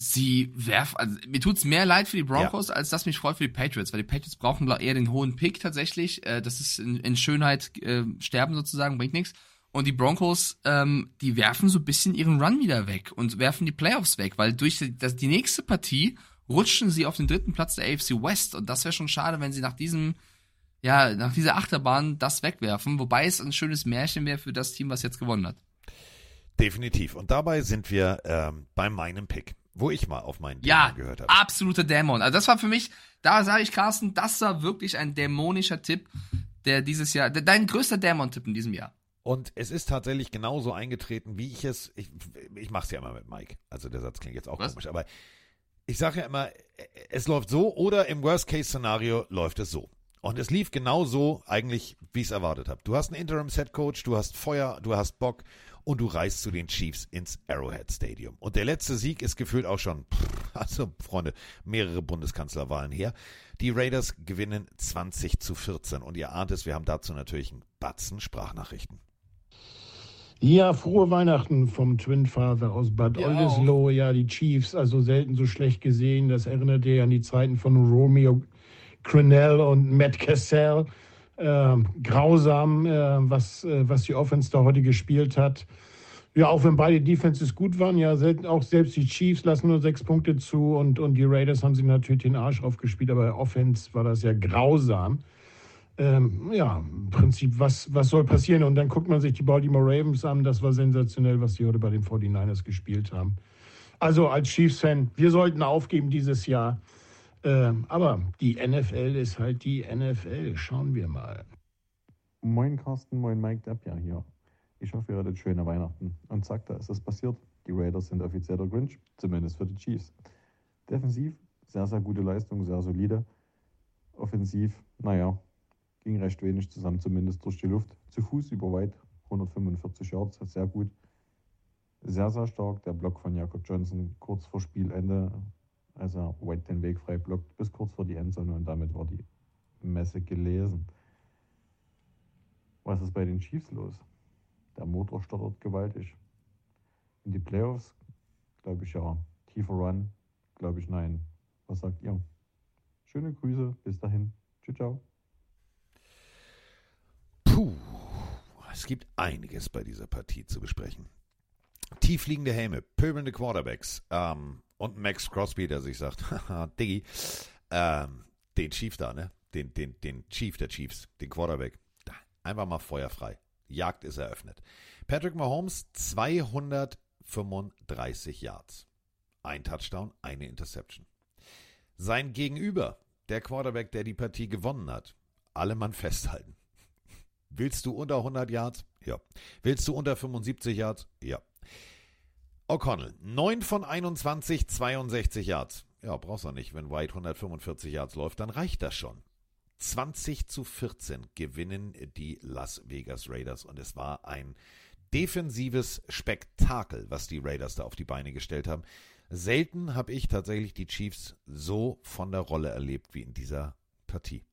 Sie werfen, also mir tut's mehr leid für die Broncos, als dass mich freut für die Patriots, weil die Patriots brauchen eher den hohen Pick tatsächlich. Äh, das ist in, in Schönheit äh, sterben sozusagen, bringt nichts. Und die Broncos, ähm, die werfen so ein bisschen ihren Run wieder weg und werfen die Playoffs weg, weil durch die, das, die nächste Partie rutschen sie auf den dritten Platz der AFC West und das wäre schon schade, wenn sie nach diesem ja, nach dieser Achterbahn das wegwerfen, wobei es ein schönes Märchen wäre für das Team, was jetzt gewonnen hat. Definitiv. Und dabei sind wir ähm, bei meinem Pick, wo ich mal auf meinen Ja, Dämon gehört habe. absoluter Dämon. Also das war für mich, da sage ich Carsten, das war wirklich ein dämonischer Tipp, der dieses Jahr, de- dein größter Dämon-Tipp in diesem Jahr. Und es ist tatsächlich genauso eingetreten, wie ich es. Ich, ich mache es ja immer mit Mike. Also der Satz klingt jetzt auch Was? komisch, aber ich sage ja immer, es läuft so oder im Worst-Case-Szenario läuft es so. Und es lief genau so eigentlich, wie ich es erwartet habe. Du hast einen Interims-Head-Coach, du hast Feuer, du hast Bock und du reist zu den Chiefs ins Arrowhead Stadium. Und der letzte Sieg ist gefühlt auch schon, pff, also Freunde, mehrere Bundeskanzlerwahlen her. Die Raiders gewinnen 20 zu 14 und ihr ahnt es, wir haben dazu natürlich einen Batzen Sprachnachrichten. Ja, frohe Weihnachten vom Twin Father aus Bad Ja, Oldesloe. Ja, die Chiefs, also selten so schlecht gesehen. Das erinnert ihr an die Zeiten von Romeo Crennel und Matt Cassell. Ähm, grausam, äh, was, äh, was die Offense da heute gespielt hat. Ja, auch wenn beide Defenses gut waren, ja, selten, auch selbst die Chiefs lassen nur sechs Punkte zu und, und die Raiders haben sich natürlich den Arsch aufgespielt, aber Offense war das ja grausam ähm, ja, im Prinzip, was, was soll passieren? Und dann guckt man sich die Baltimore Ravens an. Das war sensationell, was sie heute bei den 49ers gespielt haben. Also als Chiefs-Fan, wir sollten aufgeben dieses Jahr. Ähm, aber die NFL ist halt die NFL. Schauen wir mal. Moin Carsten, moin Mike Deppja hier. Ich hoffe, ihr hattet schöne Weihnachten. Und zack, da ist es passiert. Die Raiders sind offiziell der Grinch, zumindest für die Chiefs. Defensiv, sehr, sehr gute Leistung, sehr solide. Offensiv, naja, ging recht wenig zusammen, zumindest durch die Luft. Zu Fuß über weit, 145 Yards, sehr gut. Sehr, sehr stark der Block von Jakob Johnson kurz vor Spielende, als er White den Weg frei blockt, bis kurz vor die Endzone und damit war die Messe gelesen. Was ist bei den Chiefs los? Der Motor stottert gewaltig. In die Playoffs? Glaube ich ja. Tiefer Run? Glaube ich nein. Was sagt ihr? Schöne Grüße, bis dahin. Ciao, ciao. Puh, es gibt einiges bei dieser Partie zu besprechen. Tiefliegende Helme, pöbelnde Quarterbacks ähm, und Max Crosby, der sich sagt, Diggi, ähm, den Chief da, ne? Den, den, den Chief der Chiefs, den Quarterback. Da, einfach mal feuerfrei. Jagd ist eröffnet. Patrick Mahomes, 235 Yards. Ein Touchdown, eine Interception. Sein Gegenüber, der Quarterback, der die Partie gewonnen hat, alle Mann festhalten. Willst du unter 100 Yards? Ja. Willst du unter 75 Yards? Ja. O'Connell, 9 von 21, 62 Yards. Ja, brauchst du nicht. Wenn White 145 Yards läuft, dann reicht das schon. 20 zu 14 gewinnen die Las Vegas Raiders und es war ein defensives Spektakel, was die Raiders da auf die Beine gestellt haben. Selten habe ich tatsächlich die Chiefs so von der Rolle erlebt wie in dieser Partie.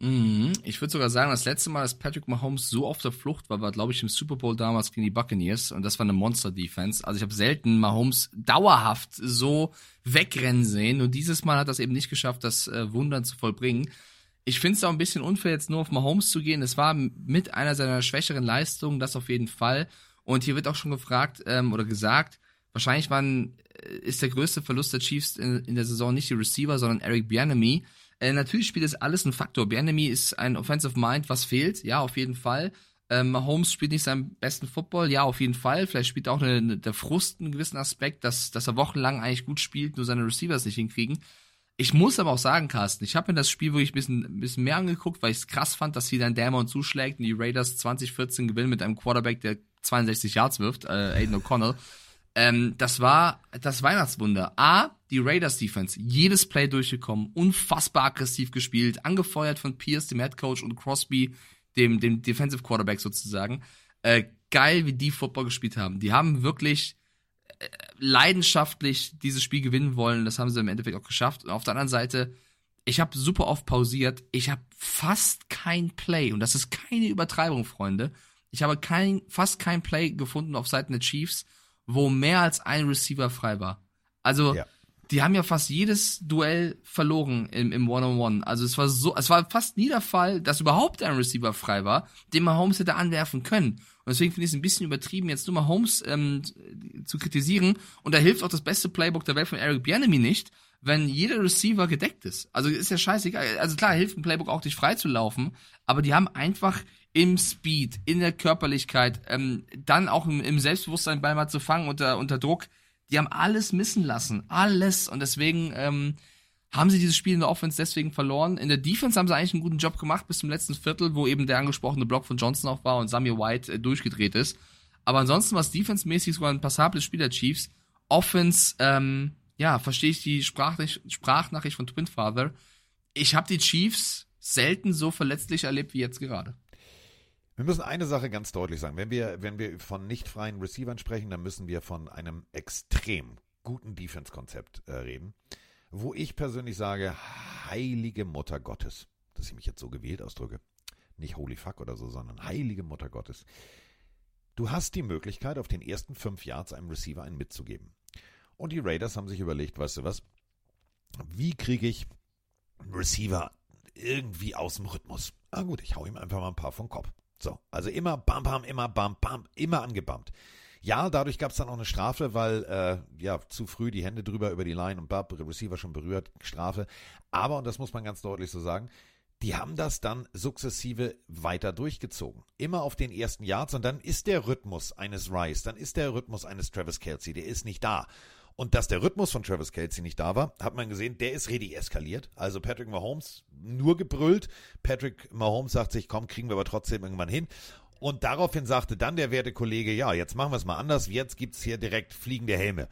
Mhm. Ich würde sogar sagen, das letzte Mal, dass Patrick Mahomes so auf der Flucht war, war, glaube ich, im Super Bowl damals gegen die Buccaneers und das war eine Monster-Defense. Also ich habe selten Mahomes dauerhaft so wegrennen sehen und dieses Mal hat das eben nicht geschafft, das äh, Wundern zu vollbringen. Ich finde es auch ein bisschen unfair, jetzt nur auf Mahomes zu gehen. Es war mit einer seiner schwächeren Leistungen, das auf jeden Fall. Und hier wird auch schon gefragt ähm, oder gesagt, wahrscheinlich waren, äh, ist der größte Verlust der Chiefs in, in der Saison nicht die Receiver, sondern Eric Bianemi. Äh, natürlich spielt das alles ein Faktor. Bianemi ist ein Offensive Mind, was fehlt. Ja, auf jeden Fall. Ähm, Mahomes spielt nicht seinen besten Football. Ja, auf jeden Fall. Vielleicht spielt auch eine, der Frust einen gewissen Aspekt, dass, dass er wochenlang eigentlich gut spielt, nur seine Receivers nicht hinkriegen. Ich muss aber auch sagen, Carsten, ich habe mir das Spiel wirklich ein bisschen, ein bisschen mehr angeguckt, weil ich es krass fand, dass sie dann Dämon zuschlägt und die Raiders 2014 gewinnen mit einem Quarterback, der 62 Yards wirft, äh, Aiden O'Connell. Ähm, das war das Weihnachtswunder. A, die Raiders Defense, jedes Play durchgekommen, unfassbar aggressiv gespielt, angefeuert von Pierce, dem Head Coach, und Crosby, dem, dem Defensive Quarterback sozusagen. Äh, geil, wie die Football gespielt haben. Die haben wirklich äh, leidenschaftlich dieses Spiel gewinnen wollen. Das haben sie im Endeffekt auch geschafft. Und auf der anderen Seite, ich habe super oft pausiert. Ich habe fast kein Play, und das ist keine Übertreibung, Freunde. Ich habe kein, fast kein Play gefunden auf Seiten der Chiefs, wo mehr als ein Receiver frei war. Also, ja. die haben ja fast jedes Duell verloren im, im One-on-One. Also es war so, es war fast nie der Fall, dass überhaupt ein Receiver frei war, den Mahomes hätte anwerfen können. Und deswegen finde ich es ein bisschen übertrieben, jetzt nur Mahomes ähm, zu kritisieren. Und da hilft auch das beste Playbook der Welt von Eric Bianemi nicht, wenn jeder Receiver gedeckt ist. Also ist ja scheißegal. Also klar, hilft ein Playbook auch, dich frei zu laufen, aber die haben einfach im Speed, in der Körperlichkeit, ähm, dann auch im, im Selbstbewusstsein Ball mal zu fangen unter, unter Druck. Die haben alles missen lassen. Alles. Und deswegen ähm, haben sie dieses Spiel in der Offense deswegen verloren. In der Defense haben sie eigentlich einen guten Job gemacht bis zum letzten Viertel, wo eben der angesprochene Block von Johnson auch war und Samuel White äh, durchgedreht ist. Aber ansonsten war es defensemäßig sogar ein passables Spiel der Chiefs. Offense, ähm, ja, verstehe ich die Sprachnach Sprachnachricht von Twin Father. Ich habe die Chiefs selten so verletzlich erlebt wie jetzt gerade. Wir müssen eine Sache ganz deutlich sagen. Wenn wir, wenn wir von nicht freien Receivern sprechen, dann müssen wir von einem extrem guten Defense-Konzept äh, reden, wo ich persönlich sage, heilige Mutter Gottes, dass ich mich jetzt so gewählt ausdrücke, nicht holy fuck oder so, sondern heilige Mutter Gottes. Du hast die Möglichkeit, auf den ersten fünf Yards einem Receiver einen mitzugeben. Und die Raiders haben sich überlegt, weißt du was, wie kriege ich einen Receiver irgendwie aus dem Rhythmus? Ah gut, ich hau ihm einfach mal ein paar vom Kopf. So, also immer bam, bam, immer bam, bam, immer angebammt. Ja, dadurch gab es dann auch eine Strafe, weil äh, ja zu früh die Hände drüber über die Line und Bab, Receiver schon berührt, Strafe. Aber, und das muss man ganz deutlich so sagen, die haben das dann sukzessive weiter durchgezogen. Immer auf den ersten Yards und dann ist der Rhythmus eines Rice, dann ist der Rhythmus eines Travis Kelsey, der ist nicht da. Und dass der Rhythmus von Travis Kelsey nicht da war, hat man gesehen, der ist richtig eskaliert. Also Patrick Mahomes nur gebrüllt. Patrick Mahomes sagt sich, komm, kriegen wir aber trotzdem irgendwann hin. Und daraufhin sagte dann der werte Kollege, ja, jetzt machen wir es mal anders. Jetzt gibt's hier direkt fliegende Helme.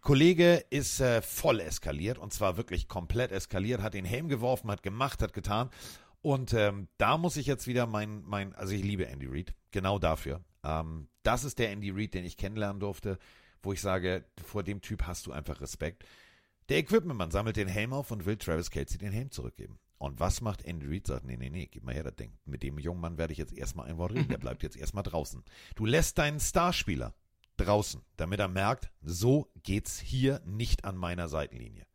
Kollege ist äh, voll eskaliert und zwar wirklich komplett eskaliert, hat den Helm geworfen, hat gemacht, hat getan. Und ähm, da muss ich jetzt wieder mein, mein, also ich liebe Andy Reid, genau dafür. Ähm, das ist der Andy Reid, den ich kennenlernen durfte wo ich sage, vor dem Typ hast du einfach Respekt. Der Equipmentmann sammelt den Helm auf und will Travis Kelsey den Helm zurückgeben. Und was macht Andy Reid? Sagt, nee, nee, nee, gib mal her das Ding. Mit dem jungen Mann werde ich jetzt erstmal ein Wort reden. Der bleibt jetzt erstmal draußen. Du lässt deinen Starspieler draußen, damit er merkt, so geht's hier nicht an meiner Seitenlinie.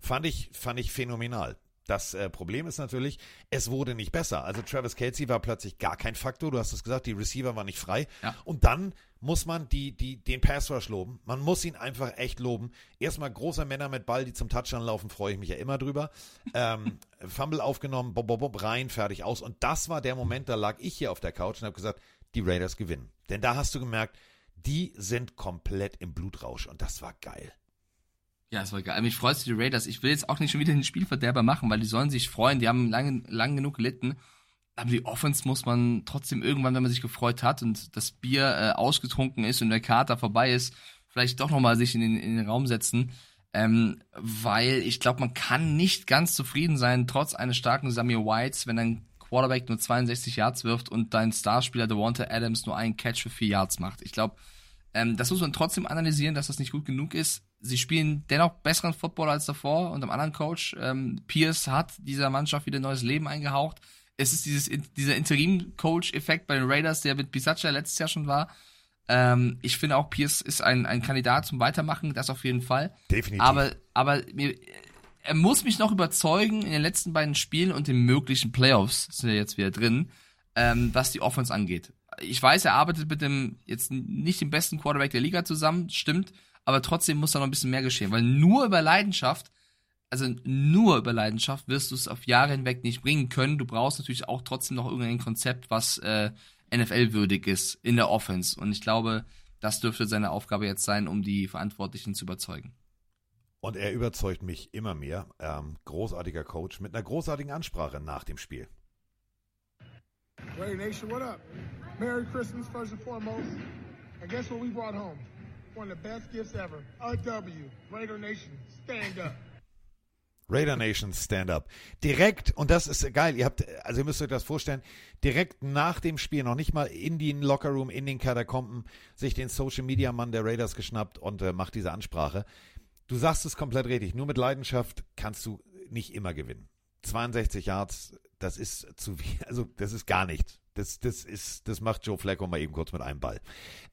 Fand ich, fand ich phänomenal. Das äh, Problem ist natürlich, es wurde nicht besser. Also Travis Kelsey war plötzlich gar kein Faktor. Du hast es gesagt, die Receiver waren nicht frei. Ja. Und dann muss man die, die, den Pass Rush loben. Man muss ihn einfach echt loben. Erstmal großer Männer mit Ball, die zum Touchdown laufen, freue ich mich ja immer drüber. Ähm, Fumble aufgenommen, bob, bob, bob, rein, fertig, aus. Und das war der Moment, da lag ich hier auf der Couch und habe gesagt, die Raiders gewinnen. Denn da hast du gemerkt, die sind komplett im Blutrausch und das war geil. Ja, es war geil. Mich freut die Raiders. Ich will jetzt auch nicht schon wieder den Spielverderber machen, weil die sollen sich freuen. Die haben lange, lang genug gelitten. Aber die Offense muss man trotzdem irgendwann, wenn man sich gefreut hat und das Bier äh, ausgetrunken ist und der Kater vorbei ist, vielleicht doch nochmal sich in den, in den Raum setzen. Ähm, weil ich glaube, man kann nicht ganz zufrieden sein, trotz eines starken Samuel Whites, wenn ein Quarterback nur 62 Yards wirft und dein Starspieler Devonta Adams nur einen Catch für 4 Yards macht. Ich glaube, ähm, das muss man trotzdem analysieren, dass das nicht gut genug ist. Sie spielen dennoch besseren Football als davor und am anderen Coach. Ähm, Pierce hat dieser Mannschaft wieder neues Leben eingehaucht. Es ist dieses, dieser Interim-Coach-Effekt bei den Raiders, der mit Bisaccia letztes Jahr schon war. Ähm, ich finde auch, Pierce ist ein, ein Kandidat zum Weitermachen, das auf jeden Fall. Definitiv. Aber, aber mir, er muss mich noch überzeugen in den letzten beiden Spielen und den möglichen Playoffs, sind ja jetzt wieder drin, ähm, was die Offense angeht. Ich weiß, er arbeitet mit dem jetzt nicht dem besten Quarterback der Liga zusammen, stimmt, aber trotzdem muss da noch ein bisschen mehr geschehen, weil nur über Leidenschaft, also nur über Leidenschaft wirst du es auf Jahre hinweg nicht bringen können. Du brauchst natürlich auch trotzdem noch irgendein Konzept, was äh, NFL-würdig ist in der Offense. Und ich glaube, das dürfte seine Aufgabe jetzt sein, um die Verantwortlichen zu überzeugen. Und er überzeugt mich immer mehr. Ähm, großartiger Coach mit einer großartigen Ansprache nach dem Spiel. Raider Nation, what up? Merry Christmas, first and foremost. And guess what we brought home? One of the best gifts ever. A W. Raider Nation, stand up. Raider Nation Stand Up. Direkt, und das ist geil, ihr habt, also ihr müsst euch das vorstellen, direkt nach dem Spiel, noch nicht mal in den Lockerroom, in den Katakomben, sich den Social Media Mann der Raiders geschnappt und äh, macht diese Ansprache. Du sagst es komplett richtig, nur mit Leidenschaft kannst du nicht immer gewinnen. 62 Yards, das ist zu viel, also das ist gar nichts. Das, das ist, das macht Joe Flacco mal eben kurz mit einem Ball.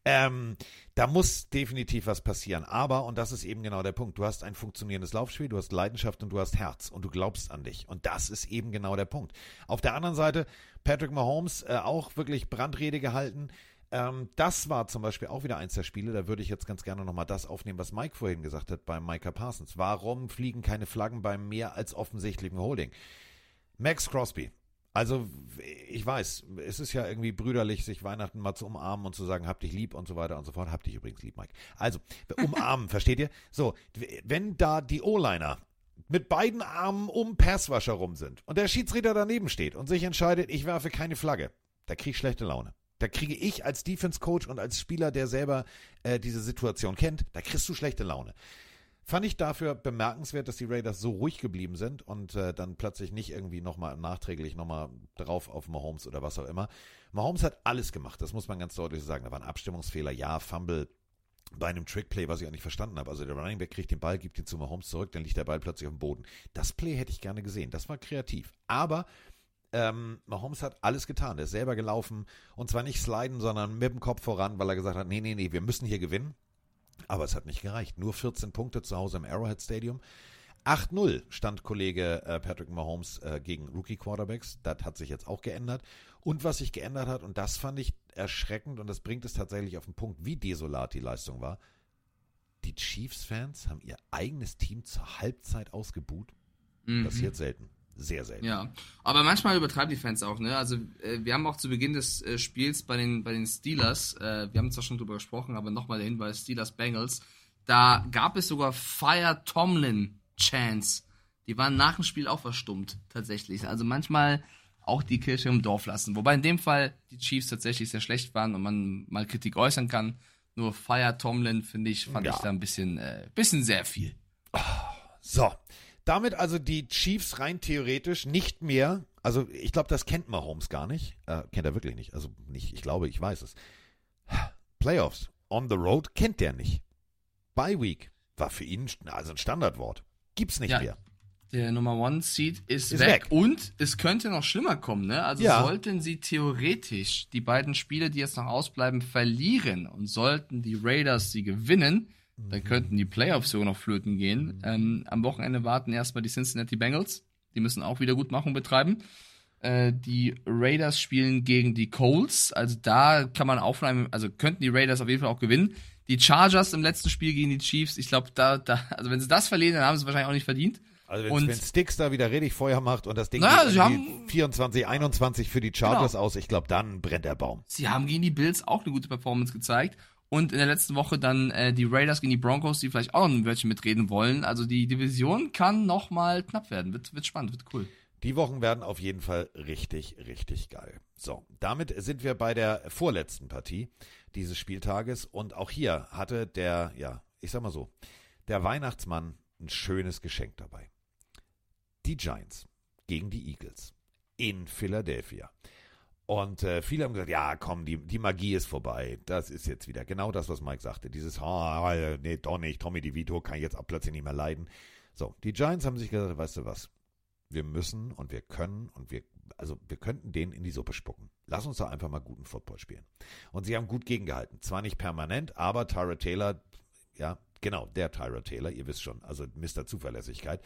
Ähm, da muss definitiv was passieren. Aber, und das ist eben genau der Punkt, du hast ein funktionierendes Laufspiel, du hast Leidenschaft und du hast Herz und du glaubst an dich. Und das ist eben genau der Punkt. Auf der anderen Seite, Patrick Mahomes äh, auch wirklich Brandrede gehalten. Ähm, das war zum Beispiel auch wieder eins der Spiele, da würde ich jetzt ganz gerne nochmal das aufnehmen, was Mike vorhin gesagt hat bei Micah Parsons. Warum fliegen keine Flaggen beim mehr als offensichtlichen Holding? Max Crosby, also, ich weiß, es ist ja irgendwie brüderlich, sich Weihnachten mal zu umarmen und zu sagen, hab dich lieb und so weiter und so fort. Hab dich übrigens lieb, Mike. Also, umarmen, versteht ihr? So, wenn da die O-Liner mit beiden Armen um Passwascher rum sind und der Schiedsrichter daneben steht und sich entscheidet, ich werfe keine Flagge, da krieg ich schlechte Laune. Da kriege ich als Defense Coach und als Spieler, der selber äh, diese Situation kennt, da kriegst du schlechte Laune. Fand ich dafür bemerkenswert, dass die Raiders so ruhig geblieben sind und äh, dann plötzlich nicht irgendwie nochmal nachträglich nochmal drauf auf Mahomes oder was auch immer. Mahomes hat alles gemacht, das muss man ganz deutlich sagen. Da waren Abstimmungsfehler, ja, Fumble bei einem Trickplay, was ich auch nicht verstanden habe. Also der Running Back kriegt den Ball, gibt ihn zu Mahomes zurück, dann liegt der Ball plötzlich auf dem Boden. Das Play hätte ich gerne gesehen, das war kreativ. Aber ähm, Mahomes hat alles getan, er ist selber gelaufen und zwar nicht sliden, sondern mit dem Kopf voran, weil er gesagt hat, nee, nee, nee, wir müssen hier gewinnen. Aber es hat nicht gereicht. Nur 14 Punkte zu Hause im Arrowhead Stadium. 8-0 stand Kollege äh, Patrick Mahomes äh, gegen Rookie-Quarterbacks. Das hat sich jetzt auch geändert. Und was sich geändert hat, und das fand ich erschreckend, und das bringt es tatsächlich auf den Punkt, wie desolat die Leistung war. Die Chiefs-Fans haben ihr eigenes Team zur Halbzeit ausgebuht. Mhm. Passiert selten. Sehr selten. Ja, aber manchmal übertreiben die Fans auch, ne? Also äh, wir haben auch zu Beginn des äh, Spiels bei den, bei den Steelers, äh, wir haben zwar schon drüber gesprochen, aber nochmal der Hinweis, Steelers Bengals, da gab es sogar Fire Tomlin Chance. Die waren nach dem Spiel auch verstummt, tatsächlich. Also manchmal auch die Kirche im Dorf lassen. Wobei in dem Fall die Chiefs tatsächlich sehr schlecht waren und man mal Kritik äußern kann. Nur Fire Tomlin, finde ich, fand Ja. ich da ein bisschen, äh, bisschen sehr viel. So, damit also die Chiefs rein theoretisch nicht mehr, also ich glaube, das kennt Mahomes gar nicht. Äh, kennt er wirklich nicht. Also nicht, ich glaube, ich weiß es. Playoffs on the road kennt der nicht. Bye Week war für ihn also ein Standardwort. Gibt's nicht Ja. mehr. Der Nummer One Seed ist, Ist weg. weg. Und es könnte noch schlimmer kommen, ne? Also Ja. sollten sie theoretisch die beiden Spiele, die jetzt noch ausbleiben, verlieren und sollten die Raiders sie gewinnen, Mhm. dann könnten die Playoffs sogar noch flöten gehen. Ähm, am Wochenende warten erstmal die Cincinnati Bengals. Die müssen auch Wiedergutmachung betreiben. Äh, die Raiders spielen gegen die Colts. Also da kann man aufnehmen, also könnten die Raiders auf jeden Fall auch gewinnen. Die Chargers im letzten Spiel gegen die Chiefs, ich glaube, da, da, also wenn sie das verlieren, dann haben sie es wahrscheinlich auch nicht verdient. Also wenn, Und- wenn Sticks da wieder richtig Feuer macht und das Ding Na, geht haben- 24, 21 für die Chargers Genau. aus, ich glaube, dann brennt der Baum. Sie haben gegen die Bills auch eine gute Performance gezeigt. Und in der letzten Woche dann äh, die Raiders gegen die Broncos, die vielleicht auch noch ein Wörtchen mitreden wollen. Also die Division kann noch mal knapp werden. Wird, wird spannend, wird cool. Die Wochen werden auf jeden Fall richtig, richtig geil. So, damit sind wir bei der vorletzten Partie dieses Spieltages und auch hier hatte der, ja, ich sag mal so, der Weihnachtsmann ein schönes Geschenk dabei. Die Giants gegen die Eagles. in Philadelphia. Und äh, viele haben gesagt, ja, komm, die, die Magie ist vorbei. Das ist jetzt wieder genau das, was Mike sagte. Dieses, oh, nee, doch nicht, Tommy DeVito kann jetzt ab plötzlich nicht mehr leiden. So, die Giants haben sich gesagt, weißt du was, wir müssen und wir können und wir, also wir könnten den in die Suppe spucken. Lass uns doch einfach mal guten Football spielen. Und sie haben gut gegengehalten. Zwar nicht permanent, aber Tyra Taylor, ja, genau, der Tyra Taylor, ihr wisst schon, also Mr. Zuverlässigkeit,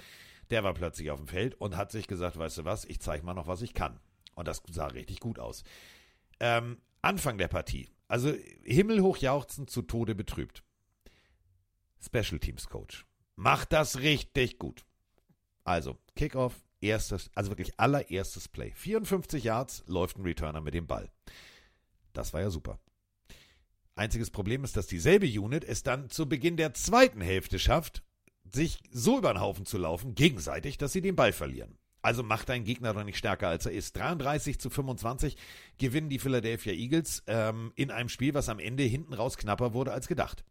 der war plötzlich auf dem Feld und hat sich gesagt, weißt du was, ich zeige mal noch, was ich kann. Und das sah richtig gut aus. Ähm, Anfang der Partie. Also himmelhoch jauchzend, zu Tode betrübt. Special Teams Coach. Macht das richtig gut. Also, Kickoff, erstes, also wirklich allererstes Play. 54 Yards läuft ein Returner mit dem Ball. Das war ja super. Einziges Problem ist, dass dieselbe Unit es dann zu Beginn der zweiten Hälfte schafft, sich so über den Haufen zu laufen, gegenseitig, dass sie den Ball verlieren. Also macht dein Gegner doch nicht stärker, als er ist. 33 zu 25 gewinnen die Philadelphia Eagles ähm, in einem Spiel, was am Ende hinten raus knapper wurde als gedacht.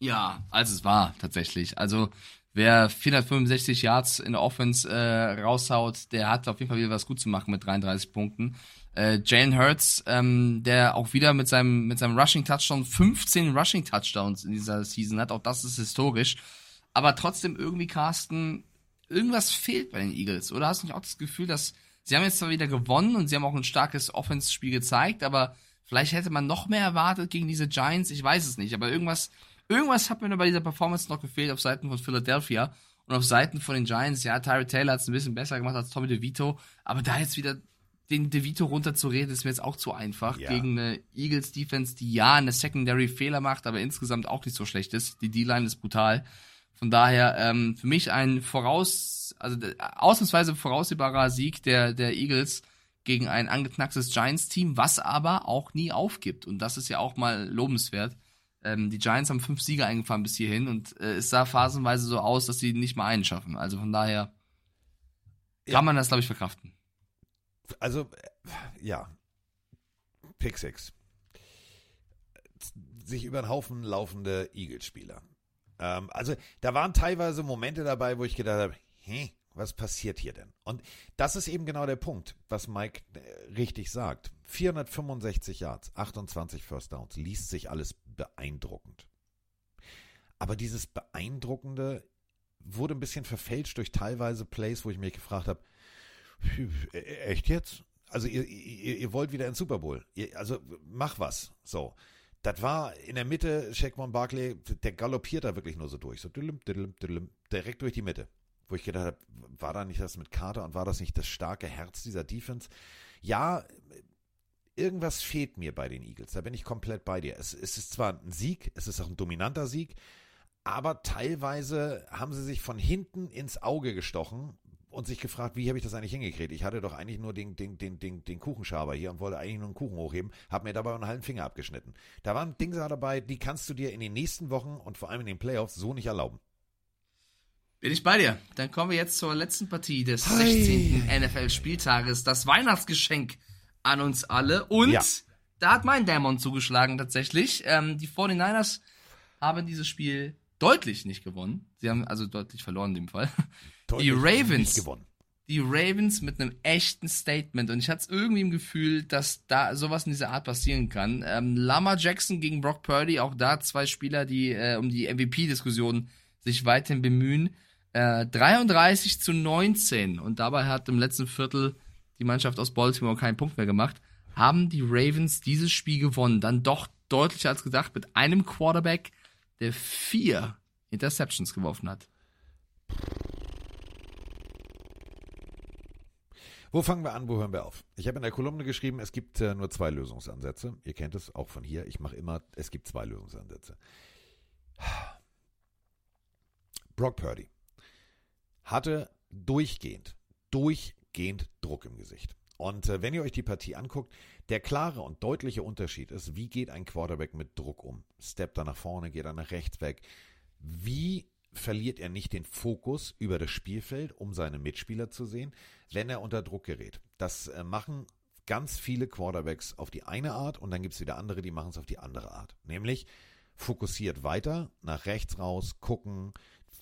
Ja, als es war tatsächlich. Also wer 465 Yards in der Offense äh, raushaut, der hat auf jeden Fall wieder was gut zu machen mit 33 Punkten. Äh, Jalen Hurts, ähm, der auch wieder mit seinem mit seinem Rushing Touchdown 15 Rushing Touchdowns in dieser Season hat, auch das ist historisch. Aber trotzdem irgendwie Carsten irgendwas fehlt bei den Eagles. Oder hast du nicht auch das Gefühl, dass sie haben jetzt zwar wieder gewonnen und sie haben auch ein starkes Offense-Spiel gezeigt, aber vielleicht hätte man noch mehr erwartet gegen diese Giants. Ich weiß es nicht, aber irgendwas, irgendwas hat mir bei dieser Performance noch gefehlt auf Seiten von Philadelphia und auf Seiten von den Giants. Ja, Tyree Taylor hat es ein bisschen besser gemacht als Tommy DeVito, aber da jetzt wieder den DeVito runterzureden, ist mir jetzt auch zu einfach. Ja. Gegen eine Eagles Defense, die ja eine Secondary Fehler macht, aber insgesamt auch nicht so schlecht ist. Die D-Line ist brutal. Von daher ähm, für mich ein voraus, also ausnahmsweise voraussehbarer Sieg der, der Eagles gegen ein angeknacktes Giants-Team, was aber auch nie aufgibt. Und das ist ja auch mal lobenswert. Ähm, die Giants haben fünf Siege eingefahren bis hierhin und äh, es sah phasenweise so aus, dass sie nicht mal einen schaffen. Also von daher kann ja. man das, glaube ich, verkraften. Also, äh, ja. Pick 6. Sich über den Haufen laufende Eagles-Spieler. Ähm, also da waren teilweise Momente dabei, wo ich gedacht habe, hä, was passiert hier denn? Und das ist eben genau der Punkt, was Mike äh, richtig sagt. 465 Yards, 28 First Downs, liest sich alles beeindruckend. Aber dieses Beeindruckende wurde ein bisschen verfälscht durch teilweise Plays, wo ich mich gefragt habe, e-, echt jetzt? Also ihr, ihr, ihr wollt wieder ins Super Bowl. Ihr, also mach was. So. Das war in der Mitte, Shaquan Barkley, der galoppiert da wirklich nur so durch. So düllüm, düllüm, düllüm, direkt durch die Mitte. Wo ich gedacht habe, war da nicht das mit Carter und war das nicht das starke Herz dieser Defense? Ja, irgendwas fehlt mir bei den Eagles. Da bin ich komplett bei dir. Es, es ist zwar ein Sieg, es ist auch ein dominanter Sieg, aber teilweise haben sie sich von hinten ins Auge gestochen, und sich gefragt, wie habe ich das eigentlich hingekriegt? Ich hatte doch eigentlich nur den, den, den, den, den Kuchenschaber hier und wollte eigentlich nur einen Kuchen hochheben, habe mir dabei einen halben Finger abgeschnitten. Da waren Dinge dabei, die kannst du dir in den nächsten Wochen und vor allem in den Playoffs so nicht erlauben. Bin ich bei dir. Dann kommen wir jetzt zur letzten Partie des 16. NFL-Spieltages. Das Weihnachtsgeschenk an uns alle. Und ja. da hat mein Dämon zugeschlagen tatsächlich. Ähm, die 49ers haben dieses Spiel deutlich nicht gewonnen. Sie haben also deutlich verloren in dem Fall die Ravens. Die Ravens mit einem echten Statement. Und ich hatte irgendwie im Gefühl, dass da sowas in dieser Art passieren kann. Ähm, Lama Jackson gegen Brock Purdy, auch da zwei Spieler, die äh, um die MVP-Diskussion sich weiterhin bemühen. Äh, 33 zu 19. Und dabei hat im letzten Viertel die Mannschaft aus Baltimore keinen Punkt mehr gemacht. Haben die Ravens dieses Spiel gewonnen. Dann doch deutlicher als gedacht mit einem Quarterback, der vier Interceptions geworfen hat. Wo fangen wir an, wo hören wir auf? Ich habe in der Kolumne geschrieben, es gibt äh, nur zwei Lösungsansätze. Ihr kennt es auch von hier. Ich mache immer, es gibt zwei Lösungsansätze. Brock Purdy hatte durchgehend, durchgehend Druck im Gesicht. Und äh, wenn ihr euch die Partie anguckt, der klare und deutliche Unterschied ist, wie geht ein Quarterback mit Druck um? Steppt er nach vorne, geht er nach rechts weg? Wie verliert er nicht den Fokus über das Spielfeld, um seine Mitspieler zu sehen, wenn er unter Druck gerät. Das äh, machen ganz viele Quarterbacks auf die eine Art und dann gibt es wieder andere, die machen es auf die andere Art. Nämlich fokussiert weiter, nach rechts raus, gucken,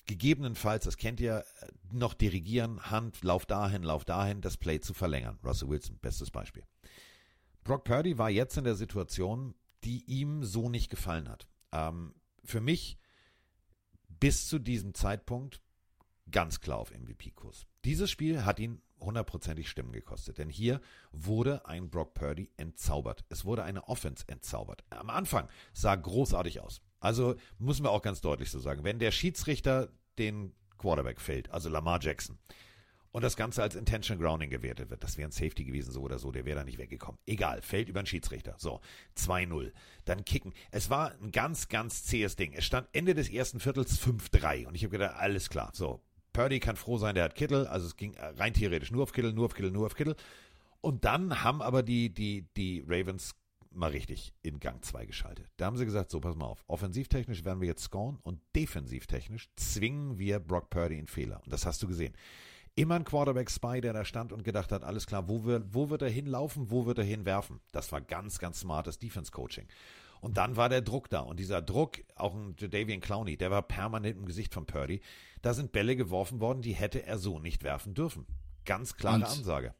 gegebenenfalls, das kennt ihr, noch dirigieren, Hand, lauf dahin, lauf dahin, das Play zu verlängern. Russell Wilson, bestes Beispiel. Brock Purdy war jetzt in der Situation, die ihm so nicht gefallen hat. Ähm, für mich bis zu diesem Zeitpunkt ganz klar auf MVP-Kurs. Dieses Spiel hat ihn hundertprozentig Stimmen gekostet, denn hier wurde ein Brock Purdy entzaubert. Es wurde eine Offense entzaubert. Am Anfang sah großartig aus. Also müssen wir auch ganz deutlich so sagen, wenn der Schiedsrichter den Quarterback fällt, also Lamar Jackson, und das Ganze als Intention Grounding gewertet wird. Das wäre ein Safety gewesen, so oder so, der wäre da nicht weggekommen. Egal, fällt über den Schiedsrichter. So, 2-0. Dann kicken. Es war ein ganz, ganz zähes Ding. Es stand Ende des ersten Viertels 5-3 und ich habe gedacht, alles klar. So, Purdy kann froh sein, der hat Kittel, also es ging rein theoretisch nur auf Kittel, nur auf Kittel, nur auf Kittel. Und dann haben aber die, die, die Ravens mal richtig in Gang 2 geschaltet. Da haben sie gesagt, so pass mal auf, offensivtechnisch werden wir jetzt scoren und defensivtechnisch zwingen wir Brock Purdy in Fehler. Und das hast du gesehen immer ein Quarterback-Spy, der da stand und gedacht hat, alles klar, wo, wir, wo wird er hinlaufen, wo wird er hinwerfen? Das war ganz, ganz smartes Defense-Coaching. Und dann war der Druck da. Und dieser Druck, auch ein Jadavian Clowney, der war permanent im Gesicht von Purdy. Da sind Bälle geworfen worden, die hätte er so nicht werfen dürfen. Ganz klare und Ansage.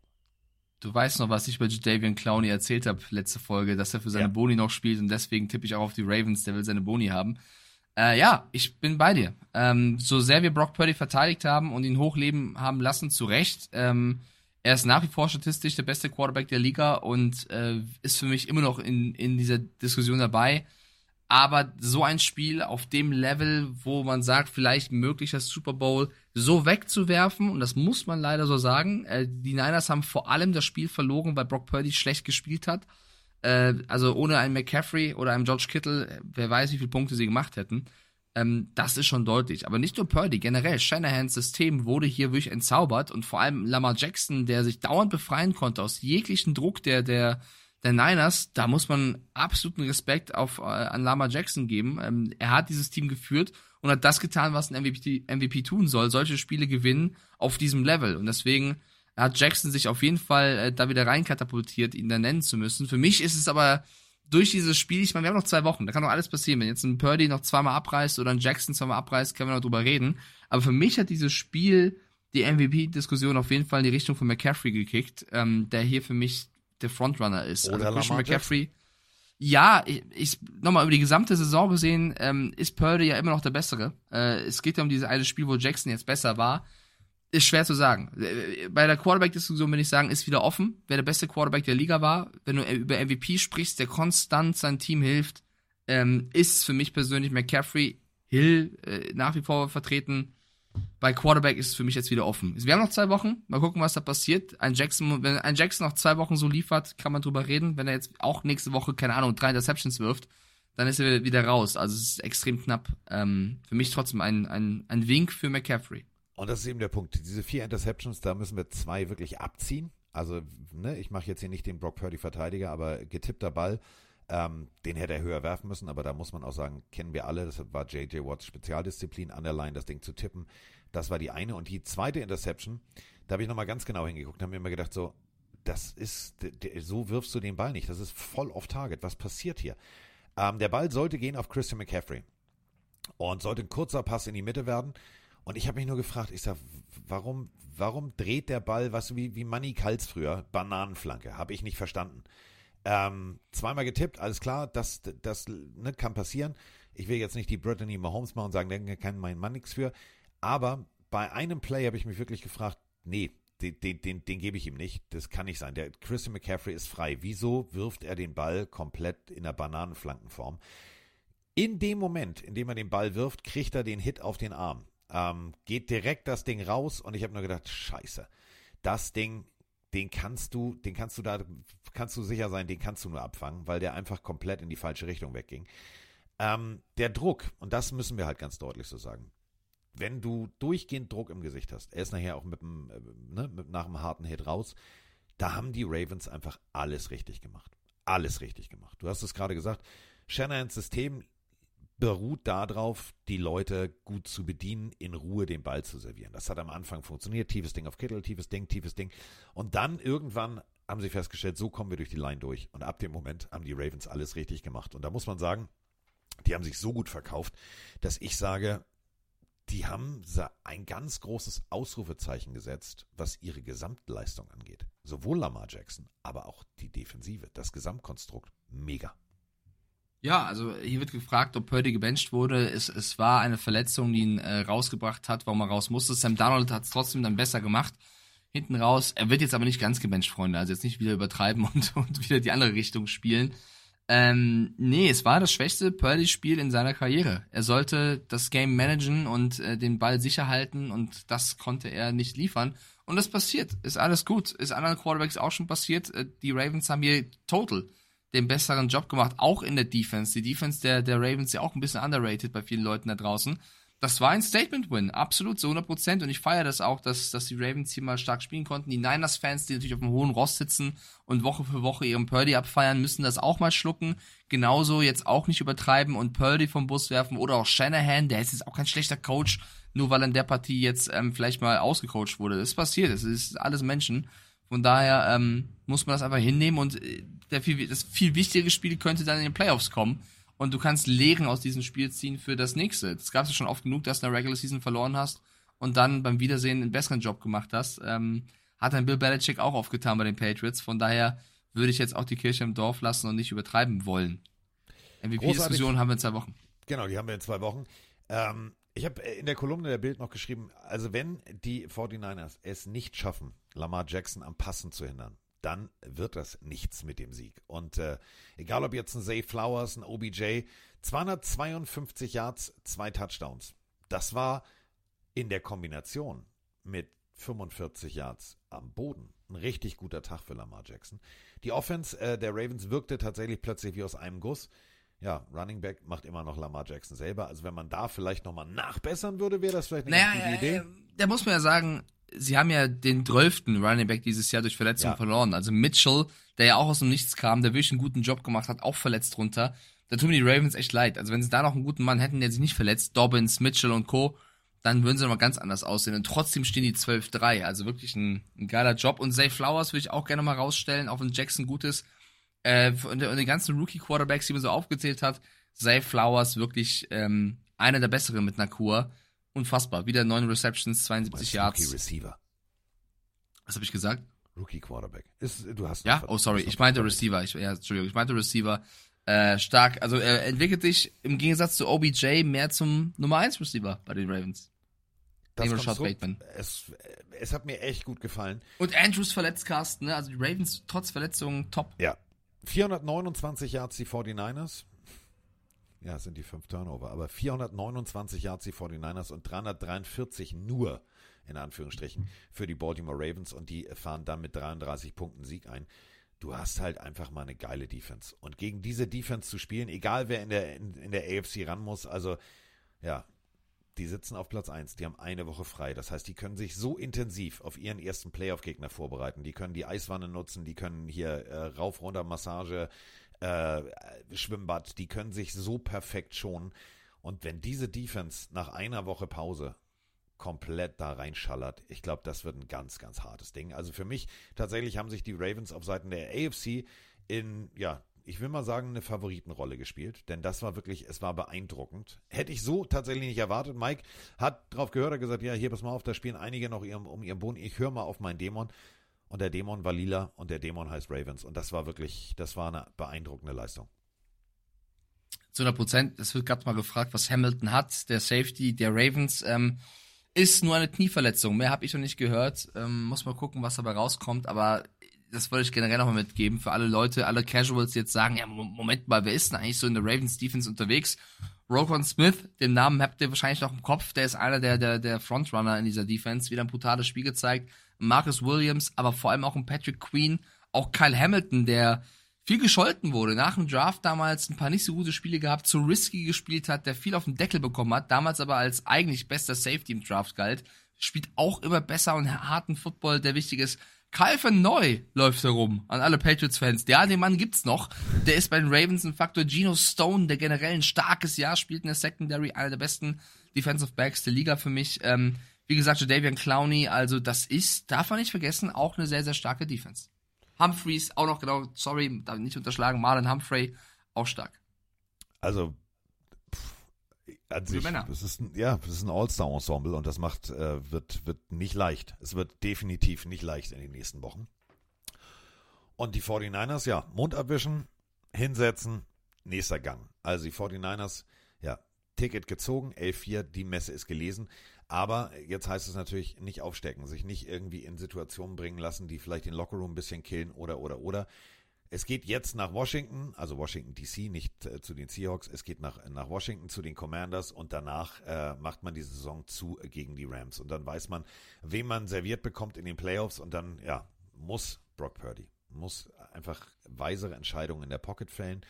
Du weißt noch, was ich bei Jadavian Clowney erzählt habe, letzte Folge, dass er für seine ja. Boni noch spielt und deswegen tippe ich auch auf die Ravens, der will seine Boni haben. Äh, ja, ich bin bei dir. Ähm, so sehr wir Brock Purdy verteidigt haben und ihn hochleben haben lassen, zu Recht. Ähm, er ist nach wie vor statistisch der beste Quarterback der Liga und äh, ist für mich immer noch in, in dieser Diskussion dabei. Aber so ein Spiel auf dem Level, wo man sagt, vielleicht möglicher Super Bowl so wegzuwerfen, und das muss man leider so sagen, äh, die Niners haben vor allem das Spiel verloren, weil Brock Purdy schlecht gespielt hat. Äh, also ohne einen McCaffrey oder einen George Kittle, äh, wer weiß, wie viele Punkte sie gemacht hätten. Ähm, das ist schon deutlich. Aber nicht nur Purdy, generell, Shanahans System wurde hier wirklich entzaubert und vor allem Lamar Jackson, der sich dauernd befreien konnte aus jeglichen Druck der, der, der Niners, da muss man absoluten Respekt auf, äh, an Lamar Jackson geben. Ähm, er hat dieses Team geführt und hat das getan, was ein MVP, MVP tun soll, solche Spiele gewinnen auf diesem Level. Und deswegen hat Jackson sich auf jeden Fall äh, da wieder reinkatapultiert, ihn da nennen zu müssen. Für mich ist es aber durch dieses Spiel, ich meine, wir haben noch zwei Wochen, da kann doch alles passieren. Wenn jetzt ein Purdy noch zweimal abreißt oder ein Jackson zweimal abreißt, können wir noch drüber reden. Aber für mich hat dieses Spiel die MVP-Diskussion auf jeden Fall in die Richtung von McCaffrey gekickt, ähm, der hier für mich der Frontrunner ist. Oder also Christian McCaffrey. Ja, ich, ich nochmal über die gesamte Saison gesehen, ähm, ist Purdy ja immer noch der Bessere. Äh, es geht ja um dieses eine Spiel, wo Jackson jetzt besser war ist schwer zu sagen. Bei der Quarterback-Diskussion würde ich sagen, ist wieder offen, wer der beste Quarterback der Liga war. Wenn du über MVP sprichst, der konstant sein Team hilft, ähm, ist für mich persönlich McCaffrey, Hill äh, nach wie vor vertreten. Bei Quarterback ist es für mich jetzt wieder offen. Wir haben noch zwei Wochen. Mal gucken, was da passiert. Ein Jackson, wenn ein Jackson noch zwei Wochen so liefert, kann man drüber reden. Wenn er jetzt auch nächste Woche, keine Ahnung, drei Interceptions wirft, dann ist er wieder raus. Also es ist extrem knapp. Ähm, für mich trotzdem ein, ein, ein Wink für McCaffrey. Und das ist eben der Punkt. Diese vier Interceptions, da müssen wir zwei wirklich abziehen. Also, ne, ich mache jetzt hier nicht den Brock Purdy Verteidiger, aber getippter Ball, ähm, den hätte er höher werfen müssen, aber da muss man auch sagen, kennen wir alle, das war JJ Watts Spezialdisziplin, an der Line das Ding zu tippen. Das war die eine. Und die zweite Interception, da habe ich nochmal ganz genau hingeguckt, habe mir immer gedacht, so, das ist, so wirfst du den Ball nicht. Das ist voll off Target. Was passiert hier? Ähm, der Ball sollte gehen auf Christian McCaffrey und sollte ein kurzer Pass in die Mitte werden. Und ich habe mich nur gefragt, ich sag, warum, warum dreht der Ball, was wie, wie Manny Kals früher, Bananenflanke? Habe ich nicht verstanden. Ähm, zweimal getippt, alles klar, das, das ne, kann passieren. Ich will jetzt nicht die Brittany Mahomes machen und sagen, da kann mein Mann nichts für. Aber bei einem Play habe ich mich wirklich gefragt, nee, den, den, den, gebe ich ihm nicht. Das kann nicht sein. Der Christian McCaffrey ist frei. Wieso wirft er den Ball komplett in der Bananenflankenform? In dem Moment, in dem er den Ball wirft, kriegt er den Hit auf den Arm. Ähm, geht direkt das Ding raus und ich habe nur gedacht, scheiße, das Ding, den kannst du, den kannst du da, kannst du sicher sein, den kannst du nur abfangen, weil der einfach komplett in die falsche Richtung wegging. Ähm, der Druck, und das müssen wir halt ganz deutlich so sagen, wenn du durchgehend Druck im Gesicht hast, er ist nachher auch mit dem, äh, ne, mit, nach einem harten Hit raus, da haben die Ravens einfach alles richtig gemacht. Alles richtig gemacht. Du hast es gerade gesagt, Shanahans System beruht darauf, die Leute gut zu bedienen, in Ruhe den Ball zu servieren. Das hat am Anfang funktioniert. Tiefes Ding auf Kittel, tiefes Ding, tiefes Ding. Und dann irgendwann haben sie festgestellt, so kommen wir durch die Line durch. Und ab dem Moment haben die Ravens alles richtig gemacht. Und da muss man sagen, die haben sich so gut verkauft, dass ich sage, die haben ein ganz großes Ausrufezeichen gesetzt, was ihre Gesamtleistung angeht. Sowohl Lamar Jackson, aber auch die Defensive, das Gesamtkonstrukt, mega. Ja, also hier wird gefragt, ob Purdy gebencht wurde. Es, es war eine Verletzung, die ihn äh, rausgebracht hat, warum er raus musste. Sam Darnold hat es trotzdem dann besser gemacht. Hinten raus. Er wird jetzt aber nicht ganz gebencht, Freunde. Also jetzt nicht wieder übertreiben und, und wieder die andere Richtung spielen. Ähm, nee, es war das schwächste Purdy-Spiel in seiner Karriere. Er sollte das Game managen und äh, den Ball sicher halten und das konnte er nicht liefern. Und das passiert. Ist alles gut. Ist anderen Quarterbacks auch schon passiert. Äh, Die Ravens haben hier total den besseren Job gemacht, auch in der Defense. Die Defense der, der Ravens ist ja auch ein bisschen underrated bei vielen Leuten da draußen. Das war ein Statement-Win, absolut, zu 100 Prozent. Und ich feiere das auch, dass, dass die Ravens hier mal stark spielen konnten. Die Niners-Fans, die natürlich auf dem hohen Ross sitzen und Woche für Woche ihren Purdy abfeiern, müssen das auch mal schlucken. Genauso jetzt auch nicht übertreiben und Purdy vom Bus werfen. Oder auch Shanahan, der ist jetzt auch kein schlechter Coach, nur weil in der Partie jetzt ähm, vielleicht mal ausgecoacht wurde. Das ist passiert, das ist alles Menschen. Von daher ähm, muss man das einfach hinnehmen und äh, der viel, das viel wichtigere Spiel könnte dann in den Playoffs kommen. Und du kannst Lehren aus diesem Spiel ziehen für das nächste. Das gab es ja schon oft genug, dass du in der Regular Season verloren hast und dann beim Wiedersehen einen besseren Job gemacht hast. Ähm, hat dann Bill Belichick auch aufgetan bei den Patriots. Von daher würde ich jetzt auch die Kirche im Dorf lassen und nicht übertreiben wollen. MVP-Diskussion haben wir in zwei Wochen. Genau, die haben wir in zwei Wochen. Ähm, ich habe in der Kolumne der Bild noch geschrieben, also wenn die 49ers es nicht schaffen, Lamar Jackson am Passen zu hindern, dann wird das nichts mit dem Sieg. Und äh, egal ob jetzt ein Zay Flowers, ein OBJ, 252 Yards, zwei Touchdowns. Das war in der Kombination mit 45 Yards am Boden ein richtig guter Tag für Lamar Jackson. Die Offense äh, der Ravens wirkte tatsächlich plötzlich wie aus einem Guss. Ja, Running Back macht immer noch Lamar Jackson selber. Also wenn man da vielleicht nochmal nachbessern würde, wäre das vielleicht eine Naja, gute Idee. äh, da muss man ja sagen, sie haben ja den 12. Running Back dieses Jahr durch Verletzung Ja. verloren. Also Mitchell, der ja auch aus dem Nichts kam, der wirklich einen guten Job gemacht hat, auch verletzt runter. Da tun mir die Ravens echt leid. Also wenn sie da noch einen guten Mann hätten, der sich nicht verletzt, Dobbins, Mitchell und Co., dann würden sie nochmal ganz anders aussehen. Und trotzdem stehen die 12-3. Also wirklich ein, ein geiler Job. Und Zay Flowers würde ich auch gerne mal rausstellen, auch wenn Jackson gut ist. Äh, und, und die ganzen Rookie-Quarterbacks, die man so aufgezählt hat, Zay Flowers wirklich ähm, einer der besseren mit einer Kur. Unfassbar. Wieder neun Receptions, 72 Yards. Rookie Receiver, Was habe ich gesagt? Rookie Quarterback. Ist, du hast Ja, oh sorry, ich meinte Receiver. Ich, ja, Entschuldigung, ich meinte Receiver. Äh, stark. Also er entwickelt sich im Gegensatz zu OBJ mehr zum Nummer 1 Receiver bei den Ravens. Das Rashad so. Es, es hat mir echt gut gefallen. Und Andrews verletzt, Carsten, ne? Also die Ravens trotz Verletzungen top. Ja. 429 Yards die 49ers. Ja, es sind die fünf Turnover, aber 429 Yards die 49ers und 343 nur, in Anführungsstrichen, für die Baltimore Ravens und die fahren dann mit 33 Punkten Sieg ein. Du hast halt einfach mal eine geile Defense. Und gegen diese Defense zu spielen, egal wer in der, in, in der AFC ran muss, also ja, die sitzen auf Platz 1, die haben eine Woche frei. Das heißt, die können sich so intensiv auf ihren ersten Playoff-Gegner vorbereiten. Die können die Eiswanne nutzen, die können hier äh, rauf, runter, Massage, äh, Schwimmbad, die können sich so perfekt schonen. Und wenn diese Defense nach einer Woche Pause komplett da reinschallert, ich glaube, das wird ein ganz, ganz hartes Ding. Also für mich tatsächlich haben sich die Ravens auf Seiten der AFC in, ja, ich will mal sagen, eine Favoritenrolle gespielt, denn das war wirklich, es war beeindruckend. Hätte ich so tatsächlich nicht erwartet. Mike hat drauf gehört, hat gesagt, ja, hier, pass mal auf, da spielen einige noch ihrem, um ihren Boden. Ich höre mal auf meinen Dämon. Und der Dämon war lila und der Dämon heißt Ravens. Und das war wirklich, das war eine beeindruckende Leistung. Zu 100 Prozent. Es wird gerade mal gefragt, was Hamilton hat. Der Safety der Ravens ähm, ist nur eine Knieverletzung. Mehr habe ich noch nicht gehört. Ähm, muss mal gucken, was dabei rauskommt. Aber das wollte ich generell nochmal mitgeben für alle Leute, alle Casuals, die jetzt sagen, ja, Mo- Moment mal, wer ist denn eigentlich so in der Ravens Defense unterwegs? Roquan Smith, den Namen habt ihr wahrscheinlich noch im Kopf, der ist einer der, der, der Frontrunner in dieser Defense, wieder ein brutales Spiel gezeigt. Marcus Williams, aber vor allem auch ein Patrick Queen, auch Kyle Hamilton, der viel gescholten wurde, nach dem Draft damals ein paar nicht so gute Spiele gehabt, zu risky gespielt hat, der viel auf den Deckel bekommen hat, damals aber als eigentlich bester Safety im Draft galt, spielt auch immer besser und harten Football, der wichtig ist. Kyle Neu läuft herum an alle Patriots-Fans. Ja, den Mann gibt's noch. Der ist bei den Ravens ein Faktor. Geno Stone, der generell ein starkes Jahr spielt in der Secondary, einer der besten Defensive Backs der Liga für mich. Ähm, wie gesagt, Jadavian Clowney, also das ist, darf man nicht vergessen, auch eine sehr, sehr starke Defense. Humphreys, auch noch genau, sorry, darf ich nicht unterschlagen, Marlon Humphrey, auch stark. Also, pff, an sich, das ist ein, ja, das ist ein All-Star-Ensemble und das macht, äh, wird, wird nicht leicht. Es wird definitiv nicht leicht in den nächsten Wochen. Und die 49ers, ja, Mund abwischen, hinsetzen, nächster Gang. Also die 49ers, ja, Ticket gezogen, 11-4, die Messe ist gelesen. Aber jetzt heißt es natürlich nicht aufstecken, sich nicht irgendwie in Situationen bringen lassen, die vielleicht den Lockerroom ein bisschen killen oder, oder, oder. Es geht jetzt nach Washington, also Washington DC, nicht äh, zu den Seahawks. Es geht nach, nach Washington zu den Commanders und danach äh, macht man die Saison zu gegen die Rams. Und dann weiß man, wem man serviert bekommt in den Playoffs und dann, ja, muss Brock Purdy, muss einfach weisere Entscheidungen in der Pocket fällen.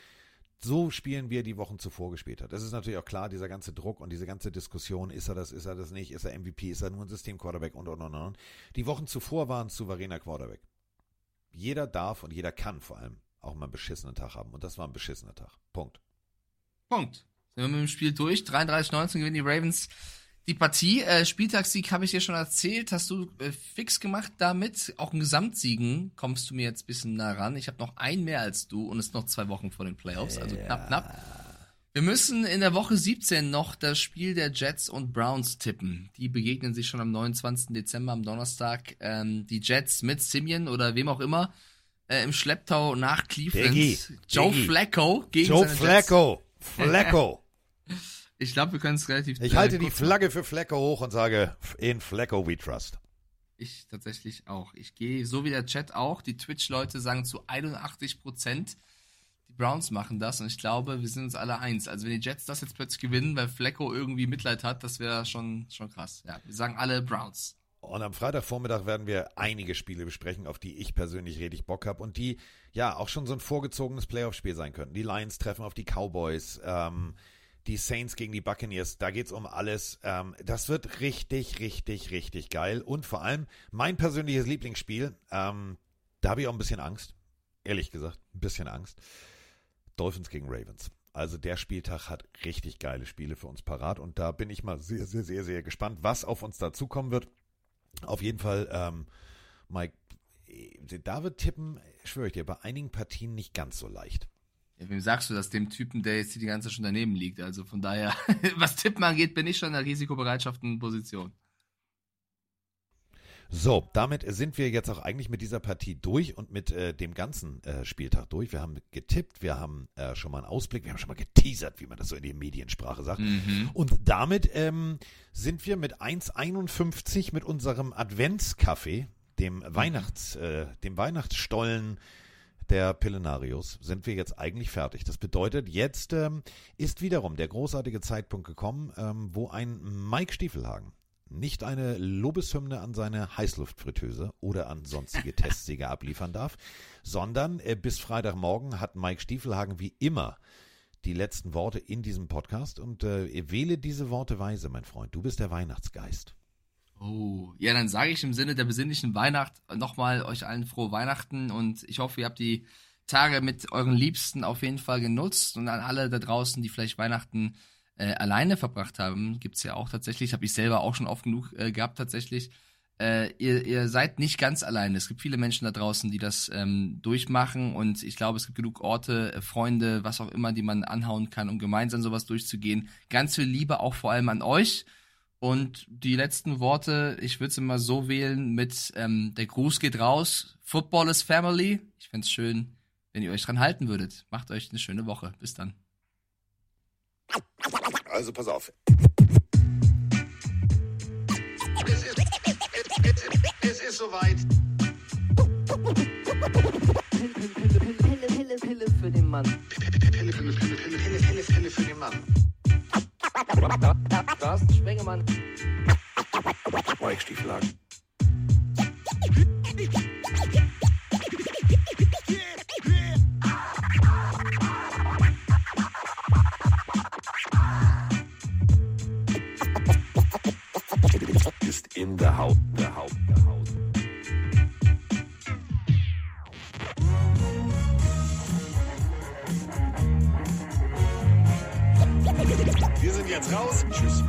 So spielen wir die Wochen zuvor gespielt hat. Das ist natürlich auch klar, dieser ganze Druck und diese ganze Diskussion, ist er das, ist er das nicht, ist er MVP, ist er nur ein System-Quarterback und, und, und, und. Die Wochen zuvor waren souveräner Quarterback jeder darf und jeder kann vor allem auch mal einen beschissenen Tag haben. Und das war ein beschissener Tag. Punkt. Punkt. Sind wir mit dem Spiel durch. 33-19 gewinnen die Ravens die Partie. Äh, Spieltagssieg habe ich dir schon erzählt. Hast du äh, fix gemacht damit. Auch ein Gesamtsiegen kommst du mir jetzt ein bisschen nah ran. Ich habe noch ein mehr als du und es ist noch zwei Wochen vor den Playoffs. Also knapp, knapp. Wir müssen in der Woche 17 noch das Spiel der Jets und Browns tippen. Die begegnen sich schon am 29. Dezember, am Donnerstag. Ähm, die Jets mit Simeon oder wem auch immer äh, im Schlepptau nach Cleveland. Diggi, Joe Diggi. Flacco gegen Joe Flacco. Flacco. Ich glaube, wir können es relativ Ich äh, halte die Flagge für Flacco hoch und sage, in Flacco we trust. Ich tatsächlich auch. Ich gehe, so wie der Chat auch, die Twitch-Leute sagen zu 81 Prozent, die Browns machen das und ich glaube, wir sind uns alle eins. Also wenn die Jets das jetzt plötzlich gewinnen, weil Flecko irgendwie Mitleid hat, das wäre schon, schon krass. Ja, wir sagen alle Browns. Und am Freitagvormittag werden wir einige Spiele besprechen, auf die ich persönlich richtig Bock habe und die ja auch schon so ein vorgezogenes Playoff-Spiel sein könnten. Die Lions treffen auf die Cowboys, ähm, die Saints gegen die Buccaneers, da geht's um alles. Ähm, das wird richtig, richtig, richtig geil. Und vor allem mein persönliches Lieblingsspiel, ähm, da habe ich auch ein bisschen Angst. Ehrlich gesagt, ein bisschen Angst. Dolphins gegen Ravens. Also der Spieltag hat richtig geile Spiele für uns parat und da bin ich mal sehr, sehr, sehr, sehr gespannt, was auf uns dazukommen wird. Auf jeden Fall, ähm, Mike, da wird tippen, schwöre ich dir, bei einigen Partien nicht ganz so leicht. Ja, wem sagst du das? Dem Typen, der jetzt hier die ganze Zeit schon daneben liegt. Also von daher, was Tippen angeht, bin ich schon in der risikobereitschaften Position. So, damit sind wir jetzt auch eigentlich mit dieser Partie durch und mit äh, dem ganzen äh, Spieltag durch. Wir haben getippt, wir haben äh, schon mal einen Ausblick, wir haben schon mal geteasert, wie man das so in der Mediensprache sagt. Mhm. Und damit ähm, sind wir mit 1,51 mit unserem Adventskaffee, dem Weihnachts, äh, dem Weihnachtsstollen der Pillenarius, sind wir jetzt eigentlich fertig. Das bedeutet, jetzt ähm, ist wiederum der großartige Zeitpunkt gekommen, ähm, wo ein Mike Stiefelhagen nicht eine Lobeshymne an seine Heißluftfritteuse oder an sonstige Testsieger abliefern darf, sondern äh, bis Freitagmorgen hat Mike Stiefelhagen wie immer die letzten Worte in diesem Podcast und äh, wähle diese Worte weise, mein Freund. Du bist der Weihnachtsgeist. Oh, ja, dann sage ich im Sinne der besinnlichen Weihnacht nochmal euch allen frohe Weihnachten und ich hoffe, ihr habt die Tage mit euren Liebsten auf jeden Fall genutzt und an alle da draußen, die vielleicht Weihnachten äh, alleine verbracht haben, gibt's ja auch tatsächlich, habe ich selber auch schon oft genug äh, gehabt tatsächlich. Äh, ihr, ihr seid nicht ganz alleine. Es gibt viele Menschen da draußen, die das ähm, durchmachen und ich glaube, es gibt genug Orte, äh, Freunde, was auch immer, die man anhauen kann, um gemeinsam sowas durchzugehen. Ganz viel Liebe auch vor allem an euch. Und die letzten Worte, ich würde es immer so wählen mit ähm, der Gruß geht raus, Football is Family. Ich fände es schön, wenn ihr euch dran halten würdet. Macht euch eine schöne Woche. Bis dann. Also pass auf. Es ist, es, es, es ist soweit. Pille, Pille, Pille, Pille für den Mann. Pille, Pille, Pille, Pille, Pille, Pille, Pille für den Mann. Carsten Spengemann. Mike Stieflagen. Ist in der Haut, jetzt raus. Tschüss.